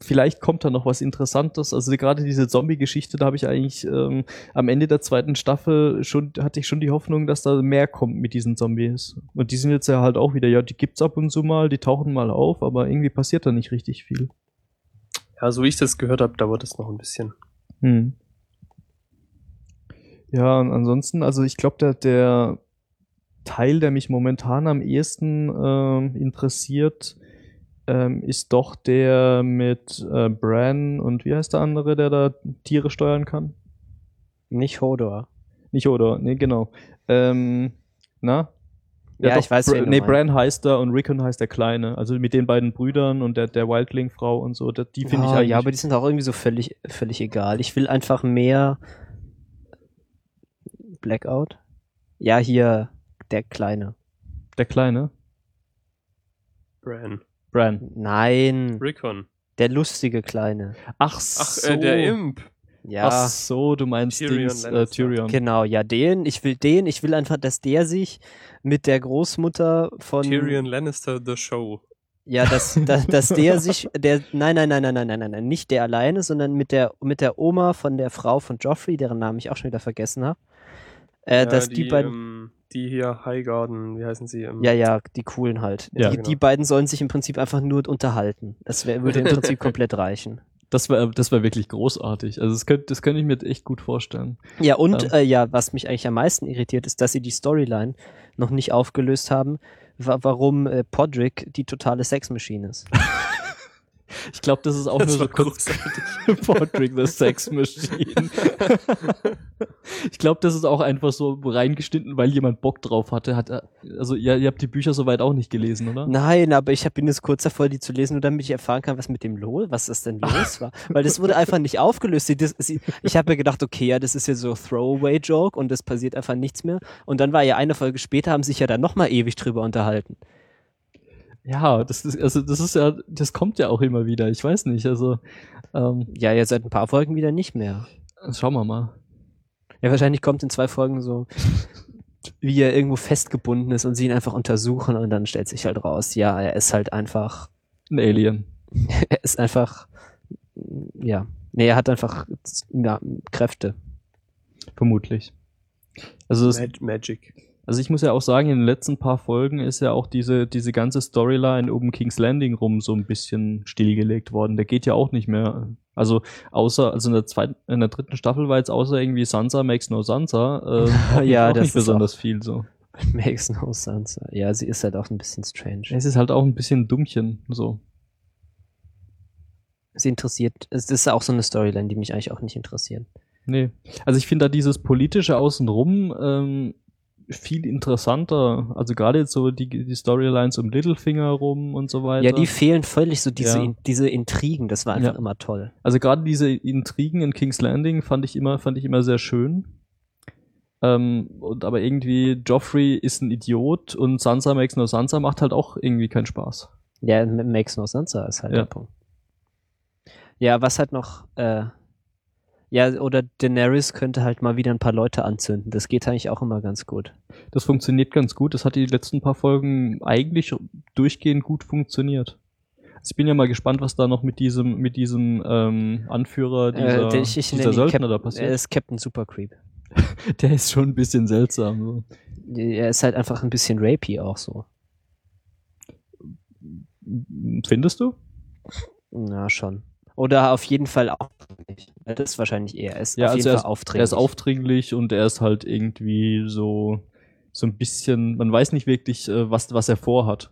Speaker 4: vielleicht kommt da noch was Interessantes. Also gerade diese Zombie-Geschichte, da habe ich eigentlich ähm, am Ende der zweiten Staffel schon, hatte ich schon die Hoffnung, dass da mehr kommt mit diesen Zombies. Und die sind jetzt ja halt auch wieder, ja, die gibt's ab und zu mal, die tauchen mal auf, aber irgendwie passiert da nicht richtig viel.
Speaker 3: Ja, so wie ich das gehört habe, dauert es noch ein bisschen.
Speaker 4: Hm. Ja, und ansonsten, also ich glaube, der, der Teil, der mich momentan am ehesten ähm, interessiert, ähm, ist doch der mit äh, Bran und wie heißt der andere, der da Tiere steuern kann?
Speaker 2: Nicht Hodor.
Speaker 4: Nicht oder, nee, genau. Ähm, na?
Speaker 2: Ja,
Speaker 4: doch,
Speaker 2: ich weiß, du
Speaker 4: Nee. Bran heißt er und Rickon heißt der Kleine. Also mit den beiden Brüdern und der, der Wildling-Frau und so, da- die finde ich
Speaker 2: Ah,
Speaker 4: eigentlich.
Speaker 2: ja, aber die sind auch irgendwie so völlig, völlig egal. Ich will einfach mehr Blackout. Ja, hier der Kleine.
Speaker 4: der Kleine?
Speaker 3: Bran.
Speaker 4: Bran.
Speaker 2: Nein.
Speaker 3: Rickon.
Speaker 2: Der lustige Kleine.
Speaker 4: Ach so.
Speaker 3: Ach, äh, der Imp.
Speaker 2: Ja.
Speaker 4: Ach so, du meinst
Speaker 3: Tyrion,
Speaker 4: Dings, äh, Tyrion.
Speaker 2: Genau, ja, den, ich will den, ich will einfach, dass der sich mit der Großmutter von
Speaker 3: Tyrion Lannister the Show.
Speaker 2: Ja, dass, <laughs> dass, dass der sich der nein, nein, nein, nein, nein, nein, nein, nicht der alleine, sondern mit der mit der Oma von der Frau von Joffrey, deren Namen ich auch schon wieder vergessen habe. Äh,
Speaker 3: ja,
Speaker 2: dass die, die beiden
Speaker 3: ähm, die hier Highgarden, wie heißen sie? Ähm,
Speaker 2: ja, ja, die coolen halt.
Speaker 4: Ja,
Speaker 2: die,
Speaker 3: genau.
Speaker 2: die beiden sollen sich im Prinzip einfach nur unterhalten. Das wär, würde im <laughs> Prinzip komplett reichen.
Speaker 4: Das wäre das wär wirklich großartig. Also das könnte das könnte ich mir echt gut vorstellen.
Speaker 2: Ja, und
Speaker 4: Ähm.
Speaker 2: äh, ja, was mich eigentlich am meisten irritiert, ist, dass sie die Storyline noch nicht aufgelöst haben, wa warum äh, Podrick die totale Sexmaschine ist. <laughs>
Speaker 4: Ich glaube, das ist auch
Speaker 3: Das
Speaker 4: nur so
Speaker 3: war
Speaker 4: kurz Portrait <laughs> the Sex Machine. <laughs> ich glaube, das ist auch einfach so reingeschnitten, weil jemand Bock drauf hatte. Hat, also ihr, ihr habt die Bücher soweit auch nicht gelesen, oder?
Speaker 2: Nein, aber ich bin jetzt kurz davor, die zu lesen, nur damit ich erfahren kann, was mit dem los, was das denn los war. <laughs> Weil das wurde einfach nicht aufgelöst. Sie, das, sie, ich habe mir gedacht, okay, ja, das ist ja so Throwaway-Joke und es passiert einfach nichts mehr. Und dann war ja eine Folge später, haben sich ja dann nochmal ewig drüber unterhalten.
Speaker 4: Ja, das ist, also das ist ja, das kommt ja auch immer wieder. Ich weiß nicht, also ähm,
Speaker 2: Ja, jetzt seit ein paar Folgen wieder nicht mehr.
Speaker 4: schauen wir mal.
Speaker 2: Ja, wahrscheinlich kommt in zwei Folgen so, wie er irgendwo festgebunden ist und sie ihn einfach untersuchen und dann stellt sich halt raus, ja, er ist halt einfach,
Speaker 4: Ein Alien. <laughs>
Speaker 2: er ist einfach, ja, nee, er hat einfach ja, Kräfte.
Speaker 4: Vermutlich. Also
Speaker 3: Mag Magic.
Speaker 4: Also ich muss ja auch sagen, in den letzten paar Folgen ist ja auch diese, diese ganze Storyline um King's Landing rum so ein bisschen stillgelegt worden. Der geht ja auch nicht mehr. Also außer, also in der zweiten, in der dritten Staffel war jetzt außer irgendwie Sansa makes no Sansa, äh, <laughs> auch,
Speaker 2: Ja,
Speaker 4: auch
Speaker 2: das
Speaker 4: nicht
Speaker 2: ist
Speaker 4: besonders viel so. <laughs>
Speaker 2: Makes no sense. Ja, sie ist halt auch ein bisschen strange.
Speaker 4: Es ist halt auch ein bisschen dummchen, so.
Speaker 2: Sie interessiert, es ist auch so eine Storyline, die mich eigentlich auch nicht interessiert.
Speaker 4: Nee. Also ich finde da dieses politische Außenrum, ähm, viel interessanter. Also gerade jetzt so die, die Storylines um Littlefinger rum und so weiter.
Speaker 2: Ja, die fehlen völlig so diese,
Speaker 4: Ja.
Speaker 2: in, diese Intrigen, das war einfach
Speaker 4: Ja.
Speaker 2: immer toll.
Speaker 4: Also gerade diese Intrigen in King's Landing fand ich immer, fand ich immer sehr schön. Ähm, und aber irgendwie Joffrey ist ein Idiot und Sansa makes no Sansa macht halt auch irgendwie keinen Spaß.
Speaker 2: Ja, makes no sense ist halt
Speaker 4: Ja.
Speaker 2: der Punkt. Ja, was halt noch, äh, ja, oder Daenerys könnte halt mal wieder ein paar Leute anzünden. Das geht eigentlich auch immer ganz gut.
Speaker 4: Das funktioniert ganz gut. Das hat die letzten paar Folgen eigentlich durchgehend gut funktioniert. Also ich bin ja mal gespannt, was da noch mit diesem, mit diesem ähm, Anführer dieser,
Speaker 2: äh, ich, ich
Speaker 4: dieser Söldner da
Speaker 2: er
Speaker 4: passiert.
Speaker 2: ist Captain Super Creep. <laughs>
Speaker 4: Der ist schon ein bisschen seltsam. So.
Speaker 2: Er ist halt einfach ein bisschen rapey auch so.
Speaker 4: Findest du?
Speaker 2: Na, schon. Oder auf jeden Fall aufdringlich. Das ist wahrscheinlich eher. Er ist
Speaker 4: Ja,
Speaker 2: auf
Speaker 4: also
Speaker 2: jeden
Speaker 4: er
Speaker 2: Fall
Speaker 4: ist,
Speaker 2: aufdringlich.
Speaker 4: er ist aufdringlich und er ist halt irgendwie so, so ein bisschen, man weiß nicht wirklich, äh, was, was er vorhat.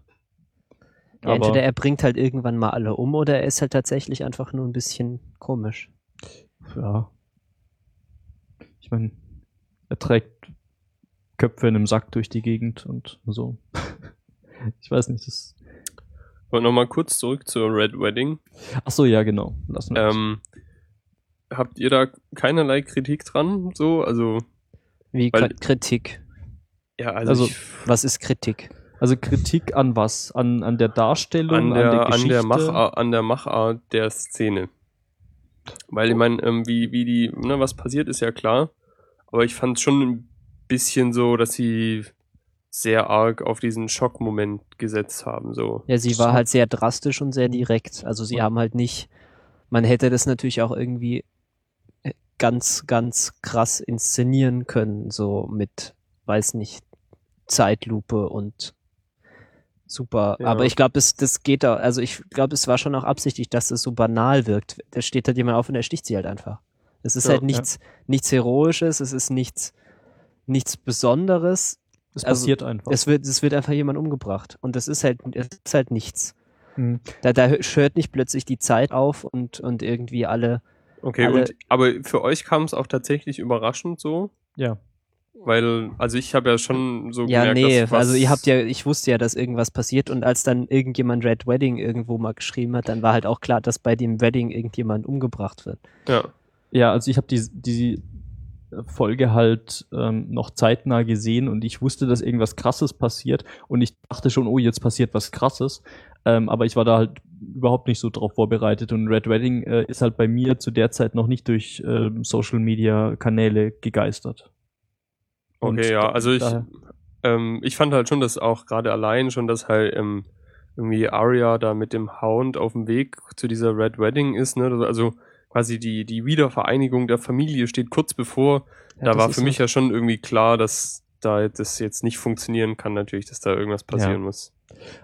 Speaker 2: Ja, entweder er bringt halt irgendwann mal alle um oder er ist halt tatsächlich einfach nur ein bisschen komisch.
Speaker 4: ja. Ich meine, er trägt Köpfe in einem Sack durch die Gegend und so. <laughs> ich weiß nicht, das.
Speaker 3: Und nochmal kurz zurück zur Red Wedding.
Speaker 4: Ach so, ja, genau. Lassen wir das.
Speaker 3: Ähm, habt ihr da keinerlei Kritik dran? So, also,
Speaker 2: Wie
Speaker 3: Weil-
Speaker 2: Kritik.
Speaker 3: ja, also,
Speaker 4: Also,
Speaker 3: ich,
Speaker 2: Was ist Kritik?
Speaker 4: Also Kritik an was? An, an der Darstellung,
Speaker 3: an der,
Speaker 4: an der
Speaker 3: an
Speaker 4: Geschichte?
Speaker 3: der, Machart, an der Machart der Szene. Weil ich meine, ähm, wie, wie die, ne, was passiert, ist ja klar. Aber ich fand schon ein bisschen so, dass sie sehr arg auf diesen Schockmoment gesetzt haben. So.
Speaker 2: Ja, sie war halt sehr drastisch und sehr direkt. Also sie haben halt nicht, man hätte das natürlich auch irgendwie äh, ganz, ganz krass inszenieren können, so mit, weiß nicht, Zeitlupe und super.
Speaker 3: Ja.
Speaker 2: Aber ich glaube, das, das geht da, also ich glaube, es war schon auch absichtlich, dass es so banal wirkt. Da steht halt jemand auf und er sticht sie halt einfach. Es ist
Speaker 3: Ja,
Speaker 2: halt nichts, nichts Heroisches, es ist nichts, nichts Besonderes.
Speaker 4: Das
Speaker 2: also,
Speaker 4: passiert einfach.
Speaker 2: Es wird, es wird einfach jemand umgebracht. Und das ist halt, es ist halt nichts.
Speaker 4: Mhm.
Speaker 2: Da, da hört nicht plötzlich die Zeit auf und, und irgendwie alle.
Speaker 3: Okay,
Speaker 2: Alle-
Speaker 3: und, aber für euch kam es auch tatsächlich überraschend so,
Speaker 4: ja.
Speaker 3: weil, also ich habe ja schon so
Speaker 2: Ja,
Speaker 3: gemerkt,
Speaker 2: nee,
Speaker 3: dass was,
Speaker 2: also ihr habt ja, ich wusste ja, dass irgendwas passiert und als dann irgendjemand Red Wedding irgendwo mal geschrieben hat, dann war halt auch klar, dass bei dem Wedding irgendjemand umgebracht wird.
Speaker 3: Ja,
Speaker 4: Ja, also ich habe die, die Folge halt ähm, noch zeitnah gesehen und ich wusste, dass irgendwas Krasses passiert und ich dachte schon, oh, jetzt passiert was Krasses. Ähm, aber ich war da halt überhaupt nicht so drauf vorbereitet und Red Wedding äh, ist halt bei mir zu der Zeit noch nicht durch ähm, Social Media Kanäle gegeistert. Und
Speaker 3: okay, ja, also ich, ähm, ich fand halt schon, dass auch gerade allein schon, dass halt ähm, irgendwie Arya da mit dem Hound auf dem Weg zu dieser Red Wedding ist, ne, also quasi die, die Wiedervereinigung der Familie steht kurz bevor,
Speaker 2: Ja,
Speaker 3: da war für mich
Speaker 2: halt-
Speaker 3: ja schon irgendwie klar, dass da das jetzt nicht funktionieren kann, natürlich, dass da irgendwas passieren
Speaker 4: Ja.
Speaker 3: muss.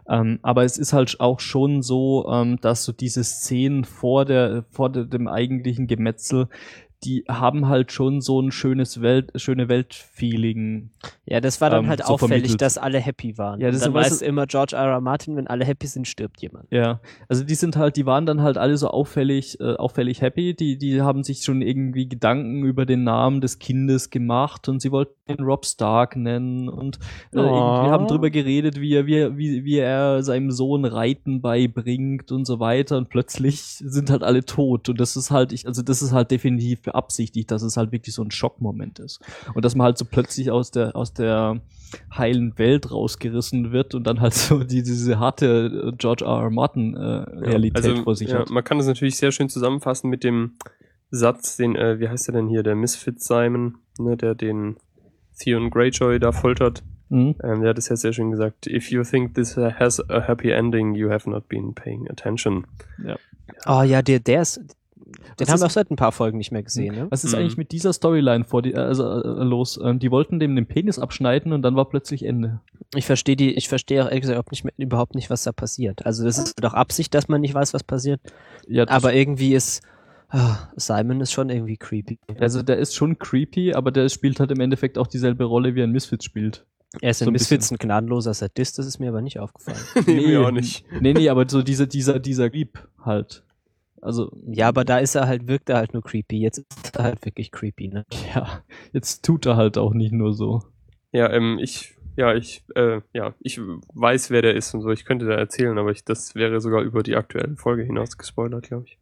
Speaker 4: Ähm, aber es ist halt auch schon so, ähm, dass so diese Szenen vor der, vor dem eigentlichen Gemetzel, die haben halt schon so ein schönes Welt, schöne Weltfeeling.
Speaker 2: Ja, das war dann
Speaker 4: ähm,
Speaker 2: halt
Speaker 4: so
Speaker 2: auffällig,
Speaker 4: vermittelt.
Speaker 2: dass alle happy waren.
Speaker 4: Ja,
Speaker 2: und
Speaker 4: das
Speaker 2: dann
Speaker 4: war
Speaker 2: weiß immer George R. R. Martin, wenn alle happy sind, stirbt jemand.
Speaker 4: Ja, also die sind halt, die waren dann halt alle so auffällig, äh, auffällig happy. Die, die haben sich schon irgendwie Gedanken über den Namen des Kindes gemacht und sie wollten ihn Rob Stark nennen und äh,
Speaker 2: Oh.
Speaker 4: irgendwie haben drüber geredet, wie er, wie, er- wie, wie er seinem Sohn Reiten beibringt und so weiter und plötzlich sind halt alle tot und das ist halt, ich, also das ist halt definitiv beabsichtigt, dass es halt wirklich so ein Schockmoment ist und dass man halt so plötzlich aus der, aus der heilen Welt rausgerissen wird und dann halt <laughs> so die, diese harte äh, George R. R. Martin äh, Realität
Speaker 3: also,
Speaker 4: vor sich
Speaker 3: ja,
Speaker 4: hat.
Speaker 3: Man kann das natürlich sehr schön zusammenfassen mit dem Satz, den, äh, wie heißt der denn hier, der Misfit Simon, ne, der den Theon Greyjoy da foltert.
Speaker 4: Mhm.
Speaker 3: Ähm, der hat es ja sehr schön gesagt. If you think this has a happy ending, you have not been paying attention.
Speaker 2: Oh ja, der, der ist. Den haben wir auch seit ein paar Folgen nicht mehr gesehen, ne?
Speaker 4: Was ist
Speaker 3: Mhm.
Speaker 4: eigentlich mit dieser Storyline vor die, äh, also, äh, los? Ähm, die wollten dem den Penis abschneiden und dann war plötzlich Ende.
Speaker 2: Ich verstehe die, ich verstehe auch ehrlich gesagt überhaupt nicht, mehr- überhaupt nicht, was da passiert. Also das ist doch Absicht, dass man nicht weiß, was passiert.
Speaker 4: Ja,
Speaker 2: Aber irgendwie ist ah, Simon ist schon irgendwie creepy.
Speaker 4: also der ist schon creepy, aber der spielt halt im Endeffekt auch dieselbe Rolle, wie ein Misfit spielt.
Speaker 2: er ist
Speaker 4: so
Speaker 2: in
Speaker 4: ein
Speaker 2: Misfits ein gnadenloser Sadist, das ist mir aber nicht aufgefallen. <laughs>
Speaker 3: nee, mir auch nicht.
Speaker 4: Nee, nee, aber so dieser, dieser, dieser Creep halt. Also,
Speaker 2: ja, aber da ist er halt, wirkt er halt nur creepy. Jetzt ist er halt wirklich creepy, ne?
Speaker 4: ja, jetzt tut er halt auch nicht nur so.
Speaker 3: Ja, ähm, ich, ja, ich, äh, ja, ich weiß, wer der ist und so. Ich könnte da erzählen, aber ich, das wäre sogar über die aktuelle Folge hinaus gespoilert, glaube ich.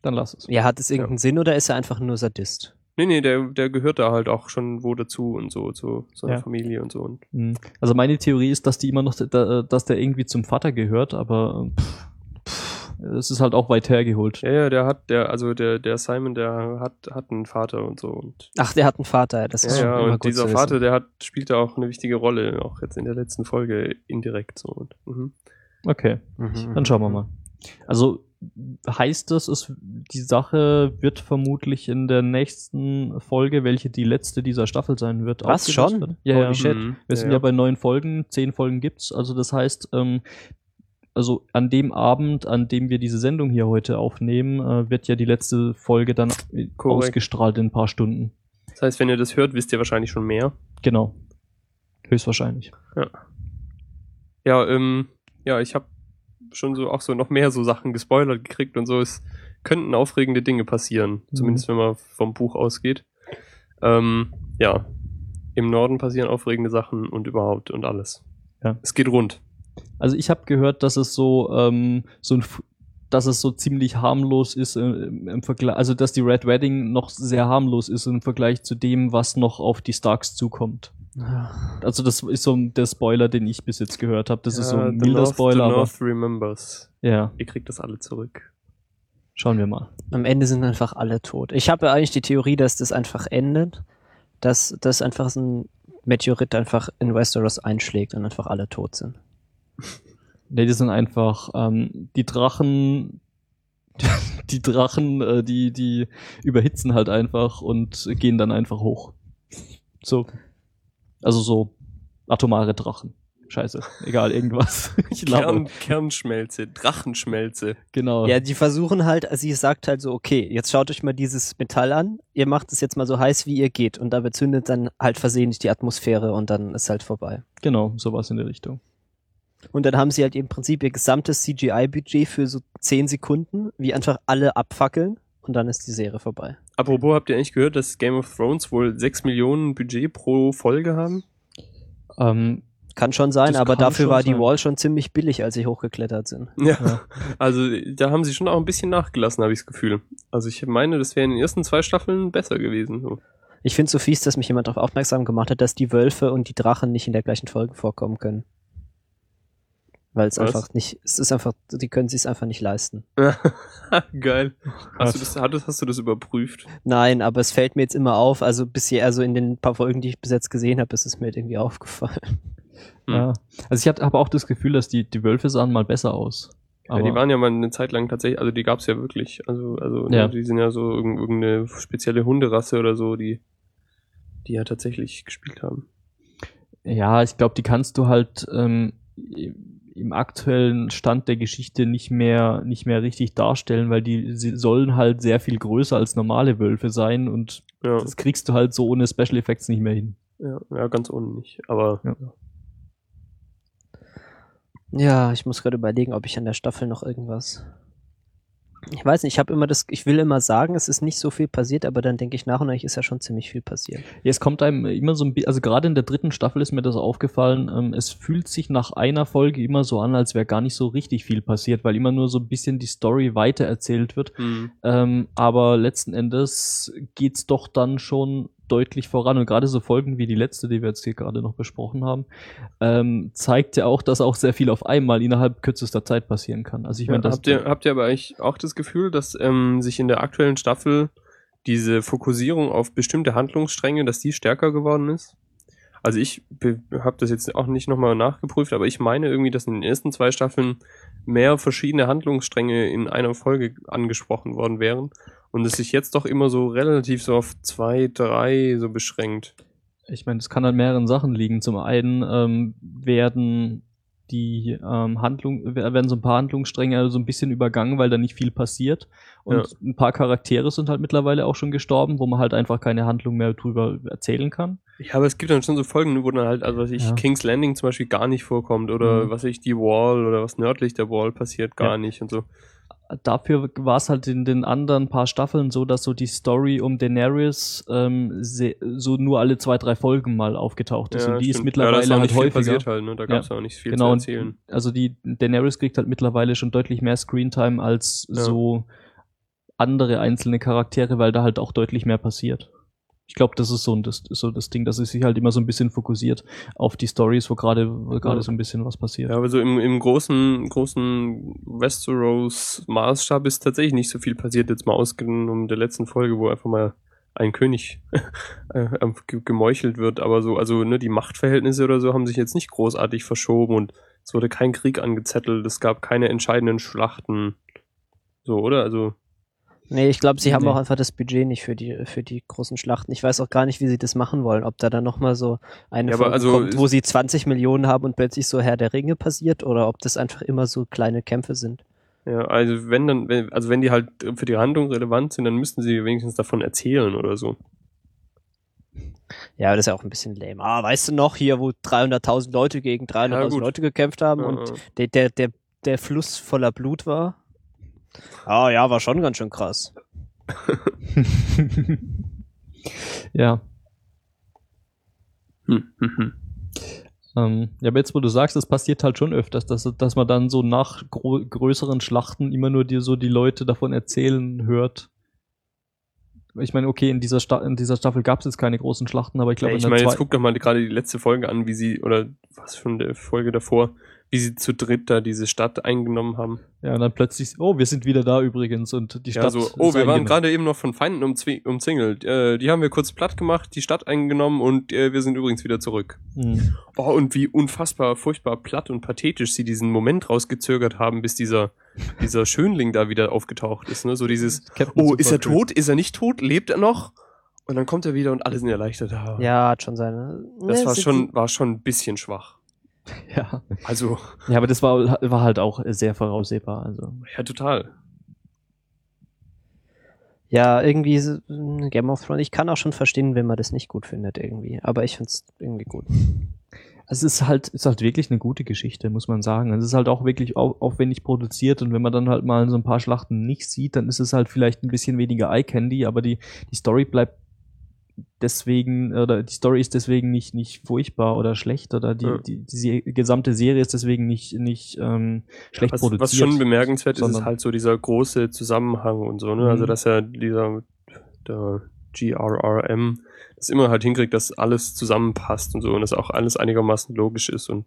Speaker 4: Dann lass es.
Speaker 2: Ja, hat es irgendeinen Sinn oder ist er einfach nur Sadist?
Speaker 3: Nee, nee, der, der gehört da halt auch schon wo dazu und so, zu seiner
Speaker 4: Ja.
Speaker 3: Familie und so. Und
Speaker 4: Mhm. Also meine Theorie ist, dass die immer noch, da, dass der irgendwie zum Vater gehört, aber pff, es ist halt auch weit hergeholt.
Speaker 3: ja, ja, der hat, der, also der, der Simon, der hat, hat einen Vater und so. Und,
Speaker 2: Ach, der hat einen Vater, das ist
Speaker 3: ja,
Speaker 2: schon
Speaker 3: ja,
Speaker 2: immer
Speaker 3: und
Speaker 2: gut
Speaker 3: dieser. Vater, der hat, spielt da auch eine wichtige Rolle, auch jetzt in der letzten Folge indirekt so. Und, mhm.
Speaker 4: Okay,
Speaker 2: Mhm.
Speaker 4: dann schauen wir mal. Also heißt das, es, die Sache wird vermutlich in der nächsten Folge, welche die letzte dieser Staffel sein wird,
Speaker 2: Was, schon?
Speaker 4: Ja,
Speaker 2: Holy
Speaker 4: ja.
Speaker 2: shit.
Speaker 3: Mhm.
Speaker 4: Wir sind ja, bei neun Folgen, zehn Folgen gibt's. Also das heißt, ähm, also an dem Abend, an dem wir diese Sendung hier heute aufnehmen, äh, wird ja die letzte Folge dann
Speaker 3: Korrekt.
Speaker 4: ausgestrahlt in ein paar Stunden.
Speaker 3: Das heißt, wenn ihr das hört, wisst ihr wahrscheinlich schon mehr.
Speaker 4: Genau. Höchstwahrscheinlich.
Speaker 3: Ja, ähm, ja, ich habe schon so auch so noch mehr so Sachen gespoilert gekriegt und so. Es könnten aufregende Dinge passieren,
Speaker 4: Mhm.
Speaker 3: zumindest wenn man vom Buch ausgeht. Ähm, ja, im Norden passieren aufregende Sachen und überhaupt und alles.
Speaker 4: Ja.
Speaker 3: Es geht rund.
Speaker 4: Also ich habe gehört, dass es so ähm, so ein dass es so ziemlich harmlos ist äh, im im Vergleich, also dass die Red Wedding noch sehr harmlos ist im Vergleich zu dem, was noch auf die Starks zukommt.
Speaker 2: Ja.
Speaker 4: Also das ist so der Spoiler, den ich bis jetzt gehört habe. Das ist so
Speaker 3: Ja,
Speaker 4: ein
Speaker 3: the
Speaker 4: milder
Speaker 3: North,
Speaker 4: Spoiler,
Speaker 3: the
Speaker 4: aber
Speaker 3: North remembers.
Speaker 4: ja,
Speaker 3: Ihr kriegt das alle zurück.
Speaker 4: schauen wir mal.
Speaker 2: Am Ende sind einfach alle tot. Ich habe ja eigentlich die Theorie, dass das einfach endet, dass das einfach so ein Meteorit einfach in Westeros einschlägt und einfach alle tot sind.
Speaker 4: Nee, die sind einfach ähm, die Drachen, <laughs> die Drachen, äh, die die überhitzen halt einfach und gehen dann einfach hoch. So, also so atomare Drachen. Scheiße, egal irgendwas. <laughs> Ich.
Speaker 3: Kern, Kernschmelze, Drachenschmelze.
Speaker 4: Genau.
Speaker 2: Ja, die versuchen halt, sie sagt halt so, okay, jetzt schaut euch mal dieses Metall an, ihr macht es jetzt mal so heiß, wie ihr geht und dabei zündet dann halt versehentlich die Atmosphäre und dann ist halt vorbei.
Speaker 4: Genau, sowas in der Richtung.
Speaker 2: Und dann haben sie halt im Prinzip ihr gesamtes CGI-Budget für so 10 Sekunden, wie einfach alle abfackeln und dann ist die Serie vorbei.
Speaker 3: Apropos, habt ihr eigentlich gehört, dass Game of Thrones wohl 6 Millionen Budget pro Folge haben?
Speaker 4: Ähm,
Speaker 2: Kann schon sein, aber dafür war die
Speaker 4: sein.
Speaker 2: Wall schon ziemlich billig, als sie hochgeklettert sind.
Speaker 3: Ja.
Speaker 4: Ja. <laughs>
Speaker 3: Also da haben sie schon auch ein bisschen nachgelassen, habe ich das Gefühl. Also ich meine, das wäre in den ersten zwei Staffeln besser gewesen. So.
Speaker 2: Ich finde so fies, dass mich jemand darauf aufmerksam gemacht hat, dass die Wölfe und die Drachen nicht in der gleichen Folge vorkommen können. Weil es einfach nicht, es ist einfach, die können sich einfach nicht leisten. <laughs>
Speaker 3: Geil. Hast du, das, hattest, hast du das überprüft?
Speaker 2: Nein, aber es fällt mir jetzt immer auf, also bisher, also in den paar Folgen, die ich bis jetzt gesehen habe, ist es mir irgendwie aufgefallen.
Speaker 3: Hm.
Speaker 4: ja. Also ich habe auch das Gefühl, dass die, die Wölfe sahen mal besser aus.
Speaker 3: Ja, die waren ja mal eine Zeit lang tatsächlich, also die gab es ja wirklich. Also, also
Speaker 4: Ja.
Speaker 3: die sind ja so irgend- irgendeine spezielle Hunderasse oder so, die, die ja tatsächlich gespielt haben.
Speaker 4: Ja, ich glaube, die kannst du halt ähm, im aktuellen Stand der Geschichte nicht mehr nicht mehr richtig darstellen, weil die sie sollen halt sehr viel größer als normale Wölfe sein und
Speaker 3: Ja,
Speaker 4: das kriegst du halt so ohne Special Effects nicht mehr hin.
Speaker 3: ja, ja ganz ohne nicht. Aber
Speaker 4: Ja.
Speaker 2: Ja, ich muss gerade überlegen, ob ich an der Staffel noch irgendwas. Ich weiß nicht, ich habe immer das, ich will immer sagen, es ist nicht so viel passiert, aber dann denke ich nach und nach ist ja schon ziemlich viel passiert.
Speaker 4: Ja, es kommt einem immer so ein bisschen, also gerade in der dritten Staffel ist mir das aufgefallen, ähm, es fühlt sich nach einer Folge immer so an, als wäre gar nicht so richtig viel passiert, weil immer nur so ein bisschen die Story weitererzählt wird.
Speaker 3: hm,
Speaker 4: Ähm, aber letzten Endes geht's doch dann schon deutlich voran. Und gerade so Folgen wie die letzte, die wir jetzt hier gerade noch besprochen haben, ähm, zeigt ja auch, dass auch sehr viel auf einmal innerhalb kürzester Zeit passieren kann. Also ich meine,
Speaker 3: ja, habt, ihr, habt ihr aber eigentlich auch das Gefühl, dass ähm, sich in der aktuellen Staffel diese Fokussierung auf bestimmte Handlungsstränge, dass die stärker geworden ist? Also ich habe das jetzt auch nicht nochmal nachgeprüft, aber ich meine irgendwie, dass in den ersten zwei Staffeln mehr verschiedene Handlungsstränge in einer Folge angesprochen worden wären und es sich jetzt doch immer so relativ so auf zwei, drei so beschränkt.
Speaker 4: Ich meine, das kann an mehreren Sachen liegen. Zum einen ähm, werden die ähm, Handlung, werden so ein paar Handlungsstränge so ein bisschen übergangen, weil da nicht viel passiert. Und
Speaker 3: Ja.
Speaker 4: ein paar Charaktere sind halt mittlerweile auch schon gestorben, wo man halt einfach keine Handlung mehr drüber erzählen kann.
Speaker 3: Ja, aber es gibt dann schon so Folgen, wo dann halt, also was ich,
Speaker 4: Ja.
Speaker 3: King's Landing zum Beispiel gar nicht vorkommt oder
Speaker 4: Mhm.
Speaker 3: was ich, die Wall oder was nördlich der Wall passiert gar
Speaker 4: Ja.
Speaker 3: nicht und so.
Speaker 4: Dafür war es halt in den anderen paar Staffeln so, dass so die Story um Daenerys ähm, so nur alle zwei, drei Folgen mal aufgetaucht ist.
Speaker 3: Ja,
Speaker 4: und die
Speaker 3: stimmt.
Speaker 4: ist mittlerweile
Speaker 3: ja, da ist auch
Speaker 4: halt häufiger.
Speaker 3: passiert halt, ne? Da gab es auch nicht viel
Speaker 4: genau,
Speaker 3: zu erzählen.
Speaker 4: Also die Daenerys kriegt halt mittlerweile schon deutlich mehr Screentime als
Speaker 3: Ja.
Speaker 4: so andere einzelne Charaktere, weil da halt auch deutlich mehr passiert. Ich glaube, das ist so, ein, das, so das Ding, dass es sich halt immer so ein bisschen fokussiert auf die Stories, wo gerade wo gerade
Speaker 3: Ja.
Speaker 4: so ein bisschen was passiert.
Speaker 3: Ja, aber so im, im großen, großen Westeros Maßstab ist tatsächlich nicht so viel passiert, jetzt mal ausgenommen der letzten Folge, wo einfach mal ein König <laughs> äh, ge- gemeuchelt wird, aber so, also ne, die Machtverhältnisse oder so haben sich jetzt nicht großartig verschoben und es wurde kein Krieg angezettelt, es gab keine entscheidenden Schlachten. So, oder? Also,
Speaker 2: Nee, ich glaube, sie haben
Speaker 4: Nee.
Speaker 2: auch einfach das Budget nicht für die, für die großen Schlachten. Ich weiß auch gar nicht, wie sie das machen wollen. Ob da dann nochmal so eine
Speaker 3: Ja, also
Speaker 2: kommt, wo sie 20 Millionen haben und plötzlich so Herr der Ringe passiert oder ob das einfach immer so kleine Kämpfe sind.
Speaker 3: ja, also wenn dann, wenn, also wenn die halt für die Handlung relevant sind, dann müssten sie wenigstens davon erzählen oder so.
Speaker 2: Ja, das ist ja auch ein bisschen lame. Ah, weißt du noch, hier, wo 300.000 Leute gegen 300.000
Speaker 3: gut.
Speaker 2: Leute gekämpft haben
Speaker 3: Ja,
Speaker 2: und der, der, der, der Fluss voller Blut war? Ah, ja, war schon ganz schön krass. <laughs>
Speaker 4: ja.
Speaker 3: hm, hm, hm.
Speaker 4: Ähm, ja, aber jetzt, wo du sagst, das passiert halt schon öfters, dass, dass man dann so nach größeren Schlachten immer nur die, so die Leute davon erzählen hört. Ich meine, okay, in dieser, Sta in dieser Staffel gab es jetzt keine großen Schlachten, aber ich glaube,
Speaker 3: Ja, ich meine, jetzt guck doch mal gerade die letzte Folge an, wie sie, oder was schon der Folge davor, wie sie zu dritt da diese Stadt eingenommen haben.
Speaker 4: ja, und dann plötzlich, oh, wir sind wieder da übrigens und die
Speaker 3: Ja,
Speaker 4: Stadt.
Speaker 3: so,
Speaker 4: ist
Speaker 3: oh, wir waren gerade eben noch von Feinden umzwi- umzingelt. Äh, die haben wir kurz platt gemacht, die Stadt eingenommen und äh, wir sind übrigens wieder zurück.
Speaker 4: Hm.
Speaker 3: Oh, und wie unfassbar, furchtbar platt und pathetisch sie diesen Moment rausgezögert haben, bis dieser, dieser Schönling da wieder aufgetaucht ist. Ne? So dieses,
Speaker 4: Captain
Speaker 3: oh, ist er tot? Ist er nicht tot? Lebt er noch? Und dann kommt er wieder und alle sind erleichtert.
Speaker 2: Ja, hat schon seine.
Speaker 3: Das
Speaker 2: Ne,
Speaker 3: war schon, war schon ein bisschen schwach.
Speaker 4: Ja.
Speaker 3: Also,
Speaker 4: ja, aber das war, war halt auch sehr voraussehbar. Also.
Speaker 3: ja, total.
Speaker 2: Ja, irgendwie Game of Thrones. Ich kann auch schon verstehen, wenn man das nicht gut findet irgendwie. Aber ich find's irgendwie gut.
Speaker 4: Also es ist halt, ist halt wirklich eine gute Geschichte, muss man sagen. Es ist halt auch wirklich au aufwendig produziert und wenn man dann halt mal so ein paar Schlachten nicht sieht, dann ist es halt vielleicht ein bisschen weniger Eye Candy, aber die, die Story bleibt deswegen, oder die Story ist deswegen nicht, nicht furchtbar oder schlecht oder die,
Speaker 3: Ja.
Speaker 4: die, die, se- gesamte Serie ist deswegen nicht, nicht ähm, schlecht
Speaker 3: Was,
Speaker 4: produziert.
Speaker 3: was schon bemerkenswert ist, ist halt so dieser große Zusammenhang und so, ne? Also,
Speaker 4: Mhm.
Speaker 3: dass er dieser, der GRRM das immer halt hinkriegt, dass alles zusammenpasst und so und dass auch alles einigermaßen logisch ist und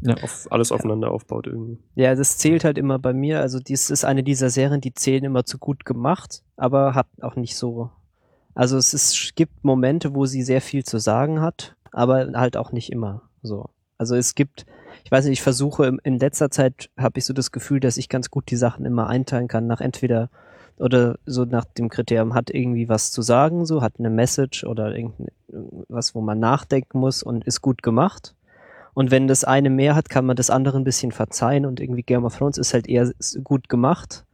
Speaker 4: Ja.
Speaker 3: auf, alles aufeinander aufbaut irgendwie.
Speaker 2: Ja, das zählt halt immer bei mir. Also dies ist eine dieser Serien, die zählen immer zu gut gemacht, aber hat auch nicht so. Also es ist, gibt Momente, wo sie sehr viel zu sagen hat, aber halt auch nicht immer so. Also es gibt, ich weiß nicht, ich versuche in letzter Zeit habe ich so das Gefühl, dass ich ganz gut die Sachen immer einteilen kann nach entweder oder so nach dem Kriterium hat irgendwie was zu sagen, so hat eine Message oder irgendwas, wo man nachdenken muss und ist gut gemacht. Und wenn das eine mehr hat, kann man das andere ein bisschen verzeihen und irgendwie Game of Thrones ist halt eher gut gemacht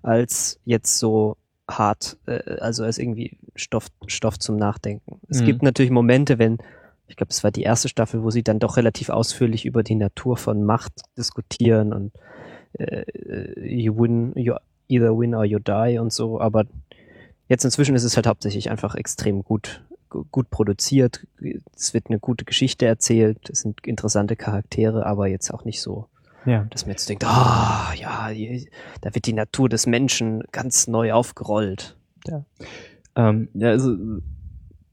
Speaker 2: als jetzt so hart, äh, also als irgendwie Stoff, Stoff zum Nachdenken. Es
Speaker 4: Mhm.
Speaker 2: gibt natürlich Momente, wenn, ich glaube, es war die erste Staffel, wo sie dann doch relativ ausführlich über die Natur von Macht diskutieren und äh, you win, you either win or you die und so, aber jetzt inzwischen ist es halt hauptsächlich einfach extrem gut, gu- gut produziert. Es wird eine gute Geschichte erzählt, es sind interessante Charaktere, aber jetzt auch nicht so,
Speaker 4: Ja.
Speaker 2: dass man jetzt denkt, ah, ja, je- da wird die Natur des Menschen ganz neu aufgerollt.
Speaker 4: Ähm, ja, also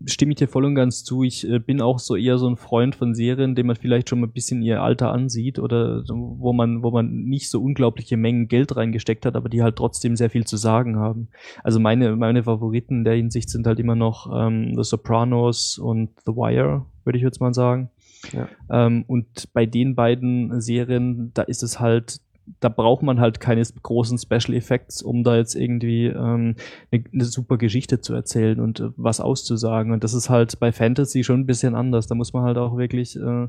Speaker 4: stimme ich dir voll und ganz zu. Ich äh, bin auch so eher so ein Freund von Serien, dem man vielleicht schon mal ein bisschen ihr Alter ansieht oder so, wo man, wo man nicht so unglaubliche Mengen Geld reingesteckt hat, aber die halt trotzdem sehr viel zu sagen haben. Also meine, meine Favoriten in der Hinsicht sind halt immer noch ähm, The Sopranos und The Wire, würde ich jetzt mal sagen.
Speaker 2: Ja.
Speaker 4: Ähm, und bei den beiden Serien, da ist es halt, da braucht man halt keine großen Special Effects, um da jetzt irgendwie ähm, eine, eine super Geschichte zu erzählen und äh, was auszusagen. Und das ist halt bei Fantasy schon ein bisschen anders. Da muss man halt auch wirklich, äh,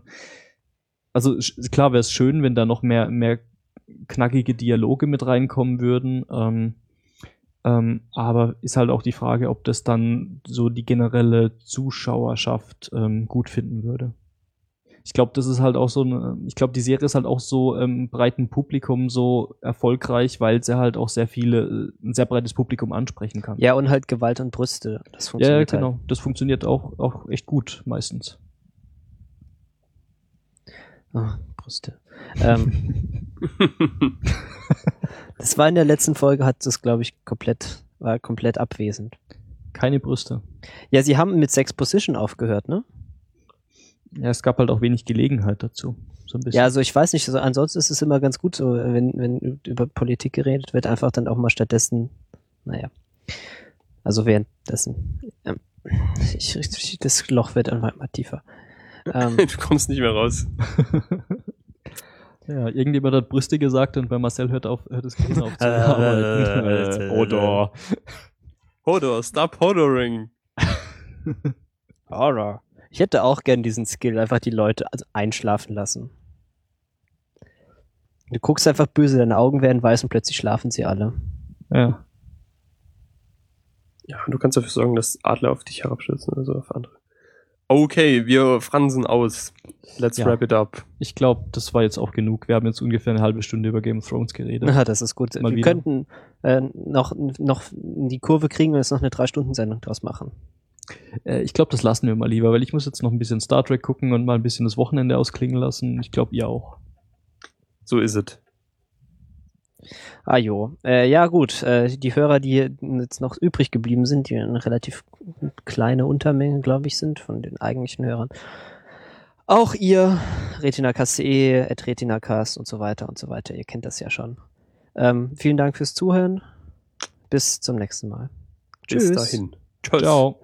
Speaker 4: also klar wäre es schön, wenn da noch mehr, mehr knackige Dialoge mit reinkommen würden. Ähm, ähm, aber ist halt auch die Frage, ob das dann so die generelle Zuschauerschaft ähm, gut finden würde. Ich glaube, das ist halt auch so eine, ich glaube, die Serie ist halt auch so ähm, breiten Publikum so erfolgreich, weil sie halt auch sehr viele, äh, ein sehr breites Publikum ansprechen kann.
Speaker 2: Ja, und halt Gewalt und Brüste. Das funktioniert
Speaker 4: ja genau.
Speaker 2: Halt.
Speaker 4: Das funktioniert auch, auch echt gut meistens.
Speaker 2: Oh, Brüste. Ähm, <laughs> das war in der letzten Folge, hat das, glaube ich, komplett, war komplett abwesend.
Speaker 4: Keine Brüste.
Speaker 2: Ja, sie haben mit Sex Position aufgehört, ne?
Speaker 4: Ja, es gab halt auch wenig Gelegenheit dazu. So ein bisschen.
Speaker 2: Ja, also ich weiß nicht, also ansonsten ist es immer ganz gut so, wenn, wenn über Politik geredet wird, einfach dann auch mal stattdessen, naja. Also währenddessen. Ähm, ich, ich, das Loch wird einfach immer tiefer. Ähm, <laughs>
Speaker 3: du kommst nicht mehr raus. <laughs>
Speaker 4: ja, irgendjemand hat Brüste gesagt und bei Marcel hört auf, hört es Gehirn auf zu
Speaker 2: Äh,
Speaker 4: arbeiten. Oder.
Speaker 3: Hodor, stop hodoring. <laughs>
Speaker 2: Horror. Ich hätte auch gern diesen Skill, einfach die Leute also einschlafen lassen. Du guckst einfach böse, deine Augen werden weiß und plötzlich schlafen sie alle.
Speaker 4: Ja.
Speaker 3: Ja, du kannst dafür sorgen, dass Adler auf dich herabstürzen oder so auf andere. Okay, wir fransen aus. Let's
Speaker 4: Ja.
Speaker 3: wrap it up.
Speaker 4: Ich glaube, das war jetzt auch genug. Wir haben jetzt ungefähr eine halbe Stunde über Game of Thrones geredet.
Speaker 2: Ja, das ist gut.
Speaker 4: Mal
Speaker 2: Wir
Speaker 4: wieder.
Speaker 2: könnten äh, noch, noch in die Kurve kriegen und jetzt noch eine Drei-Stunden-Sendung draus machen.
Speaker 4: Äh, ich glaube, das lassen wir mal lieber, weil ich muss jetzt noch ein bisschen Star Trek gucken und mal ein bisschen das Wochenende ausklingen lassen. Ich glaube, ihr auch.
Speaker 3: So ist es.
Speaker 2: Ah jo. Äh, ja gut, äh, die Hörer, die jetzt noch übrig geblieben sind, die eine relativ kleine Untermenge, glaube ich, sind von den eigentlichen Hörern. Auch ihr, RetinaCast.de, at RetinaCast und so weiter und so weiter. Ihr kennt das ja schon. Ähm, vielen Dank fürs Zuhören. Bis zum nächsten Mal.
Speaker 3: Bis
Speaker 2: Tschüss.
Speaker 3: dahin. Tschüss.
Speaker 4: Ciao.